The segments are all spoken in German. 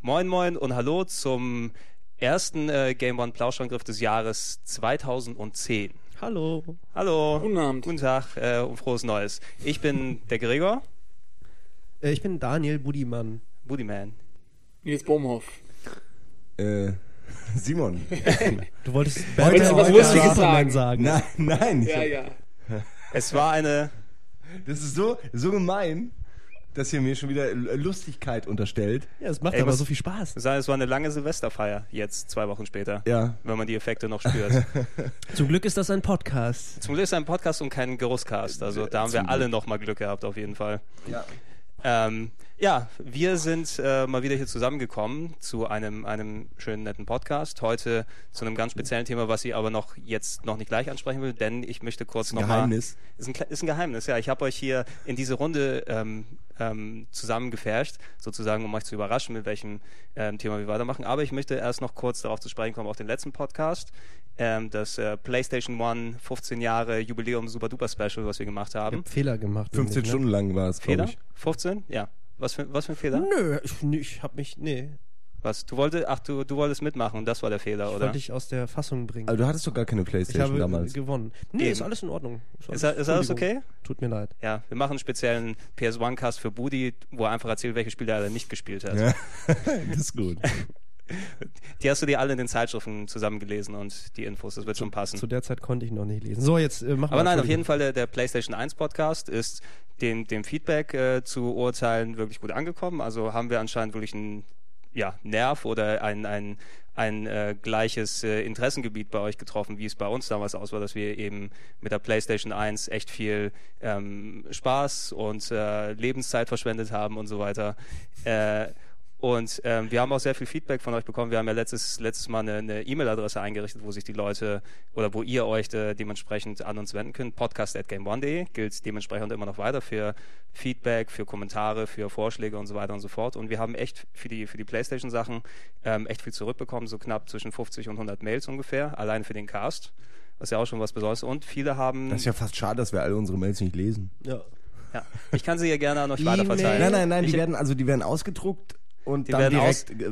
Moin Moin und Hallo zum ersten äh, Game One Plauschangriff des Jahres 2010. Hallo. Hallo. Guten Abend. Guten Tag äh, und frohes Neues. Ich bin der Gregor, Äh, ich bin Daniel Budimann. Bootyman. Nils Bohmhoff. Äh, Simon. Du wolltest du was Lustiges Superman sagen? Nein, nein. Ja, ja. Es war eine, Das ist so, so gemein, dass ihr mir schon wieder L- Lustigkeit unterstellt. Ja, es macht Ey, aber was- so viel Spaß. es war eine lange Silvesterfeier, jetzt zwei Wochen später, Ja. wenn man die Effekte noch spürt. Zum Glück ist das ein Podcast. Zum Glück ist ein Podcast und kein Geruchscast, also da haben wir Zum alle nochmal Glück gehabt auf jeden Fall. Ja. Ähm, ja, wir sind äh, mal wieder hier zusammengekommen zu einem, einem schönen, netten Podcast. Heute zu einem ganz speziellen Thema, was ich aber noch jetzt noch nicht gleich ansprechen will, denn ich möchte kurz ein noch mal- Geheimnis. Ist ein, ist ein Geheimnis, ja. Ich habe euch hier in diese Runde ähm, ähm, zusammengefärscht, sozusagen, um euch zu überraschen, mit welchem ähm, Thema wir weitermachen. Aber ich möchte erst noch kurz darauf zu sprechen kommen, auf den letzten Podcast, ähm, das äh, PlayStation One 15 Jahre Jubiläum Super Duper Special, was wir gemacht Ich haben. hab Fehler gemacht. 15 nämlich, ne? Stunden lang war es, glaube Fehler? ich. 15? Ja. Was für, was für ein Fehler? Nö, ich, nee, ich hab mich, nee, Was? Du wolltest, ach, du, du wolltest mitmachen und das war der Fehler, ich oder? wollte dich aus der Fassung bringen. Aber du hattest doch gar keine ich Playstation habe damals. gewonnen. Nee, Eben. ist alles in Ordnung. Ist, ist alles okay? Tut mir leid. Ja, wir machen einen speziellen PS1-Cast für Budi, wo er einfach erzählt, welche Spiele er nicht gespielt hat. Ja. das ist gut. Die hast du dir alle in den Zeitschriften zusammengelesen und die Infos, das wird schon passen. Zu der Zeit konnte ich noch nicht lesen. So, jetzt äh, machen Aber wir nein, auf jeden Fall der, der PlayStation 1 Podcast ist dem, dem Feedback äh, zu urteilen wirklich gut angekommen. Also haben wir anscheinend wirklich einen ja, Nerv oder ein, ein, ein äh, gleiches äh, Interessengebiet bei euch getroffen, wie es bei uns damals aus war, dass wir eben mit der PlayStation 1 echt viel ähm, Spaß und äh, Lebenszeit verschwendet haben und so weiter. Äh, und ähm, wir haben auch sehr viel Feedback von euch bekommen. Wir haben ja letztes, letztes Mal eine E-Mail-Adresse eingerichtet, wo sich die Leute oder wo ihr euch äh, dementsprechend an uns wenden könnt. Podcast.gameone.de gilt dementsprechend immer noch weiter für Feedback, für Kommentare, für Vorschläge und so weiter und so fort. Und wir haben echt für die, für die PlayStation-Sachen ähm, echt viel zurückbekommen, so knapp zwischen 50 und 100 Mails ungefähr, alleine für den Cast. Was ja auch schon was Besonderes ist. Und viele haben. Das ist ja fast schade, dass wir alle unsere Mails nicht lesen. Ja. ja, ich kann sie ja gerne an euch weiterverteilen. Nein, nein, nein, ich, die werden, also die werden ausgedruckt und Die dann werden direkt äh,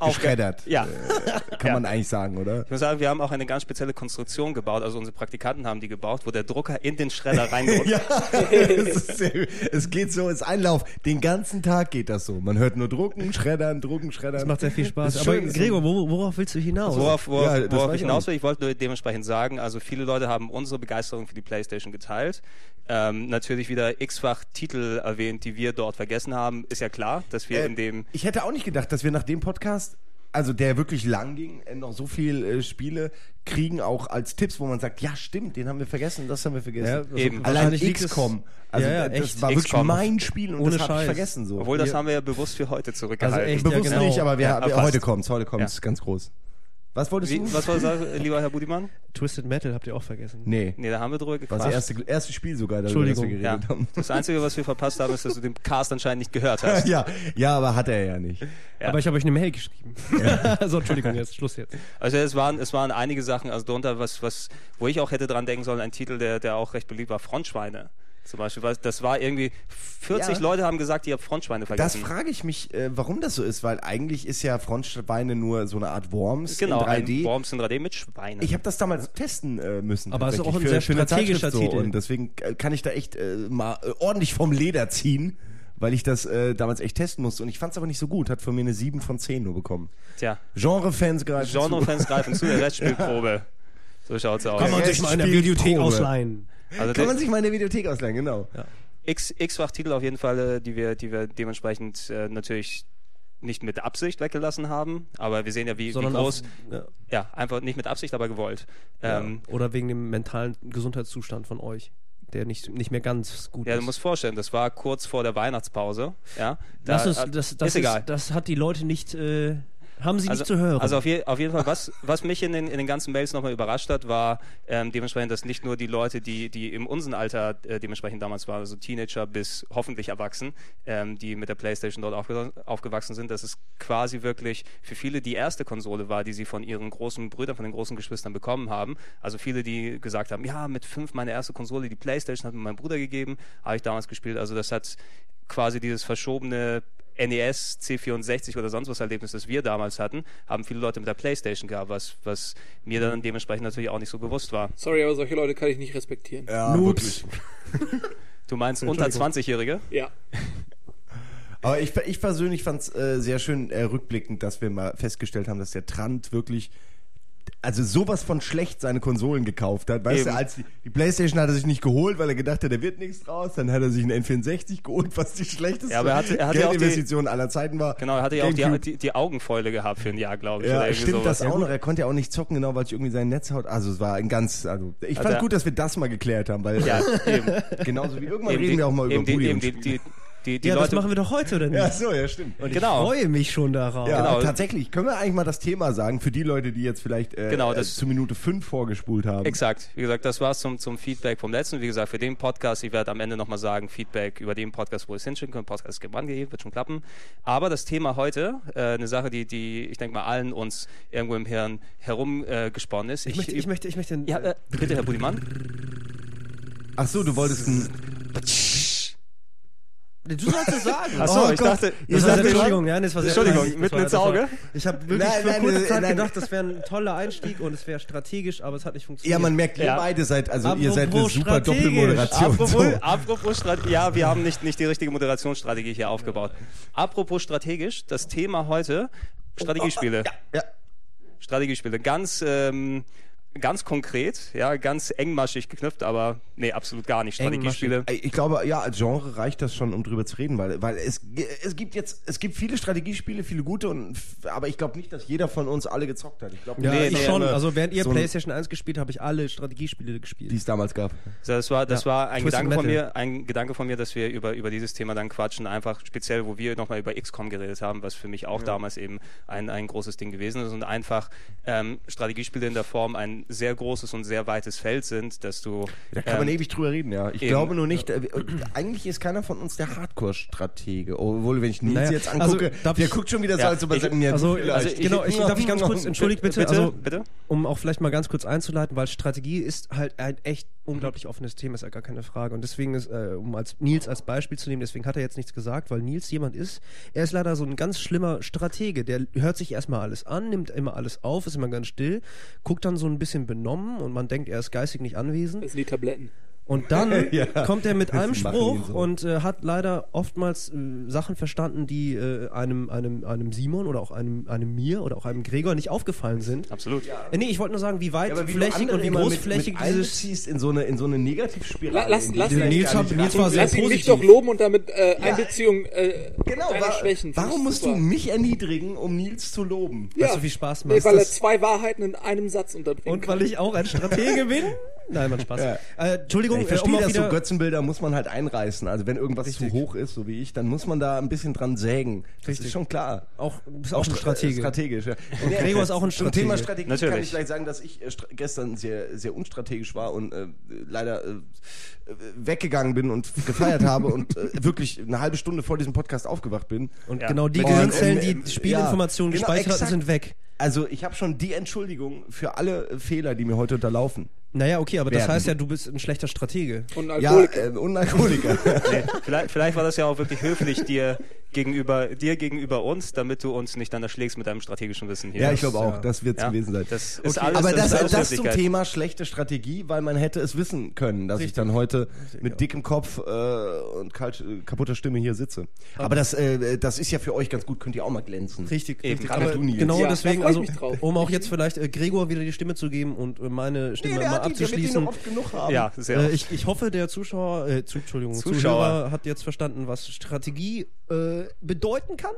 Aufge- geschreddert. Ja. Äh, kann Ja. man eigentlich sagen, oder? Ich muss sagen, wir haben auch eine ganz spezielle Konstruktion gebaut. Also unsere Praktikanten haben die gebaut, wo der Drucker in den Schredder reindrückt. Ja, es, es geht so, es ist Einlauf. Den ganzen Tag geht das so. Man hört nur drucken, schreddern, drucken, schreddern. Das macht sehr viel Spaß. Aber schön, Gregor, wo, worauf willst du hinaus? Worauf, worauf, Ja, worauf ich hinaus will, ich wollte nur dementsprechend sagen, also viele Leute haben unsere Begeisterung für die PlayStation geteilt. Ähm, natürlich wieder x-fach Titel erwähnt, die wir dort vergessen haben. Ist ja klar, dass wir Äh, in dem Ich hätte auch nicht gedacht, dass wir nach dem Podcast, also der wirklich lang ging, äh, noch so viel äh, Spiele kriegen, auch als Tipps, wo man sagt, ja stimmt, den haben wir vergessen, das haben wir vergessen. Ja, also Eben. Allein XCOM. Also Ja, ja, das echt. war wirklich mein Spiel und Ohne das habe ich vergessen so. Obwohl, das haben wir ja bewusst für heute zurückgehalten. Also echt, Bewusst Ja, genau. nicht, aber wir, Ja, wir, heute kommt's, heute kommt's, Ja. ganz groß. Was wolltest Wie, du? was war das, lieber Herr Budimann? Twisted Metal habt ihr auch vergessen. Nee. Nee, da haben wir drüber War gequatscht. das erste, erste Spiel sogar, darüber, das wir Entschuldigung. ja. geredet haben. Das Einzige, was wir verpasst haben, ist, dass du den Cast anscheinend nicht gehört hast. ja, ja, aber hat er ja nicht. Ja. Aber ich habe euch eine Mail geschrieben. so, Entschuldigung, jetzt Schluss jetzt. Also es waren, es waren einige Sachen, also darunter, was, was, wo ich auch hätte dran denken sollen, ein Titel, der, der auch recht beliebt war, Frontschweine. Zum Beispiel, weil das war irgendwie, 40 Ja. Leute haben gesagt, ihr habt Frontschweine Das vergessen. frage ich mich, äh, warum das so ist, weil eigentlich ist ja Frontschweine nur so eine Art Worms genau, in 3D. ein Worms in 3D mit Schweinen. Ich habe das damals testen äh, müssen. Aber es ist auch ein sehr strategischer Titel. Und deswegen äh, kann ich da echt äh, mal äh, ordentlich vom Leder ziehen, weil ich das äh, damals echt testen musste. Und ich fand es aber nicht so gut. Hat von mir eine 7 von 10 nur bekommen. Tja, Genre-Fans greifen zu. Genre-Fans greifen zu, der Restspielprobe. So schaut's aus. Kann man Ja, sich mal in der. Bibliothek ausleihen. Also Kann man sich mal in der Videothek ausleihen, genau. X, X-fach Titel auf jeden Fall, die wir, die wir dementsprechend äh, natürlich nicht mit Absicht weggelassen haben, aber wir sehen ja, wie, wie Sondern groß, auf, ja, ja, einfach nicht mit Absicht, aber gewollt. Ähm, Oder wegen dem mentalen Gesundheitszustand von euch, der nicht, nicht mehr ganz gut ja, du ist. musst vorstellen, das war kurz vor der Weihnachtspause, ja. Da, das, ist, das, das, ist egal. das hat die Leute nicht. Äh, Haben Sie also, nicht zu hören. Also auf, je, auf jeden Fall, was, was mich in den, in den ganzen Mails nochmal überrascht hat, war ähm, dementsprechend, dass nicht nur die Leute, die, die im unserem Alter äh, dementsprechend damals waren, also Teenager bis hoffentlich erwachsen, ähm, die mit der Playstation dort aufge aufgewachsen sind, dass es quasi wirklich für viele die erste Konsole war, die sie von ihren großen Brüdern, von den großen Geschwistern bekommen haben. Also viele, die gesagt haben, ja, mit fünf meine erste Konsole, die Playstation hat mir mein Bruder gegeben, habe ich damals gespielt. Also das hat quasi dieses verschobene NES, C64 oder sonst was Erlebnis, das wir damals hatten, haben viele Leute mit der Playstation gehabt, was, was mir dann dementsprechend natürlich auch nicht so bewusst war. Sorry, aber solche Leute kann ich nicht respektieren. Ja, Noobs. wirklich. Du meinst unter 20-Jährige? Ja. Aber ich, ich persönlich fand es äh, sehr schön äh, rückblickend, dass wir mal festgestellt haben, dass der Trant wirklich also sowas von schlecht seine Konsolen gekauft hat. Weißt Eben. du, als die, die Playstation hat er sich nicht geholt, weil er gedacht hat, da wird nichts draus. Dann hat er sich einen N64 geholt, was die schlechteste Ja, aber er hatte- er hatte ja auch die- Geldinvestition aller Zeiten war. Genau, er hatte ja auch die, die, die Augenfäule gehabt für ein Jahr, glaube ich. Ja, stimmt sowas. das auch noch. Er konnte ja auch nicht zocken, genau, weil ich irgendwie sein Netz haut. Also es war ein ganz, also ich Also fand gut, dass wir das mal geklärt haben, weil Ja, eben. genauso wie irgendwann eben reden wir auch mal über Bulli und die, die, die ja, Leute, das machen wir doch heute, oder nicht? Ja, so, ja, stimmt. Und Genau. ich freue mich schon darauf. Ja, Genau. tatsächlich. Können wir eigentlich mal das Thema sagen, für die Leute, die jetzt vielleicht äh, Genau, äh, das- zu Minute 5 vorgespult haben. Exakt. Wie gesagt, das war's zum, zum Feedback vom letzten. Wie gesagt, für den Podcast, ich werde am Ende nochmal sagen, Feedback über den Podcast, wo es hinschicken können. Podcast ist angegeben, wird schon klappen. Aber das Thema heute, äh, eine Sache, die, die ich denke mal allen uns irgendwo im Hirn herumgesponnen äh, ist. Ich möchte, ich möchte, ich möchte. ja, äh, bitte, Herr Budimann. Ach so, du wolltest ein... du sollst es sagen. Ach so, Oh ich Gott. dachte, Ihr ich dachte, Entschuldigung, ja, das war sehr Entschuldigung, das mitten war- ins das war- Auge? Ich habe wirklich Nein, für nein, kurze nein, Zeit nein. gedacht, das wäre ein toller Einstieg und es wäre strategisch, aber es hat nicht funktioniert. Ja, man merkt, ihr Ja. beide seid, also ihr Apropos seid eine super. Doppelmoderation. Apropos, So. apropos Strategie, ja, wir haben nicht, nicht die richtige Moderationsstrategie hier aufgebaut. Apropos strategisch, das Thema heute, Strategiespiele. Ja, Strategiespiele, ganz, ähm, ganz konkret, ja, ganz engmaschig geknüpft, aber nee, absolut gar nicht. Strategiespiele. Ich glaube, ja, als Genre reicht das schon, um drüber zu reden, weil, weil es, es gibt jetzt, es gibt viele Strategiespiele, viele gute, und, aber ich glaube nicht, dass jeder von uns alle gezockt hat. Ich glaube, Ja, Nee, ich nee, schon. Also während ihr so PlayStation 1 gespielt, habe ich alle Strategiespiele gespielt. die es damals gab. Das war, das Ja. war ein Gedanke von mir, ein Gedanke von mir, dass wir über, über dieses Thema dann quatschen, einfach speziell, wo wir nochmal über XCOM geredet haben, was für mich auch damals eben ein, ein großes Ding gewesen ist und einfach ähm, Strategiespiele in der Form ein sehr großes und sehr weites Feld sind, dass du Da kann man ähm, ewig drüber reden, ja. Ich eben. glaube nur nicht, äh, eigentlich ist keiner von uns der Hardcore-Stratege. Obwohl, wenn ich Nils Naja, jetzt also, angucke, darf der ich- guckt schon wieder so, Ja, als ob er sagt, ja, Also, vielleicht. also ich, genau, ich, darf ich ganz kurz, entschuldigt bitte, bitte, also, bitte? um auch vielleicht mal ganz kurz einzuleiten, weil Strategie ist halt ein echt unglaublich offenes Thema, ist ja gar keine Frage. Und deswegen ist, äh, um als Nils als Beispiel zu nehmen, deswegen hat er jetzt nichts gesagt, weil Nils jemand ist, er ist leider so ein ganz schlimmer Stratege, der hört sich erstmal alles an, nimmt immer alles auf, ist immer ganz still, guckt dann so ein bisschen benommen und man denkt, er ist geistig nicht anwesend. Das sind die Tabletten. Und dann Ja. kommt er mit einem Spruch ihn so. und äh, hat leider oftmals äh, Sachen verstanden, die äh, einem, einem, einem Simon oder auch einem, einem mir oder auch einem Gregor nicht aufgefallen sind. Absolut. Äh, nee, ich wollte nur sagen, wie Ja, aber wie andere und wie immer mit- großflächig mit dieses. in so eine, in so eine Negativspirale. La- lass- lass- vielleicht Nils hat- nicht Nils war sehr Lass ihn mich positiv. doch loben und damit äh, Einbeziehung äh, Genau, deine wa Schwächen. Warum musst super. du mich erniedrigen, um Nils zu loben? Weißt du, wie Spaß macht Nee, weil er zwei Wahrheiten in einem Satz unterbringt. Und weil ich auch ein Stratege bin? Nein, man Spaß. Ja. Äh, Entschuldigung, ich äh, verstehe um auch das, so Götzenbilder muss man halt einreißen. Also wenn irgendwas Richtig. zu hoch ist, so wie ich, dann muss man da ein bisschen dran sägen. Das Richtig. ist schon klar. auch, du bist auch, ein stra- Stratege. Strategisch, ja. Und Gregor ist auch ein Zum Thema Stratege. Strategie kann Natürlich. ich vielleicht sagen, dass ich äh, gestern sehr, sehr unstrategisch war und äh, leider äh, äh, weggegangen bin und gefeiert habe und äh, wirklich eine halbe Stunde vor diesem Podcast aufgewacht bin. Und Ja. genau die Und, Gehirnzellen, die äh, Spielinformationen ja, genau, gespeichert hatten, sind weg. Also ich habe schon die Entschuldigung für alle äh, Fehler, die mir heute unterlaufen. Naja, okay, aber das Werden. heißt ja, du bist ein schlechter Stratege. Und ein Ja, Alkoholiker. äh, und Alkoholiker. Nee, vielleicht, vielleicht war das ja auch wirklich höflich dir gegenüber, dir gegenüber uns, damit du uns nicht dann erschlägst mit deinem strategischen Wissen hier. ja, ich glaube auch, ja. das wird es Ja. gewesen sein. Das ist Okay. alles, Aber das, ist alles das zum. Thema schlechte Strategie, weil man hätte es wissen können, dass ich dann heute mit dickem Kopf äh, und kalt, äh, kaputter Stimme hier sitze. Aber das, äh, das ist ja für euch ganz gut, könnt ihr auch mal glänzen. Richtig, Eben. richtig. Gerade Aber du, Nils. genau deswegen, also um auch jetzt vielleicht äh, Gregor wieder die Stimme zu geben und äh, meine Stimme Nee, abzuschließen. noch oft genug haben. Ja, sehr Äh, ich, ich hoffe, der Zuschauer, äh, zu, Entschuldigung, Zuschauer. Zuschauer hat jetzt verstanden, was Strategie äh, bedeuten kann.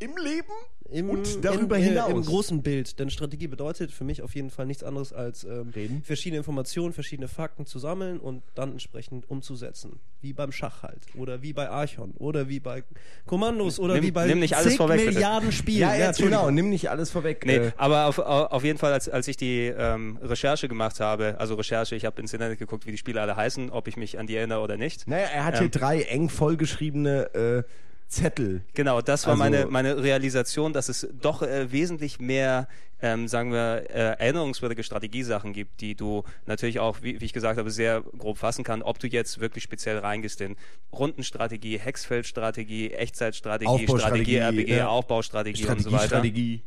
Im Leben? Im, Und darüber im, hinaus. Äh, Im großen Bild. Denn Strategie bedeutet für mich auf jeden Fall nichts anderes als ähm, verschiedene Informationen, verschiedene Fakten zu sammeln und dann entsprechend umzusetzen. Wie beim Schach halt. Oder wie bei Archon. Oder wie bei Kommandos. Oder Nimm- wie bei nimm nicht alles zig vorweg, bitte. Milliarden Spielen. Ja, Entschuldigung. genau. Nimm nicht alles vorweg. Nee, Äh, aber auf, au- auf jeden Fall, als, als ich die ähm, Recherche gemacht habe, also Recherche, ich habe ins Internet geguckt, wie die Spiele alle heißen, ob ich mich an die erinnere oder nicht. naja, er hat hier Ähm. drei eng vollgeschriebene äh, Zettel. Genau, das war Also- meine, meine Realisation, dass es doch äh, wesentlich mehr, ähm, sagen wir, äh, erinnerungswürdige Strategiesachen gibt, die du natürlich auch, wie, wie ich gesagt habe, sehr grob fassen kann, ob du jetzt wirklich speziell reingehst in Rundenstrategie, Hexfeldstrategie, Echtzeitstrategie, Aufbaustrategie, Strategie, RPG, ja. Aufbaustrategie und so weiter. Strategie.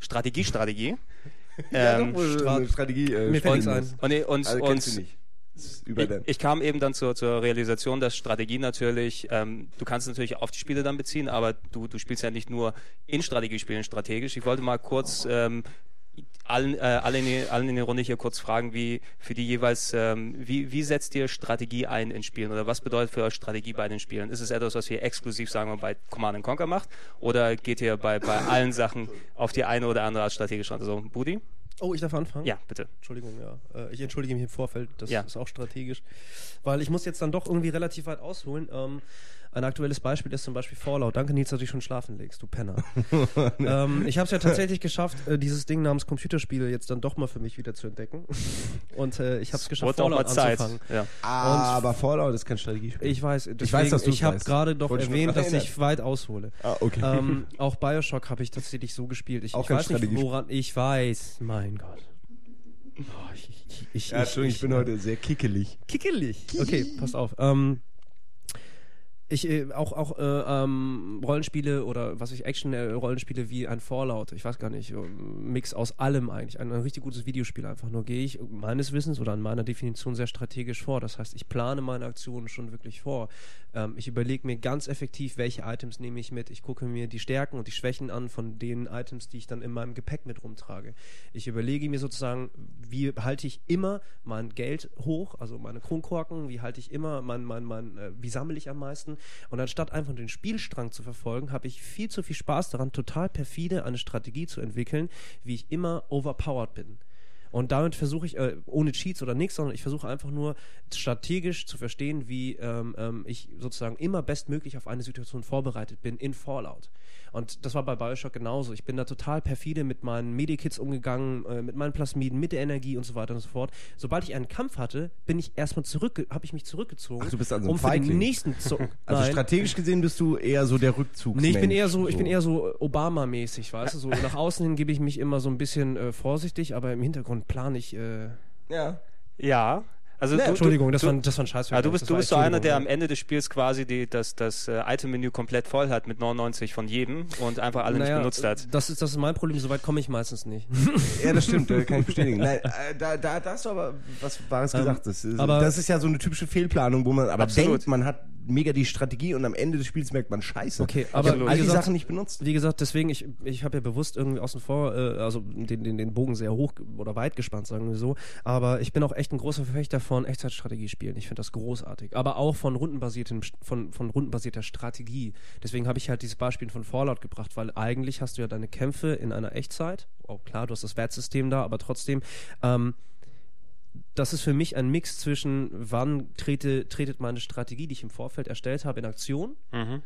Strategie, Strategie. Ja, ähm, doch, Strat- eine Strategie. Äh, Mir fällt spielen ein. muss. und, und, Also und über ich, ich kam eben dann zur, zur Realisation, dass Strategie natürlich, ähm, du kannst natürlich auf die Spiele dann beziehen, aber du, du spielst ja nicht nur in Strategiespielen strategisch. Ich wollte mal kurz ähm, allen, äh, alle, in die, allen in der Runde hier kurz fragen, wie für die jeweils, ähm, wie, wie setzt ihr Strategie ein in Spielen oder was bedeutet für euch Strategie bei den Spielen? Ist es etwas, was ihr exklusiv, sagen wir, bei Command Conquer macht oder geht ihr bei, bei allen Sachen auf die eine oder andere Art strategisch ran? Also, Budi? Oh, ich darf anfangen? Ja, bitte. Entschuldigung, ja. Äh, Ich entschuldige mich im Vorfeld, das Ja. ist auch strategisch. Weil ich muss jetzt dann doch irgendwie relativ weit ausholen. Ähm, ein aktuelles Beispiel ist zum Beispiel Fallout. Danke, Nils, dass du dich schon schlafen legst, du Penner. ähm, ich habe es ja tatsächlich geschafft, äh, dieses Ding namens Computerspiele jetzt dann doch mal für mich wieder zu entdecken. Und äh, ich habe es geschafft, Wurde auch mal Fallout Zeit. anzufangen. Ja. aber Fallout ist kein Strategiespiel. Ich weiß, deswegen, weiß, dass ich habe gerade doch Wollte ich erwähnt, dass ich weit aushole. ah, okay. ähm, auch Bioshock habe ich tatsächlich so gespielt. Ich, Auch ich kein weiß nicht, woran ich weiß. Mein Gott. Oh, ich, ich, ich, ja, Entschuldigung, ich, bin heute sehr kickelig. Kickelig. Okay, passt auf. Ähm, ich äh, auch auch äh, ähm, Rollenspiele oder was ich Action äh, Rollenspiele wie ein Fallout, ich weiß gar nicht, Mix aus allem eigentlich, ein, ein richtig gutes Videospiel einfach nur gehe ich meines Wissens oder an meiner Definition sehr strategisch vor. Das heißt, ich plane meine Aktionen schon wirklich vor. Ähm, ich überlege mir ganz effektiv, welche Items nehme ich mit. Ich gucke mir die Stärken und die Schwächen an von den Items, die ich dann in meinem Gepäck mit rumtrage. Ich überlege mir sozusagen, wie halte ich immer mein Geld hoch, also meine Kronkorken, wie halte ich immer mein, mein, mein, äh, wie sammle ich am meisten. Und anstatt einfach den Spielstrang zu verfolgen, habe ich viel zu viel Spaß daran, total perfide eine Strategie zu entwickeln, wie ich immer overpowered bin. Und damit versuche ich, äh, ohne Cheats oder nichts, sondern ich versuche einfach nur strategisch zu verstehen, wie ähm, ähm, ich sozusagen immer bestmöglich auf eine Situation vorbereitet bin in Fallout. Und das war bei Bioshock genauso. Ich bin da total perfide mit meinen Medikits umgegangen, äh, mit meinen Plasmiden, mit der Energie und so weiter und so fort. Sobald ich einen Kampf hatte, bin ich erstmal zurück, habe ich mich zurückgezogen, Ach, du bist also ein um für den Feigling. nächsten zu. Also Nein. strategisch gesehen bist du eher so der Rückzugsmensch. Nee, ich bin eher so, ich bin eher so Obama-mäßig, weißt du? So nach außen hin gebe ich mich immer so ein bisschen äh, vorsichtig, aber im Hintergrund plane ich. Äh, Ja. Ja. Also Ne, du, Entschuldigung, das, du, war, das war ein Scheiß. Ja, du bist, du bist so einer, der am Ende des Spiels quasi die, das, das äh, Item-Menü komplett voll hat mit 99 von jedem und einfach alle nicht benutzt hat. Das ist, das ist mein Problem, soweit komme ich meistens nicht. Ja, das stimmt, äh, kann ich bestätigen. Nein, äh, da, da, da hast du aber was Wahres gesagt. Das ist, Ähm, aber- das ist ja so eine typische Fehlplanung, wo man aber Absolut. denkt, man hat mega die Strategie und am Ende des Spiels merkt man Scheiße. Okay, ich aber habe wie all die gesagt- Sachen nicht benutzt. Wie gesagt, deswegen, ich, ich habe ja bewusst irgendwie außen vor, äh, also den, den, den Bogen sehr hoch oder weit gespannt, sagen wir so. Aber ich bin auch echt ein großer Verfechter von Echtzeitstrategiespielen. Ich finde das großartig. Aber auch von rundenbasierten, von, von rundenbasierter Strategie. Deswegen habe ich halt dieses Beispiel von Fallout gebracht, weil eigentlich hast du ja deine Kämpfe in einer Echtzeit. Oh, klar, du hast das Wertsystem da, aber trotzdem. Ähm, das ist für mich ein Mix zwischen, wann trete, tretet meine Strategie, die ich im Vorfeld erstellt habe, in Aktion Mhm.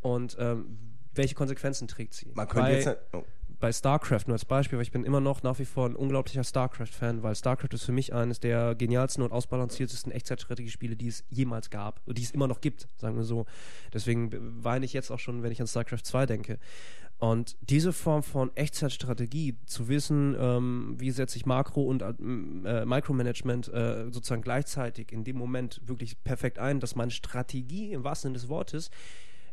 und ähm, welche Konsequenzen trägt sie? Man könnte bei, jetzt. Oh. bei StarCraft nur als Beispiel, weil ich bin immer noch nach wie vor ein unglaublicher StarCraft-Fan, weil StarCraft ist für mich eines der genialsten und ausbalanciertesten Echtzeitstrategiespiele, die es jemals gab, die es immer noch gibt, sagen wir so. Deswegen weine ich jetzt auch schon, wenn ich an StarCraft 2 denke. Und diese Form von Echtzeitstrategie, zu wissen, ähm, wie setze ich Makro- und äh, Micromanagement äh, sozusagen gleichzeitig in dem Moment wirklich perfekt ein, dass meine Strategie im wahrsten Sinne des Wortes,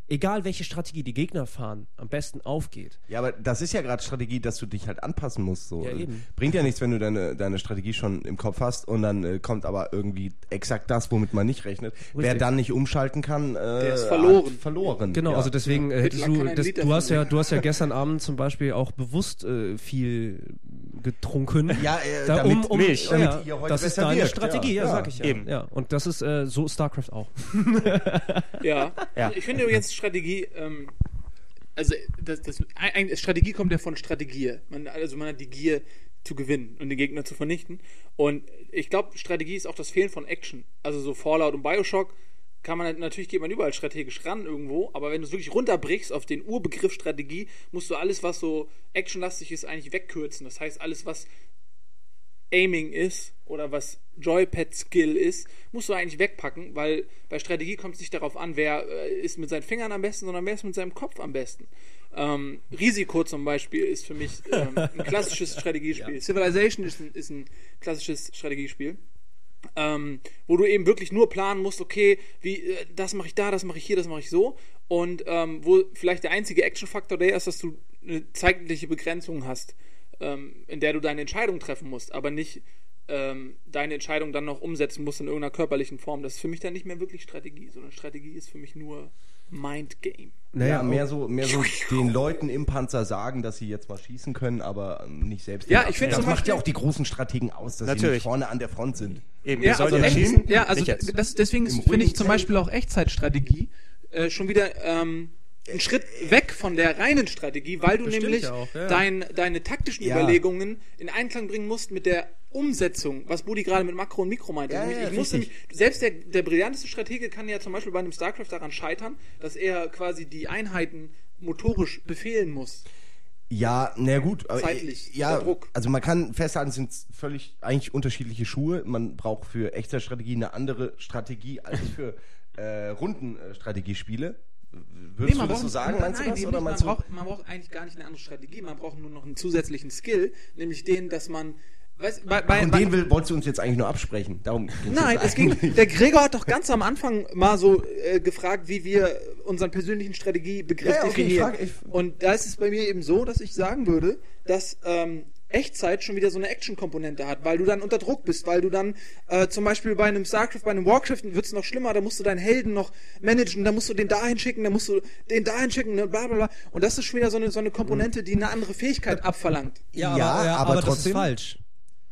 egal welche Strategie die Gegner fahren, am besten aufgeht. Ja, aber das ist ja gerade Strategie, dass du dich halt anpassen musst. So. Ja, eben. Bringt ja nichts, wenn du deine, deine Strategie schon im Kopf hast und dann äh, kommt aber irgendwie exakt das, womit man nicht rechnet. Wer dann nicht umschalten kann, äh, Der ist verloren. hat verloren. Genau, ja. also deswegen äh, hättest du, das, du hast ja, du hast ja gestern Abend zum Beispiel auch bewusst äh, viel getrunken. Ja, äh, Da, damit, um, um, Milch. Ja, damit ihr heute das ist deine wirkt, Strategie, ja, ja. sag ich ja. Eben. ja. Und das ist äh, so StarCraft auch. Ja. Ja. Ich finde übrigens Strategie, ähm, also das, das, ein, Strategie kommt ja von Strategie. Man, also man hat die Gier zu gewinnen und den Gegner zu vernichten. Und ich glaube, Strategie ist auch das Fehlen von Action. Also so Fallout und Bioshock kann man natürlich geht man überall strategisch ran irgendwo, aber wenn du es wirklich runterbrichst auf den Urbegriff Strategie, musst du alles, was so actionlastig ist, eigentlich wegkürzen. Das heißt, alles, was Aiming ist oder was Joypad-Skill ist, musst du eigentlich wegpacken, weil bei Strategie kommt es nicht darauf an, wer äh, ist mit seinen Fingern am besten, sondern wer ist mit seinem Kopf am besten. Ähm, Risiko zum Beispiel ist für mich ähm, ein klassisches Strategiespiel. Ja. Civilization ist ein, ist ein klassisches Strategiespiel. Ähm, wo du eben wirklich nur planen musst, okay, wie, äh, das mache ich da, das mache ich hier, das mache ich so. Und ähm, wo vielleicht der einzige Action-Faktor der ist, dass du eine zeitliche Begrenzung hast, ähm, in der du deine Entscheidung treffen musst, aber nicht ähm, deine Entscheidung dann noch umsetzen musst in irgendeiner körperlichen Form. Das ist für mich dann nicht mehr wirklich Strategie, sondern Strategie ist für mich nur Mindgame. Naja, mehr so, mehr so den Leuten im Panzer sagen, dass sie jetzt mal schießen können, aber nicht selbst. Ja, ich finde das macht ja auch die großen Strategen aus, dass Natürlich. sie nicht vorne an der Front sind. Eben, ja, also, ja, schießen, ja, also das, deswegen finde ich zum Beispiel auch Echtzeitstrategie äh, schon wieder ähm, einen Schritt weg von der reinen Strategie, weil du nämlich auch, ja. dein, deine taktischen ja. Überlegungen in Einklang bringen musst mit der Umsetzung, was Budi gerade mit Makro und Mikro meinte. Ja, ich muss nämlich, selbst der, der brillanteste Stratege kann ja zum Beispiel bei einem StarCraft daran scheitern, dass er quasi die Einheiten motorisch befehlen muss. Ja, na gut. Zeitlich, äh, ja, Druck. Also man kann festhalten, es sind völlig eigentlich unterschiedliche Schuhe. Man braucht für Echtzeitstrategie eine andere Strategie als für äh, Rundenstrategiespiele. Würdest nee, du das so sagen, meinst nein, du das? Oder man, braucht, man braucht eigentlich gar nicht eine andere Strategie, man braucht nur noch einen zusätzlichen Skill, nämlich den, dass man Weißt, bei, bei, Und den will, wolltest du uns jetzt eigentlich nur absprechen. Darum Nein, es ging. Der Gregor hat doch ganz am Anfang mal so äh, gefragt, wie wir unseren persönlichen Strategiebegriff ja, okay, definieren. Ich frag, ich Und da ist es bei mir eben so, dass ich sagen würde, dass ähm, Echtzeit schon wieder so eine Action-Komponente hat, weil du dann unter Druck bist, weil du dann äh, zum Beispiel bei einem StarCraft, bei einem Warcraft wird es noch schlimmer, da musst du deinen Helden noch managen, da musst du den dahin schicken, da musst du den dahin schicken, ne, bla bla bla. Und das ist schon wieder so eine, so eine Komponente, die eine andere Fähigkeit abverlangt. Ja, ja aber, ja, aber, aber trotzdem, das ist falsch.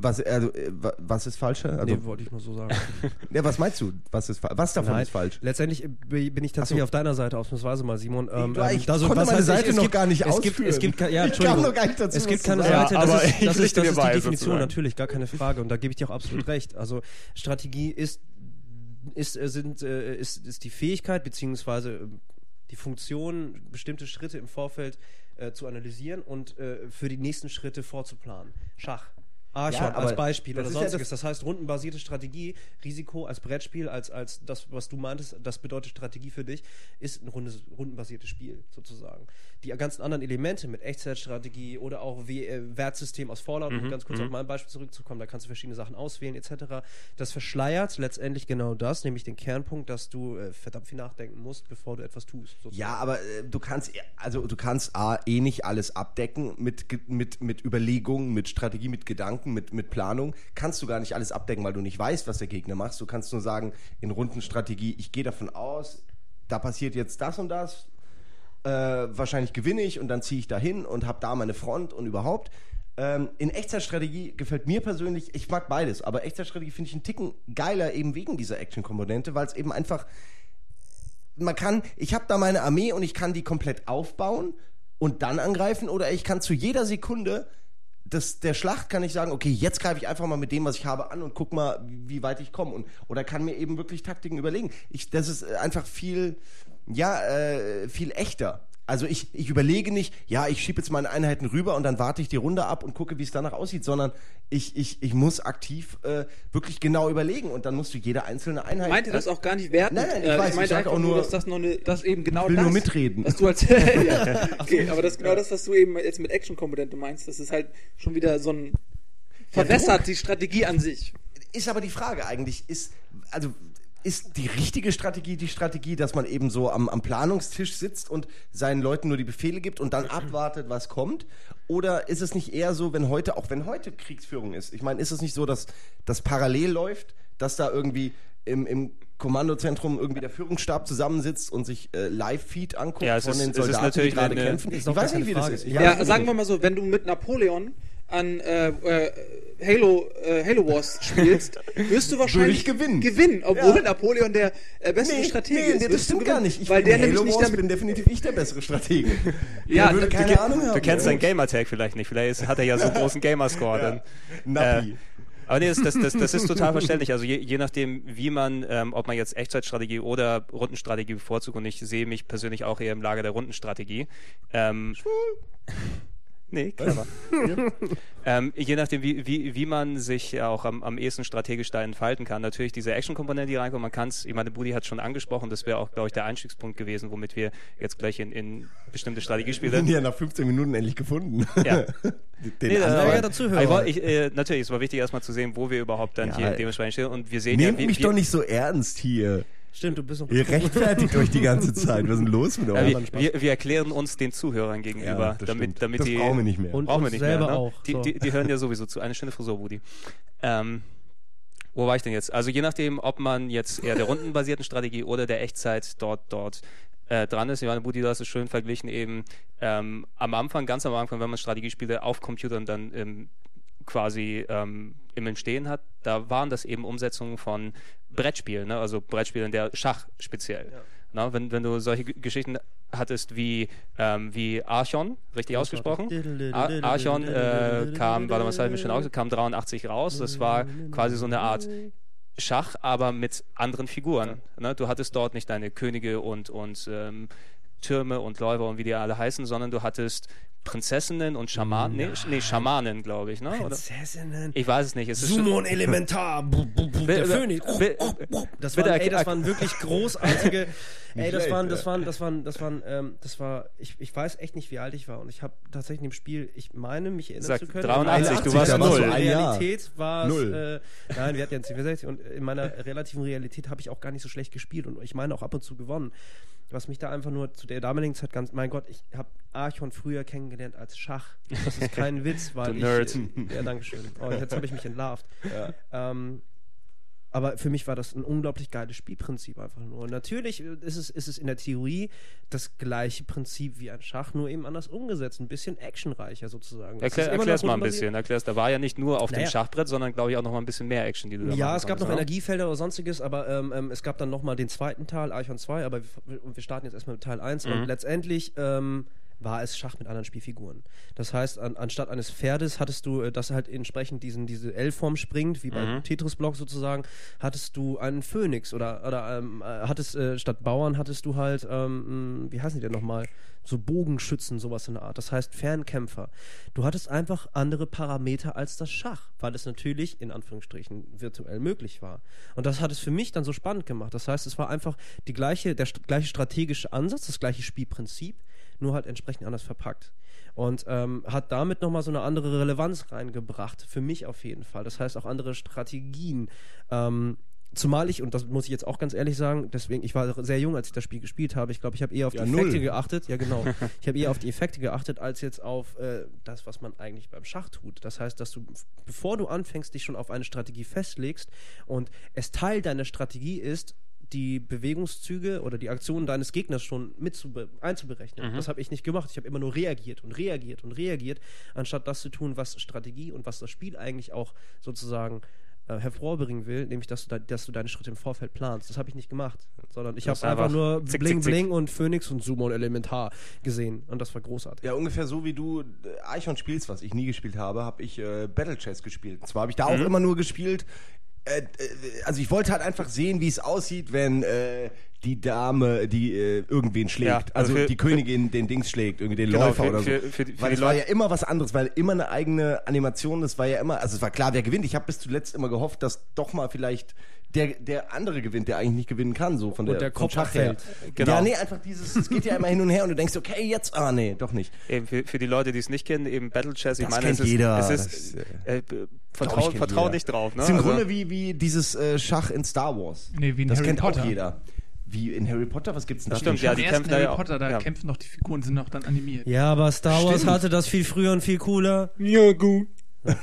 Was, also, äh, was ist falsch? Also, nee, wollte ich nur so sagen. ja, was meinst du? Was, ist, was davon Nein, ist falsch? Letztendlich bin ich tatsächlich so. auf deiner Seite, ausnahmsweise mal, Simon. Ähm, ich, ich also, konnte meine Seite ich, noch gibt, gar nicht es ausführen. Gibt, es gibt, ja, ich kam noch gar nicht dazu, Es gibt keine Seite, das, ist, das, ist, das ist die Definition, natürlich, gar keine Frage. Und da gebe ich dir auch absolut recht. Also Strategie ist, ist, äh, sind, äh, ist, ist die Fähigkeit, beziehungsweise die Funktion, bestimmte Schritte im Vorfeld äh, zu analysieren und äh, für die nächsten Schritte vorzuplanen. Schach Archon ja, als Beispiel oder sonstiges. Ja das, das, heißt, rundenbasierte Strategie, Risiko als Brettspiel, als, als das, was du meintest, das bedeutet Strategie für dich, ist ein rundes, rundenbasiertes Spiel sozusagen. Die ganzen anderen Elemente mit Echtzeitstrategie oder auch wie, äh, Wertsystem aus Fallout, mhm, um ganz kurz mhm. auf mein Beispiel zurückzukommen, da kannst du verschiedene Sachen auswählen etc. Das verschleiert letztendlich genau das, nämlich den Kernpunkt, dass du äh, verdammt viel nachdenken musst, bevor du etwas tust. Sozusagen. Ja, aber äh, du kannst, also du kannst A, eh nicht alles abdecken mit, mit, mit Überlegungen, mit Strategie, mit Gedanken Gedanken, mit, mit Planung, kannst du gar nicht alles abdecken, weil du nicht weißt, was der Gegner macht. Du kannst nur sagen, in Rundenstrategie, ich gehe davon aus, da passiert jetzt das und das, äh, wahrscheinlich gewinne ich und dann ziehe ich dahin und habe da meine Front und überhaupt. Ähm, in Echtzeitstrategie gefällt mir persönlich, ich mag beides, aber Echtzeitstrategie finde ich einen Ticken geiler eben wegen dieser Action-Komponente, weil es eben einfach, man kann, ich habe da meine Armee und ich kann die komplett aufbauen und dann angreifen oder ich kann zu jeder Sekunde des, der Schlacht kann ich sagen, okay, jetzt greife ich einfach mal mit dem, was ich habe, an und guck mal, wie weit ich komme. Oder kann mir eben wirklich Taktiken überlegen. Ich, das ist einfach viel, ja, äh, viel echter. Also ich, ich überlege nicht, ja, ich schiebe jetzt meine Einheiten rüber und dann warte ich die Runde ab und gucke, wie es danach aussieht, sondern ich, ich, ich muss aktiv äh, wirklich genau überlegen und dann musst du jede einzelne Einheit. Meinte das auch gar nicht werten? Nein, nein, ich äh, weiß, ich meinte einfach auch nur, dass das noch eine, dass eben genau ich will das, nur mitreden. Dass du als, ja, okay, aber das ist genau das, was du eben jetzt mit Action-Komponente meinst, das ist halt schon wieder so ein verwässert die Strategie an sich. Ist aber die Frage eigentlich, ist, also ist die richtige Strategie die Strategie, dass man eben so am, am, Planungstisch sitzt und seinen Leuten nur die Befehle gibt und dann abwartet, was kommt? Oder ist es nicht eher so, wenn heute, auch wenn heute Kriegsführung ist, ich meine, ist es nicht so, dass das parallel läuft, dass da irgendwie im, im Kommandozentrum irgendwie der Führungsstab zusammensitzt und sich äh, Live-Feed anguckt ja, von ist, den Soldaten, die gerade kämpfen. Ich weiß nicht, wie Frage. das ist. Ich ja, sagen wir mal so, wenn du mit Napoleon an äh, äh, Halo, äh, Halo Wars spielst, wirst du wahrscheinlich ich gewinnen. gewinnen, obwohl Ja. Napoleon der äh, bessere Stratege ist. das Wirst du stimmt gar nicht. Ich weil der Halo nämlich nicht Wars, bin definitiv ich der bessere Stratege. Ja, der würde keine du- Ahnung haben. Du kennst seinen Gamertag vielleicht nicht. Vielleicht ist, hat er ja so einen großen Gamerscore. Dann. Nappi. Äh, aber nee, das, das, das, das ist total verständlich. Also je, je nachdem, wie man, ähm, ob man jetzt Echtzeitstrategie oder Rundenstrategie bevorzugt, und ich sehe mich persönlich auch eher im Lager der Rundenstrategie. Ähm, Nee, clever. ähm, je nachdem, wie, wie, wie man sich auch am, am ehesten strategisch da entfalten kann. Natürlich diese Action-Komponente, die reinkommt, man kann es, ich meine, Budi hat es schon angesprochen, das wäre auch, glaube ich, der Einstiegspunkt gewesen, womit wir jetzt gleich in, in bestimmte Strategiespiele Den ja nach 15 Minuten endlich gefunden. Ja. Den Nee, anderen- aber- ja, dazu hören. aber ich, äh, natürlich, es war wichtig, erstmal zu sehen, wo wir überhaupt dann Ja, hier dementsprechend stehen. Und wir sehen Nehmt ja, wie, mich wie, doch nicht so ernst hier. Stimmt, du bist noch Ihr rechtfertigt euch die ganze Zeit. Was ist denn los mit Ja, euch? wir, wir, wir erklären uns den Zuhörern gegenüber, Ja, das damit, damit das die. brauchen wir nicht mehr. Und brauchen wir nicht selber mehr. Ne? auch. Die, so. die, die hören ja sowieso zu. Eine schöne Frisur, Budi. Ähm, wo war ich denn jetzt? Also je nachdem, ob man jetzt eher der rundenbasierten Strategie oder der Echtzeit dort, dort äh, dran ist. Ich meine, Budi, du hast es schön verglichen eben ähm, am Anfang, ganz am Anfang, wenn man Strategiespiele auf Computern dann ähm, quasi ähm, im Entstehen hat, da waren das eben Umsetzungen von Brettspielen, ne? also Brettspielen der Schach speziell. Na, wenn, wenn du solche G- Geschichten hattest wie, ähm, wie Archon, richtig ausgesprochen? Ar Archon äh, kam, warte mal, das habe ich mir schon aus, kam 83 raus. Das war quasi so eine Art Schach, aber mit anderen Figuren. Ne? Du hattest dort nicht deine Könige und, und ähm, Türme und Läufer und wie die alle heißen, sondern du hattest Prinzessinnen und Schamanen, nee, nee, Schamanen, glaube ich, ne? Prinzessinnen. Ich weiß es nicht. Es ist Sumon Elementar. Der Phönix. Das waren, ey, das waren wirklich großartige. ey, das waren, das waren, das waren, das waren, ähm, das war. Ich, ich weiß echt nicht, wie alt ich war und ich habe tatsächlich in dem Spiel, ich meine, mich erinnern Sag, zu können. 83, du warst in null. Jahr. Realität war es. Null. Äh, nein, wir hatten ja 64 und in meiner relativen Realität habe ich auch gar nicht so schlecht gespielt und ich meine auch ab und zu gewonnen. Was mich da einfach nur zu der damaligen Zeit ganz, mein Gott, ich habe Archon früher kennengelernt als Schach. Das ist kein Witz, weil ich. Nerd. Ja, danke schön. Oh, jetzt habe ich mich entlarvt. Ähm, aber für mich war das ein unglaublich geiles Spielprinzip einfach nur. Und natürlich ist es, ist es in der Theorie das gleiche Prinzip wie ein Schach, nur eben anders umgesetzt. Ein bisschen actionreicher sozusagen. Erklär, erklär's noch mal ein bisschen. Erklär's, da war ja nicht nur auf dem Naja. Schachbrett, sondern glaube ich auch noch mal ein bisschen mehr Action, die du da Ja, es gab noch ne? Energiefelder oder sonstiges, aber ähm, ähm, es gab dann nochmal den zweiten Teil, Archon 2, aber wir, wir starten jetzt erstmal mit Teil 1 Mhm. und letztendlich ähm, war es Schach mit anderen Spielfiguren. Das heißt, an, anstatt eines Pferdes hattest du, äh, das halt entsprechend diesen, diese L-Form springt, wie bei Mhm. Tetris-Block sozusagen, hattest du einen Phönix oder, oder ähm, äh, hattest äh, statt Bauern hattest du halt, ähm, mh, wie heißen die denn nochmal? So Bogenschützen, sowas in der Art. Das heißt Fernkämpfer. Du hattest einfach andere Parameter als das Schach, weil es natürlich in Anführungsstrichen virtuell möglich war. Und das hat es für mich dann so spannend gemacht. Das heißt, es war einfach die gleiche, der gleiche strategische Ansatz, das gleiche Spielprinzip, nur halt entsprechend anders verpackt. Und ähm, hat damit nochmal so eine andere Relevanz reingebracht, für mich auf jeden Fall. Das heißt auch andere Strategien. Ähm, Zumal ich, und das muss ich jetzt auch ganz ehrlich sagen, deswegen, ich war sehr jung, als ich das Spiel gespielt habe. Ich glaube, ich habe eher auf Ja, die Effekte null. geachtet. Ja, genau. Ich habe eher auf die Effekte geachtet, als jetzt auf äh, das, was man eigentlich beim Schach tut. Das heißt, dass du, bevor du anfängst, dich schon auf eine Strategie festlegst und es Teil deiner Strategie ist, die Bewegungszüge oder die Aktionen deines Gegners schon mit zu be- einzuberechnen. Das habe ich nicht gemacht. Ich habe immer nur reagiert und reagiert und reagiert, anstatt das zu tun, was Strategie und was das Spiel eigentlich auch sozusagen äh, hervorbringen will, nämlich dass du, da, dass du deine Schritte im Vorfeld planst. Das habe ich nicht gemacht, sondern ich habe einfach einfach nur zick, Bling zick, zick. Bling und Phoenix und Summon Elementar gesehen und das war großartig. Ja, ungefähr so wie du äh, Eichhorn spielst, was ich nie gespielt habe, habe ich äh, Battle Chess gespielt. Zwar habe ich da auch immer nur gespielt. Äh, äh, also ich wollte halt einfach sehen, wie es aussieht, wenn äh, die Dame, die äh, irgendwen schlägt. Ja, also also für- die Königin den Dings schlägt, irgendwie den Genau, Läufer für- oder so. für- für für weil es war ja immer was anderes, weil immer eine eigene Animation, das war ja immer, also es war klar, wer gewinnt. Ich habe bis zuletzt immer gehofft, dass doch mal vielleicht der, der andere gewinnt, der eigentlich nicht gewinnen kann, so von der, der vom Kopf Schach her. Genau. Ja, nee, einfach dieses, es geht ja immer hin und her und du denkst, okay, jetzt, ah nee, doch nicht. Eben für, für die Leute, die es nicht kennen, eben Battle Chess. Ich Das meine, kennt es ist, jeder. Es ist, ist, äh, vertrau, kennt vertrau jeder. nicht drauf. Ne? Das ist im Also- Grunde wie, wie dieses äh, Schach in Star Wars. Nee, wie in das Harry kennt Potter. auch jeder. Wie in Harry Potter, was gibt's denn Das da? stimmt, ja, die kämpfen da Harry ja. Potter, da Ja. kämpfen noch die Figuren, sind noch dann animiert. Ja, aber Star Wars Stimmt. hatte das viel früher und viel cooler. Ja, gut.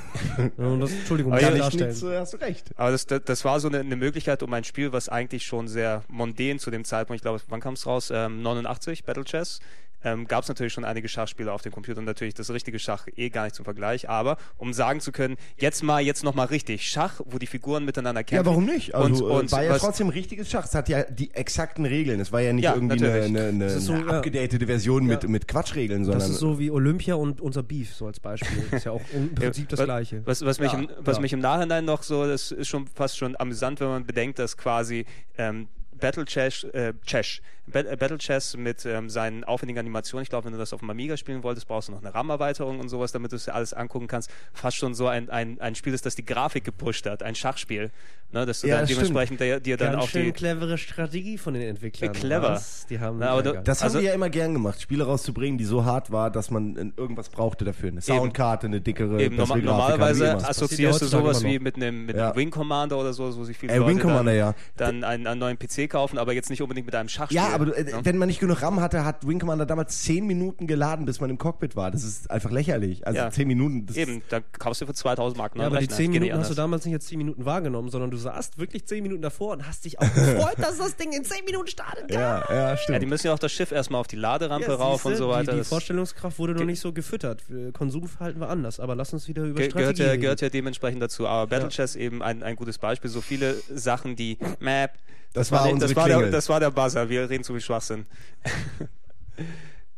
Das, Entschuldigung, ja, ich Nicht darstellen. nichts, äh, hast du recht. Aber das, das, das war so eine, eine Möglichkeit, um ein Spiel, was eigentlich schon sehr mondän zu dem Zeitpunkt, ich glaube, wann kam es raus? Ähm, 89, Battle Chess. Ähm, gab es natürlich schon einige Schachspiele auf dem Computer und natürlich das richtige Schach eh gar nicht zum Vergleich. Aber um sagen zu können, jetzt mal, jetzt nochmal richtig Schach, wo die Figuren miteinander kämpfen. Ja, warum nicht? Also und, und äh, war ja was- trotzdem richtiges Schach. Es hat ja die exakten Regeln. Es war ja nicht Ja, irgendwie eine, natürlich. eine, eine, Das ist so, eine abgedatete Version mit, Ja. mit Quatschregeln, Das sondern ist so wie Olympia und unser Beef, so als Beispiel. ist ja auch im Prinzip das was, Gleiche. Was, was, mich, Ja, im, was ja. mich im Nachhinein noch so, das ist schon fast schon amüsant, wenn man bedenkt, dass quasi ähm, Battle Chess, äh, Chess, äh, Battle Chess mit ähm, seinen aufwendigen Animationen, ich glaube, wenn du das auf dem Amiga spielen wolltest, brauchst du noch eine RAM-Erweiterung und sowas, damit du es dir alles angucken kannst. Fast schon so ein, ein, ein Spiel ist, das die Grafik gepusht hat, ein Schachspiel. Ne, dass du Ja, dann das dementsprechend dir, dir dann Ganz auch schön die. cleverere Strategie von den Entwicklern. Äh, clever. Was? Die haben Na, aber du- ja, Das Also- haben die ja immer gern gemacht, Spiele rauszubringen, die so hart war, dass man äh, irgendwas brauchte dafür. Eine Soundkarte, eine dickere, Eben, bessere norma Grafik, normalerweise wie immer. assoziierst du sowas wie mit einem mit Ja. Wing Commander oder so, wo sich viele Äh, Leute Wing Commander, dann, ja. dann einen, einen neuen PC kaufen, aber jetzt nicht unbedingt mit einem Schachspiel. Ja, aber du, äh, ne? wenn man nicht genug RAM hatte, hat Wing Commander damals 10 Minuten geladen, bis man im Cockpit war. Das ist einfach lächerlich. Also Ja. 10 Minuten. Das Eben, da kaufst du für 2000 Mark Ja, neuen aber die Rechner. 10 Das geht nicht Minuten hast du damals nicht als 10 Minuten wahrgenommen, sondern du saßt wirklich 10 Minuten davor und hast dich auch gefreut, dass das Ding in 10 Minuten startet. Ja, ja, stimmt. Ja, die müssen ja auch das Schiff erstmal auf die Laderampe Ja, rauf und so weiter. Die, die Vorstellungskraft wurde noch nicht so gefüttert. Konsumverhalten war anders, aber lass uns wieder über ge Strategie gehört, ja, reden. gehört ja dementsprechend dazu. Aber Battle Ja. Chess eben ein, ein gutes Beispiel. So viele Sachen, die Map. Das war nicht- unsere das war, der, das war der Buzzer. Wir reden zu viel Schwachsinn.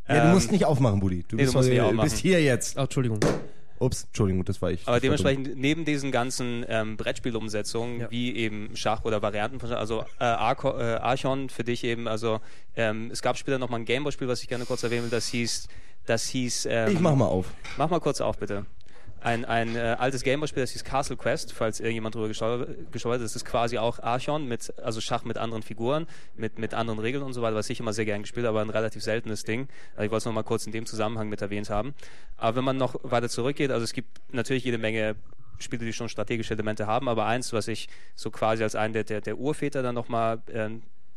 ja, du musst Ähm, nicht aufmachen, Buddy. Du nee, bist, du musst aufmachen. bist hier jetzt. Oh, Entschuldigung. Ups, Entschuldigung, das war ich. Aber war dumm. dementsprechend neben diesen ganzen ähm, Brettspielumsetzungen, Ja. wie eben Schach oder Varianten von Schach, also äh, äh, Archon für dich eben, also ähm, es gab später nochmal ein Gameboy-Spiel, was ich gerne kurz erwähnen will, das hieß, das hieß, ähm, Ich mach mal auf. Mach mal kurz auf, bitte. Ein, ein äh, altes Gameboy-Spiel, das hieß Castle Quest, falls irgendjemand drüber gestolpert ist. Das ist quasi auch Archon, mit, also Schach mit anderen Figuren, mit, mit anderen Regeln und so weiter, was ich immer sehr gern gespielt habe, aber ein relativ seltenes Ding. Also ich wollte es noch mal kurz in dem Zusammenhang mit erwähnt haben. Aber wenn man noch weiter zurückgeht, also es gibt natürlich jede Menge Spiele, die schon strategische Elemente haben, aber eins, was ich so quasi als einen der, der, der Urväter dann nochmal äh,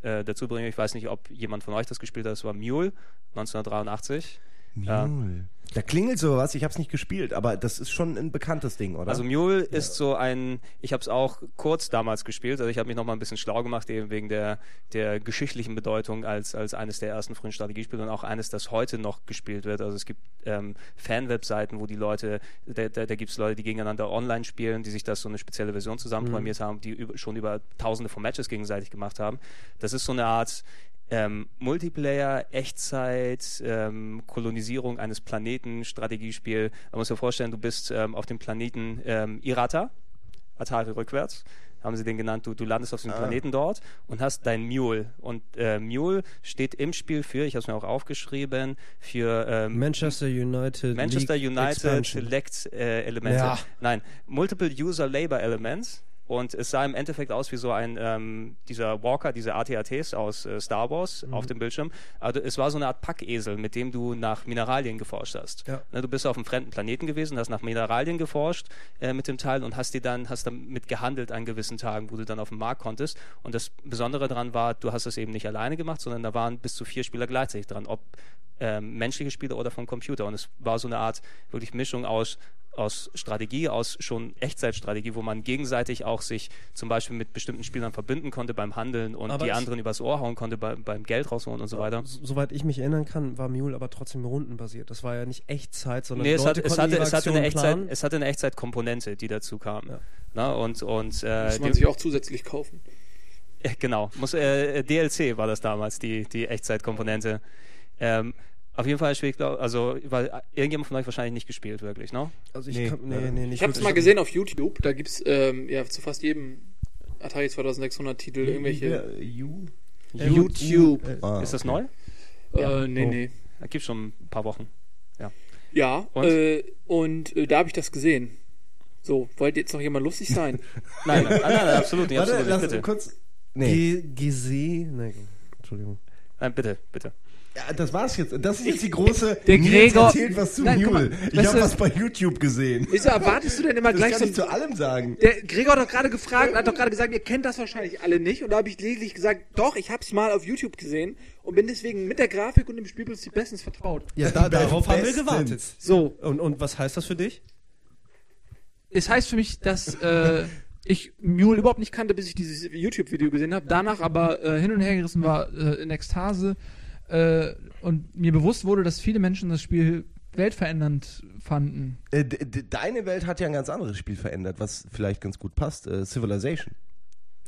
äh, dazu bringe, ich weiß nicht, ob jemand von euch das gespielt hat, das war Mule, 1983. Ja. Mule. Da klingelt sowas, ich hab's nicht gespielt, aber das ist schon ein bekanntes Ding, oder? Also Mule ist so ein, ich habe es auch kurz damals gespielt, also ich habe mich noch mal ein bisschen schlau gemacht, eben wegen der, der geschichtlichen Bedeutung als, als eines der ersten frühen Strategiespiele und auch eines, das heute noch gespielt wird. Also es gibt ähm, Fan-Webseiten, wo die Leute, da, da, da gibt es Leute, die gegeneinander online spielen, die sich das so eine spezielle Version zusammenprogrammiert haben, die über, schon über tausende von Matches gegenseitig gemacht haben. Das ist so eine Art ähm, Multiplayer, Echtzeit, ähm, Kolonisierung eines Planeten, Strategiespiel. Man muss sich vorstellen, du bist ähm, auf dem Planeten ähm, Irata, Atari rückwärts, haben sie den genannt. Du, du landest auf dem Planeten dort und hast dein Mule. Und äh, Mule steht im Spiel für, ich habe es mir auch aufgeschrieben, für ähm, Manchester United. Manchester League United Expansion. Select äh, Elemente. Ja. Nein, Multiple User Labor Elements. Und es sah im Endeffekt aus wie so ein, ähm, dieser Walker, diese AT-ATs aus äh, Star Wars Mhm. auf dem Bildschirm. Also es war so eine Art Packesel, mit dem du nach Mineralien geforscht hast. Ja. Ne, du bist auf einem fremden Planeten gewesen, hast nach Mineralien geforscht äh, mit dem Teil und hast dir dann, hast damit gehandelt an gewissen Tagen, wo du dann auf den Markt konntest. Und das Besondere daran war, du hast es eben nicht alleine gemacht, sondern da waren bis zu vier Spieler gleichzeitig dran, ob ähm, menschliche Spieler oder vom Computer. Und es war so eine Art wirklich Mischung aus aus Strategie, aus schon Echtzeitstrategie, wo man gegenseitig auch sich zum Beispiel mit bestimmten Spielern verbinden konnte beim Handeln und Aber die anderen übers Ohr hauen konnte beim, beim Geld rausholen und so weiter. Soweit ich mich erinnern kann, war Mule aber trotzdem rundenbasiert. Das war ja nicht Echtzeit, sondern Nee, es, hat, es, hatte, es, hatte eine Echtzeit, es hatte eine Echtzeitkomponente, die dazu kam. Ja. Na, und und äh, Muss man sich auch zusätzlich kaufen. äh, genau, muss, äh, DLC war das damals, die, die Echtzeitkomponente. Ähm, auf jeden Fall glaub, also, weil äh, irgendjemand von euch wahrscheinlich nicht gespielt, wirklich, ne? Also ich Nee, kann, nee, nee, nicht Ich habe es wirklich. mal gesehen auf YouTube. Da gibt es ähm, ja, zu fast jedem Atari 2600 Titel irgendwelche. Ja, You? YouTube. Ah, Ist das okay. neu? Äh, nee, Oh. nee. Da gibt schon ein paar Wochen. Ja, Und? Äh, und äh, da habe ich das gesehen. So, wollte jetzt noch jemand lustig sein? Nein, nein, nein, nein absolut nicht. Warte, absolut lass nicht, bitte. kurz. Nee. G GC, nee, Entschuldigung. Nein, bitte, bitte. Ja, das war's jetzt. Das ist jetzt die große. der Gregor- erzählt was zu Nein, Mule. mal, Ich habe du- was bei YouTube gesehen. Wieso erwartest du denn immer Das gleich kann so ich zu allem sagen. Der Gregor hat doch gerade gefragt, hat doch gerade gesagt, ihr kennt das wahrscheinlich alle nicht. Und da habe ich lediglich gesagt, doch, ich habe es mal auf YouTube gesehen und bin deswegen mit der Grafik und dem Spielprinzip bestens vertraut. Ja, da, darauf haben wir gewartet. So, Und, und was heißt das für dich? Es heißt für mich, dass äh, ich Mule überhaupt nicht ich kannte, bis ich dieses YouTube-Video gesehen habe. danach aber äh, hin und her gerissen war äh, in Ekstase. Äh, und mir bewusst wurde, dass viele Menschen das Spiel weltverändernd fanden. Äh, deine Welt hat ja ein ganz anderes Spiel verändert, was vielleicht ganz gut passt. Äh, Civilization.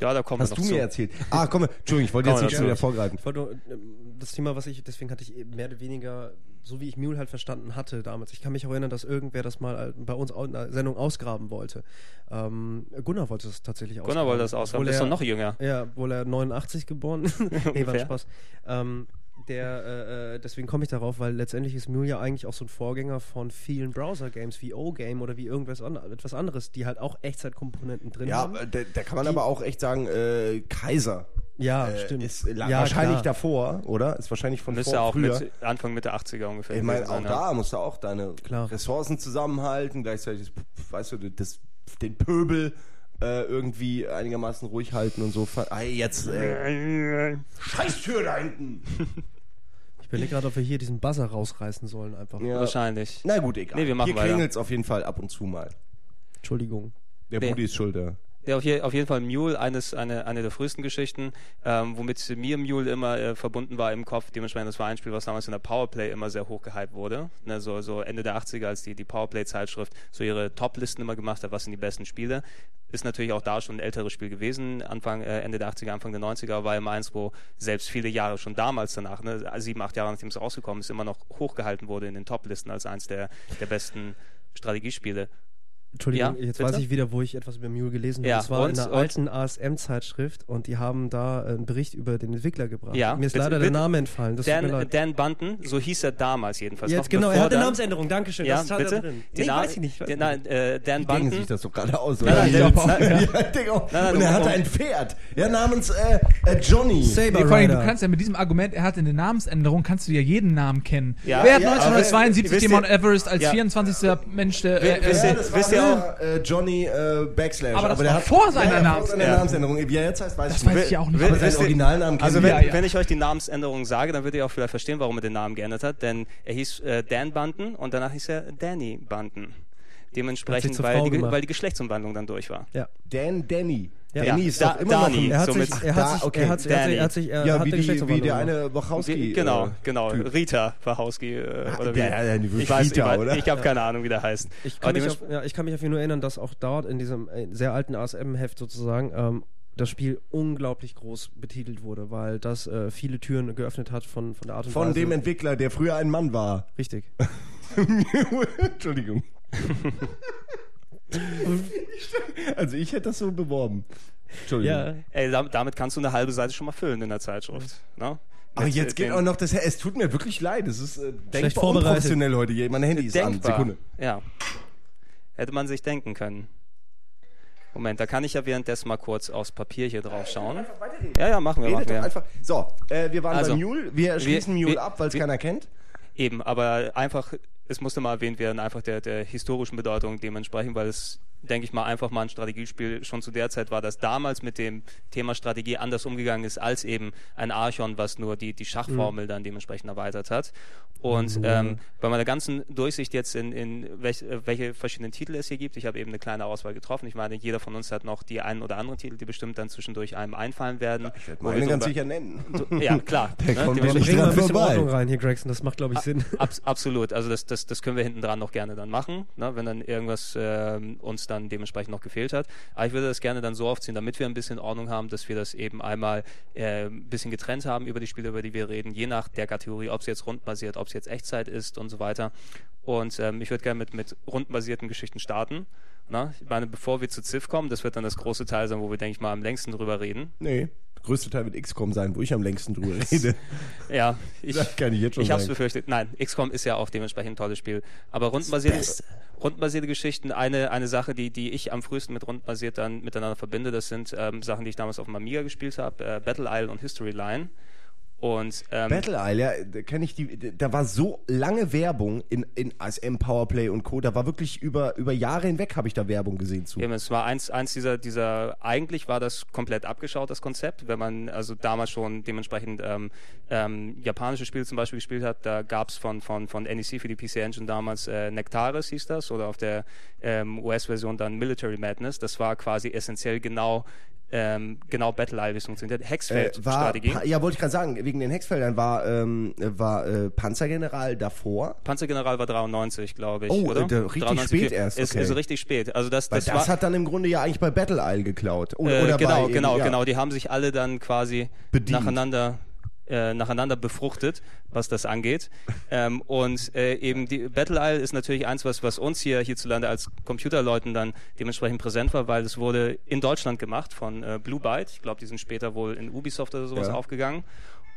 Ja, da kommen Hast wir du noch mir zu. erzählt. Ah, komm, Entschuldigung, ich wollte jetzt nicht schon wieder vorgreifen. Ich wollte nur, ähm, das Thema, was ich, deswegen hatte ich mehr oder weniger, so wie ich Mule halt verstanden hatte damals. Ich kann mich auch erinnern, dass irgendwer das mal äh, bei uns in der Sendung ausgraben wollte. Ähm, Gunnar wollte es tatsächlich ausgraben. Gunnar wollte das ausgraben, Obwohl ist er- doch noch jünger. Ja, wohl er 89 geboren ist. nee, war. Spaß. Ähm, der, äh, äh, deswegen komme ich darauf, weil letztendlich ist Mule ja eigentlich auch so ein Vorgänger von vielen Browser-Games wie O-Game oder wie irgendwas an, etwas anderes, die halt auch Echtzeitkomponenten drin Ja, haben. äh, da, da kann man aber auch echt sagen, äh, Kaiser. Ja, äh, stimmt. Ist Ja, wahrscheinlich klar. davor, oder? Ist wahrscheinlich von Müsste vor, auch früher. mit Anfang Mitte 80er ungefähr. Ich meine, auch sein, ja. da musst du auch deine Klar. Ressourcen zusammenhalten, gleichzeitig, das, weißt du, das, den Pöbel äh, irgendwie einigermaßen ruhig halten und so. Ver- Ey, jetzt, äh, Scheißtür da hinten! Ich überlege gerade, ob wir hier diesen Buzzer rausreißen sollen einfach. Ja. Wahrscheinlich. Na gut, egal. Nee, wir machen Hier klingelt es auf jeden Fall ab und zu mal. Entschuldigung. Der Nee. Buddy ist schuld, ja. Ja, auf, je, auf jeden Fall Mule, eines, eine, eine der frühesten Geschichten, ähm, womit mir Mule immer äh, verbunden war im Kopf. Dementsprechend, das war ein Spiel, was damals in der Powerplay immer sehr hoch gehypt wurde. Ne, so, so Ende der 80er, als die, die Powerplay-Zeitschrift so ihre Top-Listen immer gemacht hat, was sind die besten Spiele. Ist natürlich auch da schon ein älteres Spiel gewesen, Anfang, äh, Ende der 80er, Anfang der 90er, war immer eins, wo selbst viele Jahre schon damals danach, ne, sieben, acht Jahre nachdem es rausgekommen ist, immer noch hochgehalten wurde in den Top-Listen als eins der, der besten Strategiespiele. Entschuldigung, Ja, jetzt bitte? weiß ich wieder, wo ich etwas über Mule gelesen habe. Ja, das war und- in einer alten ASM-Zeitschrift und die haben da einen Bericht über den Entwickler gebracht. Ja, Mir ist bitte- leider der bitte. Name entfallen. Das Dan. Dan Bunton, so hieß er damals jedenfalls. Jetzt noch genau, er hat eine Namensänderung, Dankeschön. Ja, das bitte? da drin. Den Nee, Namen- weiß ich nicht. Weiß nein, äh, Dan Denken Bunton. sich das doch gerade aus, Nein, nein, oder? der- Ja, nein, auch. Nein, nein, und er hatte ein Pferd, ja, namens äh, äh, Johnny. Saber Nee, vor allem, du Rider. kannst ja mit diesem Argument, er hatte eine Namensänderung, kannst du ja jeden Namen kennen. Ja, Wer hat ja, aber 1972 wisst den Mount Everest als Ja. 24. Mensch der. Äh, wisst äh, ihr- ihr auch äh, Johnny äh, Backslash. Aber das der war hat, vor seiner ja, Namens- vor seiner Ja. Namensänderung. Wie er jetzt heißt, weiß das ich nicht. weiß ich auch nicht. Aber seinen Originalnamen Also wenn. Ja, ja. wenn ich euch die Namensänderung sage, dann werdet ihr auch vielleicht verstehen, warum er den Namen geändert hat. Denn er hieß äh, Dan Bunton und danach hieß er Danny Bunton. Dementsprechend, weil die, weil die Geschlechtsumwandlung dann durch war. Ja. Dan Danny. Ja. Danny ist Da- doch immer Dani. noch ein, Er hat somit- sich, er hat Da, sich, okay. er hat, er hat sich, er hat sich, er ja, hat wie, eine die, wie der gemacht. eine Wachowski. Wie, genau, äh, genau. Typ. Rita Wachowski. Äh, oder wie? ja, ja, ich weiß, Rita, ich, oder? ich habe keine Ahnung, wie der heißt. Ich kann, mich auf, ja, ich kann mich auf jeden Fall nur erinnern, dass auch dort in diesem äh, sehr alten ASM-Heft sozusagen ähm, das Spiel unglaublich groß betitelt wurde, weil das äh, viele Türen geöffnet hat von, von der Art und Von Weise. dem Entwickler, der früher ein Mann war. Richtig. Entschuldigung. also ich hätte das so beworben. Entschuldigung. Ja, Ey, damit, kannst du eine halbe Seite schon mal füllen in der Zeitschrift. Ne? Aber Mit, jetzt äh, geht auch noch das. Es tut mir wirklich leid. Es ist äh, denkbar vorbereitet. unprofessionell heute. hier. Mein Handy ist an. denkbar. Sekunde. Ja. Hätte man sich denken können. Moment, da kann ich ja währenddessen mal kurz aufs Papier hier drauf schauen. Ja, ja, machen wir, machen Redet doch wir. einfach. So, äh, wir waren Also, bei Mule. Wir schließen Mule wir- ab, weil es wir- keiner kennt. Eben, aber einfach, es musste mal erwähnt werden, einfach der, der historischen Bedeutung dementsprechend, weil es, denke ich mal, einfach mal ein Strategiespiel schon zu der Zeit war, das damals mit dem Thema Strategie anders umgegangen ist, als eben ein Archon, was nur die, die Schachformel dann dementsprechend erweitert hat. Und ähm, bei meiner ganzen Durchsicht jetzt in, in welch, äh, welche verschiedenen Titel es hier gibt, ich habe eben eine kleine Auswahl getroffen. Ich meine, jeder von uns hat noch die einen oder anderen Titel, die bestimmt dann zwischendurch einem einfallen werden. Ich werde wir meine ganz sicher nennen. Ja, klar. Der ne, kommt dementsprechend- nicht bring mal dran ein bisschen vorbei. Ordnung rein hier, Gregson. Das macht, glaube ich, Sinn. Abs absolut, also das, das, das können wir hinten dran noch gerne dann machen, ne, wenn dann irgendwas ähm, uns dann dementsprechend noch gefehlt hat. Aber ich würde das gerne dann so aufziehen, damit wir ein bisschen Ordnung haben, dass wir das eben einmal äh, ein bisschen getrennt haben über die Spiele, über die wir reden, je nach der Kategorie, ob es jetzt rundbasiert, ob es jetzt Echtzeit ist und so weiter. Und ähm, ich würde gerne mit, mit rundenbasierten Geschichten starten. Ne? Ich meine, bevor wir zu Civ kommen, das wird dann das große Teil sein, wo wir, denke ich mal, am längsten drüber reden. Nee, der größte Teil wird XCOM sein, wo ich am längsten drüber rede. Ja, ich, Das kann ich jetzt schon ich habe es befürchtet. Nein, XCOM ist ja auch dementsprechend ein tolles Spiel. Aber rundenbasierte, rundenbasierte Geschichten, eine, eine Sache, die, die ich am frühesten mit rundenbasiert dann miteinander verbinde, das sind ähm, Sachen, die ich damals auf dem Amiga gespielt habe, äh, Battle Isle und History Line. Und ähm, Battle Isle, ja, da kenne ich die, da war so lange Werbung in, in ASM, Powerplay und Co. Da war wirklich über, über Jahre hinweg habe ich da Werbung gesehen zu. Eben, es war eins, eins dieser, dieser, eigentlich war das komplett abgeschaut, das Konzept. Wenn man also damals schon dementsprechend ähm, ähm, japanische Spiele zum Beispiel gespielt hat, da gab es von, von, von NEC für die PC Engine damals äh, Nectaris hieß das oder auf der ähm, US-Version dann Military Madness. Das war quasi essentiell genau ähm, genau Battle Isle, wie es funktioniert. Äh, war, Hexfeld-Strategie. Pa- ja, wollte ich gerade sagen, wegen den Hexfeldern war, ähm, war äh, Panzergeneral davor. Panzergeneral war 93, glaube ich. Oh, oder? äh, richtig 93, spät erst, Ist, okay. ist richtig spät. Also das, Weil das, das, hat dann im Grunde ja eigentlich bei Battle Isle geklaut. Oder, Äh, genau, bei, genau, ja. genau. Die haben sich alle dann quasi Bedient. nacheinander äh, nacheinander befruchtet, was das angeht. ähm, und äh, eben die Battle Isle ist natürlich eins, was, was uns hier hierzulande als Computerleuten dann dementsprechend präsent war, weil es wurde in Deutschland gemacht von äh, Blue Byte. Ich glaube, die sind später wohl in Ubisoft oder sowas Ja. aufgegangen.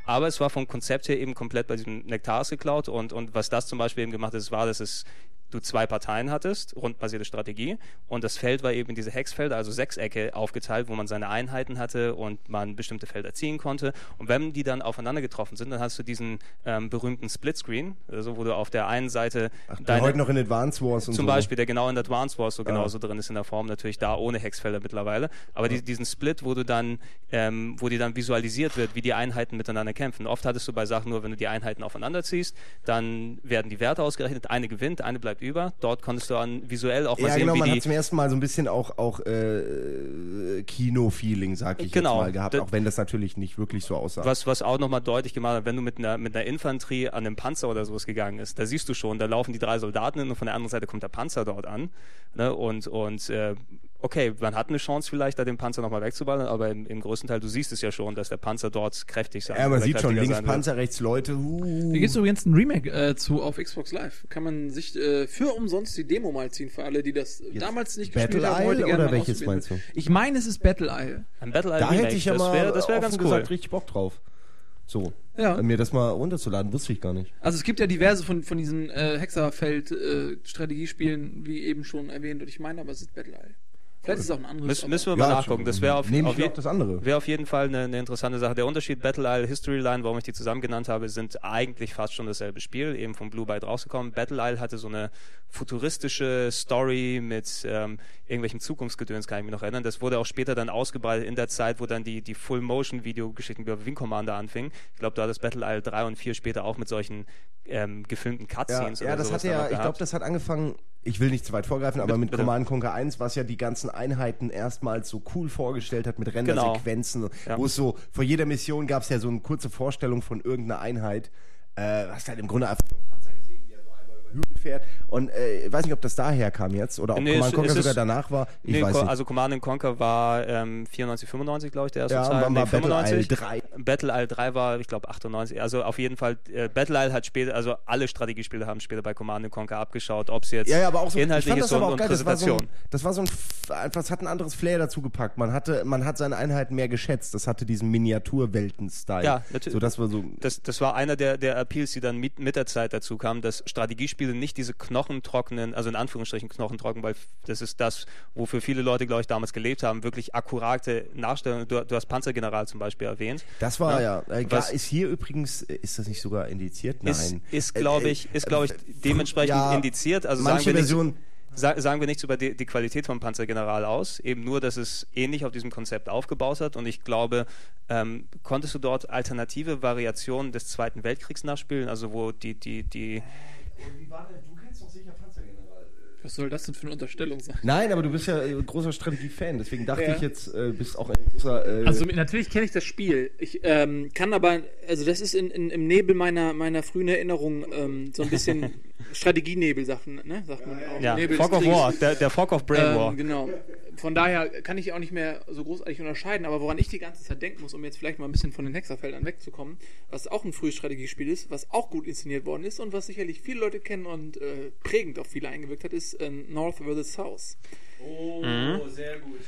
Aber es war vom Konzept her eben komplett bei diesem Nektaris geklaut und, und was das zum Beispiel eben gemacht ist, war, dass es du zwei Parteien hattest, rundbasierte Strategie und das Feld war eben in diese Hexfelder, also Sechsecke aufgeteilt, wo man seine Einheiten hatte und man bestimmte Felder ziehen konnte und wenn die dann aufeinander getroffen sind, dann hast du diesen ähm, berühmten Splitscreen, also wo du auf der einen Seite Der heute noch in Advance Wars und zum so. Beispiel, der genau in Advance Wars so genauso drin ist in der Form, natürlich da ohne Hexfelder mittlerweile. Aber die, diesen Split, wo du dann, ähm, wo dir dann visualisiert wird, wie die Einheiten miteinander kämpfen. Oft hattest du bei Sachen nur, wenn du die Einheiten aufeinander ziehst, dann werden die Werte ausgerechnet, eine gewinnt, eine bleibt über. Dort konntest du dann visuell auch mal Ja, sehen, genau, man wie hat die. zum ersten Mal so ein bisschen auch, auch äh, Kino-Feeling, sag ich Genau. jetzt mal, gehabt, auch wenn das natürlich nicht wirklich so aussah. Was, was auch nochmal deutlich gemacht hat, wenn du mit einer, mit einer Infanterie an einem Panzer oder sowas gegangen ist, da siehst du schon, da laufen die drei Soldaten hin und von der anderen Seite kommt der Panzer dort an. Ne? Und, und äh, okay, man hat eine Chance vielleicht, da den Panzer nochmal wegzuballern, aber im, im größten Teil, du siehst es ja schon, dass der Panzer dort kräftig sein Ja, man sieht schon, links wird. Panzer, rechts Leute. Uh. Hier gibt es übrigens ein Remake äh, zu auf Xbox Live kann man sich äh, für umsonst die Demo mal ziehen für alle, die das damals nicht Battle gespielt haben, heute Isle oder mal welches meinst du? Ich meine, es ist Battle Isle. Ein Battle Isle Da Remake, hätte ich ja das mal wäre das wär offen ganz cool. gesagt richtig Bock drauf. So. Ja. Mir das mal runterzuladen, wusste ich gar nicht. Also es gibt ja diverse von, von diesen äh, Hexerfeld-Strategiespielen, wie eben schon erwähnt, und ich meine, aber es ist Battle Isle. Vielleicht ist es auch ein anderes. Müssen, müssen wir mal Ja, nachgucken. Das wäre auf, auf, je- das wäre auf jeden Fall eine, eine interessante Sache. Der Unterschied Battle Isle, History Line, warum ich die zusammen genannt habe, sind eigentlich fast schon dasselbe Spiel, eben vom Blue Byte rausgekommen. Battle Isle hatte so eine futuristische Story mit ähm, irgendwelchem Zukunftsgedöns, kann ich mich noch erinnern. Das wurde auch später dann ausgebreitet in der Zeit, wo dann die, die Full-Motion-Video-Geschichten über Wing Commander anfingen. Ich glaube, da hat das Battle Isle 3 und 4 später auch mit solchen ähm, gefilmten Ja, Cutscenes ja oder das sowas hat ja, ich glaube, das hat angefangen, ich will nicht zu weit vorgreifen, aber mit bitte. Command Conquer 1, was ja die ganzen Einheiten erstmals so cool vorgestellt hat mit Rendersequenzen, Ja. wo es so, vor jeder Mission gab es ja so eine kurze Vorstellung von irgendeiner Einheit, äh, hast halt im Grunde einfach Hügel fährt und äh, ich weiß nicht, ob das daher kam jetzt oder ob Nee, Command Conquer ist- sogar danach war, ich Nee, weiß nicht. also Command Conquer war ähm, 94, 95, glaube ich, der erste ja, Teil. und wann Nee, war Battle Isle 3? Battle Isle 3 war, ich glaube, 98. Also auf jeden Fall, äh, Battle Isle hat später, also alle Strategiespiele haben später bei Command Conquer abgeschaut, ob es jetzt Ja, ja, aber auch so, ich inhaltlich ist das und, und geil. Das war so, ein, Präsentation. das war so ein, es hat ein anderes Flair dazu gepackt. Man hatte, man hat seine Einheiten mehr geschätzt. Das hatte diesen Miniaturwelten-Style. Ja, natürlich. So, das war so, das, das war einer der, der Appeals, die dann mit, mit der Zeit dazu kamen, dass Strategiespiele nicht diese knochentrockenen, also in Anführungsstrichen knochentrocken, weil das ist das, wofür viele Leute, glaube ich, damals gelebt haben, wirklich akkurate Nachstellungen. Du, du hast Panzergeneral zum Beispiel erwähnt. Das war ja. Äh, Was- ist hier übrigens, äh, ist das nicht sogar indiziert? Nein. Ist, ist glaube äh, ich, ist, glaube ich, dementsprechend ja, indiziert. Also manche sagen wir, nichts, Versionen- sa sagen wir nichts über die, die Qualität vom Panzergeneral aus, eben nur, dass es ähnlich auf diesem Konzept aufgebaut hat. Und ich glaube, ähm, konntest du dort alternative Variationen des Zweiten Weltkriegs nachspielen, also wo die, die, die Du kennst doch sicher Panzergeneral. Was soll das denn für eine Unterstellung sein? Nein, aber du bist ja äh, großer Strategie-Fan, deswegen dachte Ja. ich jetzt, äh, bist auch ein großer. Äh, Also natürlich kenne ich das Spiel. Ich ähm, kann aber, also das ist in, in, im Nebel meiner, meiner frühen Erinnerung ähm, so ein bisschen Strategienebel, sagt, ne? sagt man auch. ja, Nebel Fog of. War, der, der Fog of Brain War. Ähm, genau. Von daher kann ich auch nicht mehr so großartig unterscheiden, aber woran ich die ganze Zeit denken muss, um jetzt vielleicht mal ein bisschen von den Hexerfeldern wegzukommen, was auch ein frühes Strategiespiel ist, was auch gut inszeniert worden ist und was sicherlich viele Leute kennen und äh, prägend auf viele eingewirkt hat, ist ähm, North vs. South.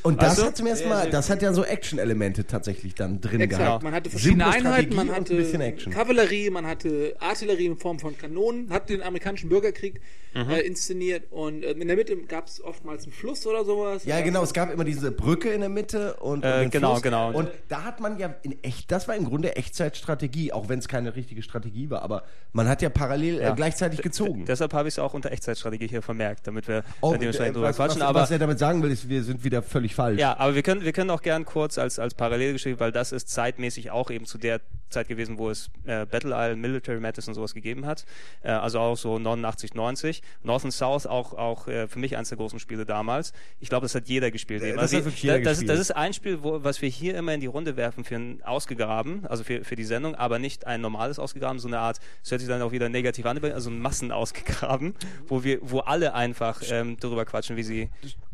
Und das Also- hat zum ersten Mal, das hat ja so Action-Elemente tatsächlich dann drin Exakt. gehabt. Man hatte verschiedene Simple Einheiten, man hatte. Kavallerie, man hatte Artillerie in Form von Kanonen, hat den amerikanischen Bürgerkrieg Mhm. äh, inszeniert und äh, in der Mitte gab es oftmals einen Fluss oder sowas. Ja, genau, es gab immer diese Brücke in der Mitte und, Äh, und den genau, Fluss. genau. Und da hat man ja in echt, das war im Grunde Echtzeitstrategie, auch wenn es keine richtige Strategie war, aber man hat ja parallel Ja. äh, gleichzeitig gezogen. Deshalb habe ich es auch unter Echtzeitstrategie hier vermerkt, damit wir Oh, dementsprechend äh, drüber was, quatschen. was, aber was damit sagen will, ist, wir sind wieder völlig falsch. Ja, aber wir können, wir können auch gern kurz als, als Parallelgeschichte, weil das ist zeitmäßig auch eben zu der Zeit gewesen, wo es äh, Battle Isle, Military Madness und sowas gegeben hat. Äh, also auch so 89, 90. North and South auch, auch äh, für mich eines der großen Spiele damals. Ich glaube, das hat jeder gespielt. Das hat jeder das, gespielt. das ist ein Spiel, wo, was wir hier immer in die Runde werfen für ein Ausgegraben, also für, für die Sendung, aber nicht ein normales Ausgegraben, so eine Art, das hört sich dann auch wieder negativ an, also ein Massen ausgegraben, wo wir, wo alle einfach ähm, darüber quatschen, wie sie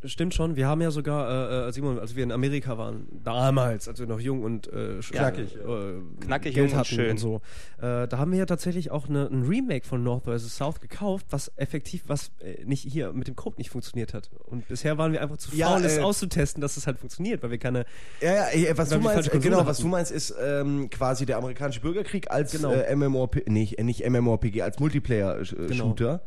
Stimmt schon, wir haben ja sogar, äh, äh, Simon, als wir in Amerika waren, damals, als wir noch jung und äh, Knackig, äh, Knackig, Geld jung und hatten schön. und so. Äh, da haben wir ja tatsächlich auch eine, ein Remake von North vs. South gekauft, was effektiv, was äh, nicht hier mit dem Code nicht funktioniert hat. Und bisher waren wir einfach zu Ja, faul, es äh, auszutesten, dass es halt funktioniert, weil wir keine. Ja, ja, äh, was du meinst, genau, was hatten. du meinst, ist ähm, quasi der amerikanische Bürgerkrieg als Genau. äh, MMORPG, nicht, äh, nicht MMORPG, als Multiplayer-Shooter.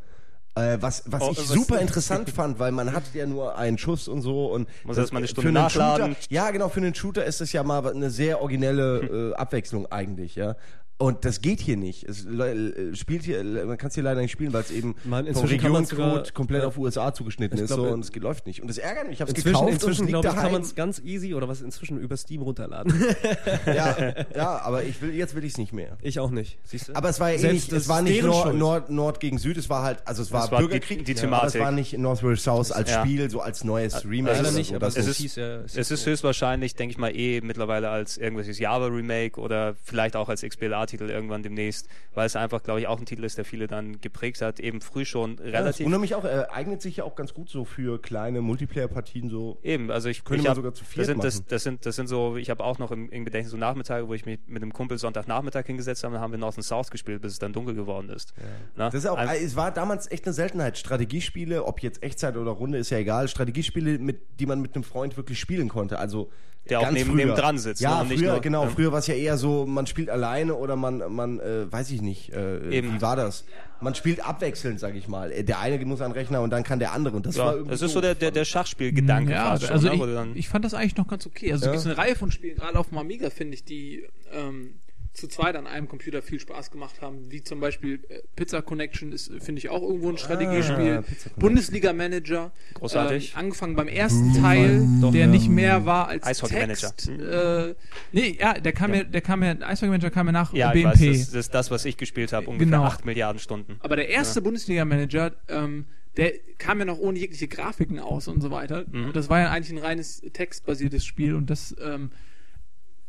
Äh, was was Oh, ich was- super interessant fand, weil man hat ja nur einen Schuss und so und Muss das- erst mal eine für Stunde einen nachladen. Shooter, ja, genau, für einen Shooter ist es ja mal eine sehr originelle äh, Abwechslung eigentlich, ja. Und das geht hier nicht. Es äh, spielt hier, man kann es hier leider nicht spielen, weil es eben Man, vom Regionscode komplett ja. auf USA zugeschnitten ist glaub, so, äh, und es läuft nicht. Und das ärgert mich. Ich habe es Inzwischen, gekauft und inzwischen es liegt glaube ich, kann man es ganz easy oder was inzwischen über Steam runterladen. ja, ja, aber ich will, jetzt will ich es nicht mehr. ich auch nicht. Siehst du? Aber es war ja eh nicht, es war nicht Nord. Nord, Nord gegen Süd, es war halt, also es war war die- Bürgerkrieg, die ja, aber es Thematik. war nicht North vs. South als Ja. Spiel, so als neues Remake. Oder nicht, so. aber es ist- hieß ja- es Es ist höchstwahrscheinlich, denke ich mal, eh mittlerweile als irgendwelches Java-Remake oder vielleicht auch als XBLA-Titel irgendwann demnächst, weil es einfach, glaube ich, auch ein Titel ist, der viele dann geprägt hat, eben früh schon Ja, relativ. wundert mich auch, äh, eignet sich ja auch ganz gut so für kleine Multiplayer-Partien so. Eben, also ich, Könnte man sogar zu viert das sind, das, machen. das sind das sind so, ich habe auch noch im, im Gedächtnis so Nachmittage, wo ich mich mit einem Kumpel Sonntagnachmittag hingesetzt habe, dann haben wir North and South gespielt, bis es dann dunkel geworden ist. Na? Das ist auch, Ein- es war damals echt eine Seltenheit. Strategiespiele, ob jetzt Echtzeit oder Runde, ist ja egal. Strategiespiele, mit, die man mit einem Freund wirklich spielen konnte. Also Der auch ganz neben- früher. neben dran sitzt, Ja, ne, und nicht früher, nur- genau. ja. Früher war es ja eher so, man spielt alleine oder man, man äh, weiß ich nicht, äh, Eben. wie war das? Man spielt abwechselnd, sag ich mal. Der eine muss an den Rechner und dann kann der andere. Und das war ja, irgendwie das ist so der, der, der Schachspielgedanke ja, schon, also ne, ich, ich fand das eigentlich noch ganz okay. Also Ja. es gibt eine Reihe von Spielen, gerade auf dem Amiga, finde ich, die ähm, zu zweit an einem Computer viel Spaß gemacht haben, wie zum Beispiel äh, Pizza Connection ist, äh, finde ich, auch irgendwo ein Strategiespiel. Ah, Pizza Connection. Bundesliga Manager. Großartig. Ähm, angefangen beim ersten Teil, der nicht mehr war als Eishockey Text. Manager. Äh, nee, ja, der kam ja, der kam ja, Eishockey Manager kam ja nach ja, ich BMP. weiß, das, das ist das, was ich gespielt habe, ungefähr Genau. 8 Milliarden Stunden. Aber der erste Bundesliga-Manager, ähm, der kam ja noch ohne jegliche Grafiken aus und so weiter. Mhm. Das war ja eigentlich ein reines textbasiertes Spiel und das ähm,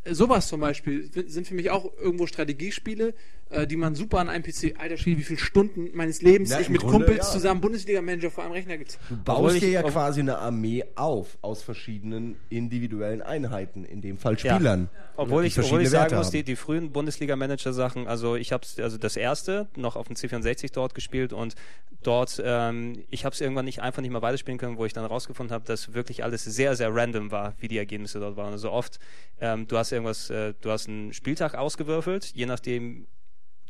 sowas zum Beispiel sind für mich auch irgendwo Strategiespiele, äh, die man super an einem PC, alter Spiel, wie viele Stunden meines Lebens Ja, ich mit Grunde, Kumpels ja. zusammen Bundesliga-Manager vor einem Rechner gezockt Du Obwohl baust ich- dir ja quasi eine Armee auf aus verschiedenen individuellen Einheiten, in dem Fall Ja. Spielern. Obwohl die ich, obwohl ich sagen Werte muss, die, die frühen Bundesliga-Manager-Sachen, also ich habe also das erste noch auf dem C64 dort gespielt und dort, ähm, ich habe es irgendwann nicht einfach nicht mehr weiterspielen können, wo ich dann rausgefunden habe, dass wirklich alles sehr, sehr random war, wie die Ergebnisse dort waren. Also oft, ähm, du hast irgendwas, äh, du hast einen Spieltag ausgewürfelt, je nachdem,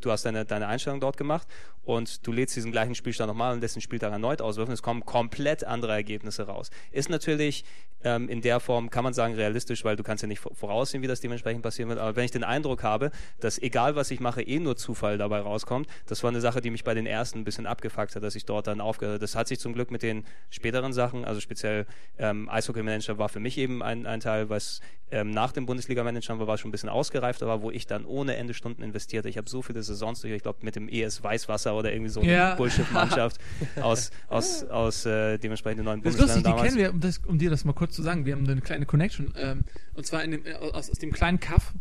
du hast deine, deine Einstellung dort gemacht und du lädst diesen gleichen Spielstand nochmal und lässt den Spieltag erneut auswürfeln. Es kommen komplett andere Ergebnisse raus. Ist natürlich ähm, in der Form, kann man sagen, realistisch, weil du kannst ja nicht vor- voraussehen, wie das dementsprechend passieren wird. Aber wenn ich den Eindruck habe, dass egal was ich mache, eh nur Zufall dabei rauskommt, das war eine Sache, die mich bei den ersten ein bisschen abgefuckt hat, dass ich dort dann aufgehört habe. Das hat sich zum Glück mit den späteren Sachen, also speziell ähm, Eishockey-Manager war für mich eben ein, ein Teil, was ähm, nach dem Bundesliga-Manager war, war schon ein bisschen ausgereifter war, wo ich dann ohne Ende Stunden investierte. Ich habe so viele Saisons durch, ich glaube mit dem ES Weißwasser oder irgendwie so eine Ja. Bullshit-Mannschaft aus, aus, aus äh, dementsprechend neuen Das ist lustig, Bundesländern die damals. kennen wir, um, das, um dir das mal kurz zu sagen, wir haben eine kleine Connection, ähm, und zwar in dem, äh, aus, aus dem kleinen Kaff,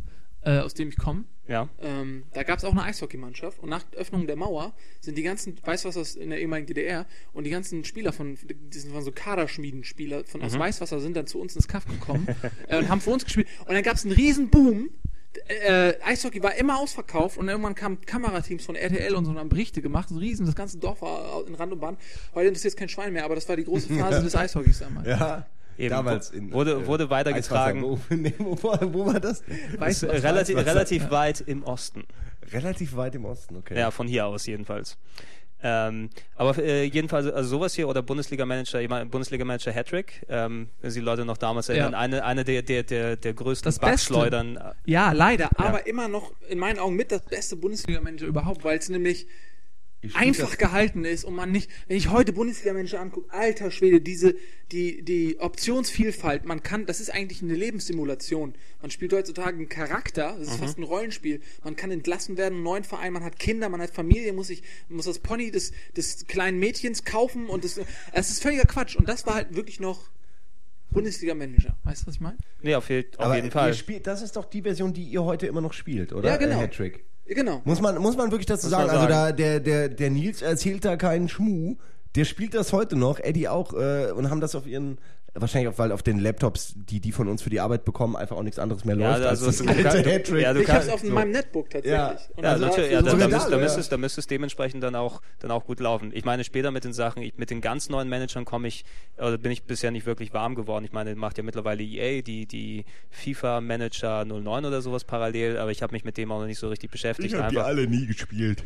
äh, aus dem ich komme. Ja. Ähm, da gab es auch eine Eishockeymannschaft und nach Öffnung der Mauer sind die ganzen, Weißwassers in der ehemaligen DDR und die ganzen Spieler von, die waren so Kaderschmiedenspieler von Mhm. aus Weißwasser sind dann zu uns ins Kaff gekommen äh, und haben für uns gespielt und dann gab es einen riesen Boom. Äh, Eishockey war immer ausverkauft und irgendwann kamen Kamerateams von RTL und so und haben Berichte gemacht, so riesen, das ganze Dorf war in Rand und Band. Heute interessiert es kein Schwein mehr, aber das war die große Phase des Eishockeys damals. Ja, Eben, damals in, wurde- wurde weitergetragen. Wo, wo, war- wo war das? Äh, du, was relativ, relativ weit im Osten. Relativ weit im Osten, okay. Ja, von hier aus jedenfalls. Ähm, aber äh, jedenfalls, also sowas hier oder Bundesliga-Manager, ich meine, Bundesliga-Manager Hattrick, ähm, wenn Sie Leute noch damals erinnern, Ja. eine, eine der, der, der, der größten Das Beste. Backschleudern. Ja, leider, aber immer noch in meinen Augen mit das beste Bundesliga-Manager überhaupt, weil es nämlich einfach gehalten ist und man nicht, wenn ich heute Bundesliga-Menschen angucke, alter Schwede, diese, die, die Optionsvielfalt, man kann, das ist eigentlich eine Lebenssimulation. Man spielt heutzutage einen Charakter, das ist fast ein Rollenspiel. Man kann entlassen werden, einen neuen Verein, man hat Kinder, man hat Familie, muss sich, muss das Pony des, des kleinen Mädchens kaufen und das, es ist völliger Quatsch. Und das war halt wirklich noch Bundesliga-Manager. Weißt du, was ich meine? Nee, auf, je, auf jeden ihr Fall. spielt, das ist doch die Version, die ihr heute immer noch spielt, oder? Ja, genau. Äh, Hattrick. Genau. Muss man, muss man wirklich dazu sagen, man also sagen. da, der, der, der Nils erzählt da keinen Schmuh. Der spielt das heute noch, Eddie auch, äh, und haben das auf ihren, wahrscheinlich auch, weil auf den Laptops, die die von uns für die Arbeit bekommen, einfach auch nichts anderes mehr Ja, läuft also als das du alte Hattrick. ja, du ich hab's auf so. meinem Netbook tatsächlich. Ja. Und Ja, natürlich, hast ja, du da, da, müsste, da, es, da müsste es dementsprechend dann auch, dann auch gut laufen. Ich meine, später mit den Sachen, ich, mit den ganz neuen Managern komme ich, oder bin ich bisher nicht wirklich warm geworden. Ich meine, macht ja mittlerweile EA, die, die FIFA-Manager 09 oder sowas parallel, aber ich habe mich mit dem auch noch nicht so richtig beschäftigt. Einfach- alle nie gespielt.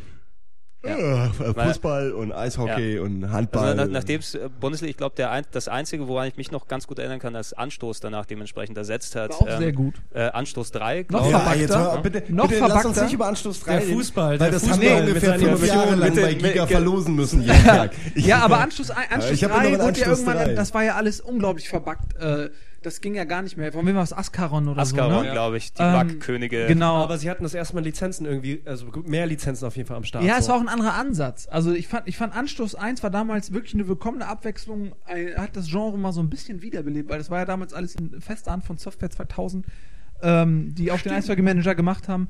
Ja. Äh, Fußball und Eishockey und Handball. Also nach, nachdem es äh, Bundesliga, ich glaube, der ein, das Einzige, woran ich mich noch ganz gut erinnern kann, dass Anstoß danach dementsprechend ersetzt hat. War auch ähm, sehr gut. Äh, Anstoß 3, Noch ja, verpackter. jetzt bitte, Noch bitte lass uns verpackter. nicht über Anstoß 3 Der Fußball, weil der das Fußball haben wir mit ungefähr fünf Jahre lang bei Giga mit- verlosen müssen jeden Tag. Ich- Ja, aber hab immer 3 noch einen wurde ja irgendwann, 3. das war ja alles unglaublich verbuggt. Äh, das ging ja gar nicht mehr. Von wem war es? Ascaron oder Ascaron, so, ne? glaube ich, die Ähm, Bug-Könige. Genau. Aber sie hatten das erste Mal Lizenzen irgendwie, also mehr Lizenzen auf jeden Fall am Start. ja, es so. war auch ein anderer Ansatz. Also ich fand, ich fand Anstoß 1 war damals wirklich eine willkommene Abwechslung, ein- hat das Genre mal so ein bisschen wiederbelebt, weil das war ja damals alles in fester Hand von Software 2000, ähm, die auch den Eishockey-Manager gemacht haben.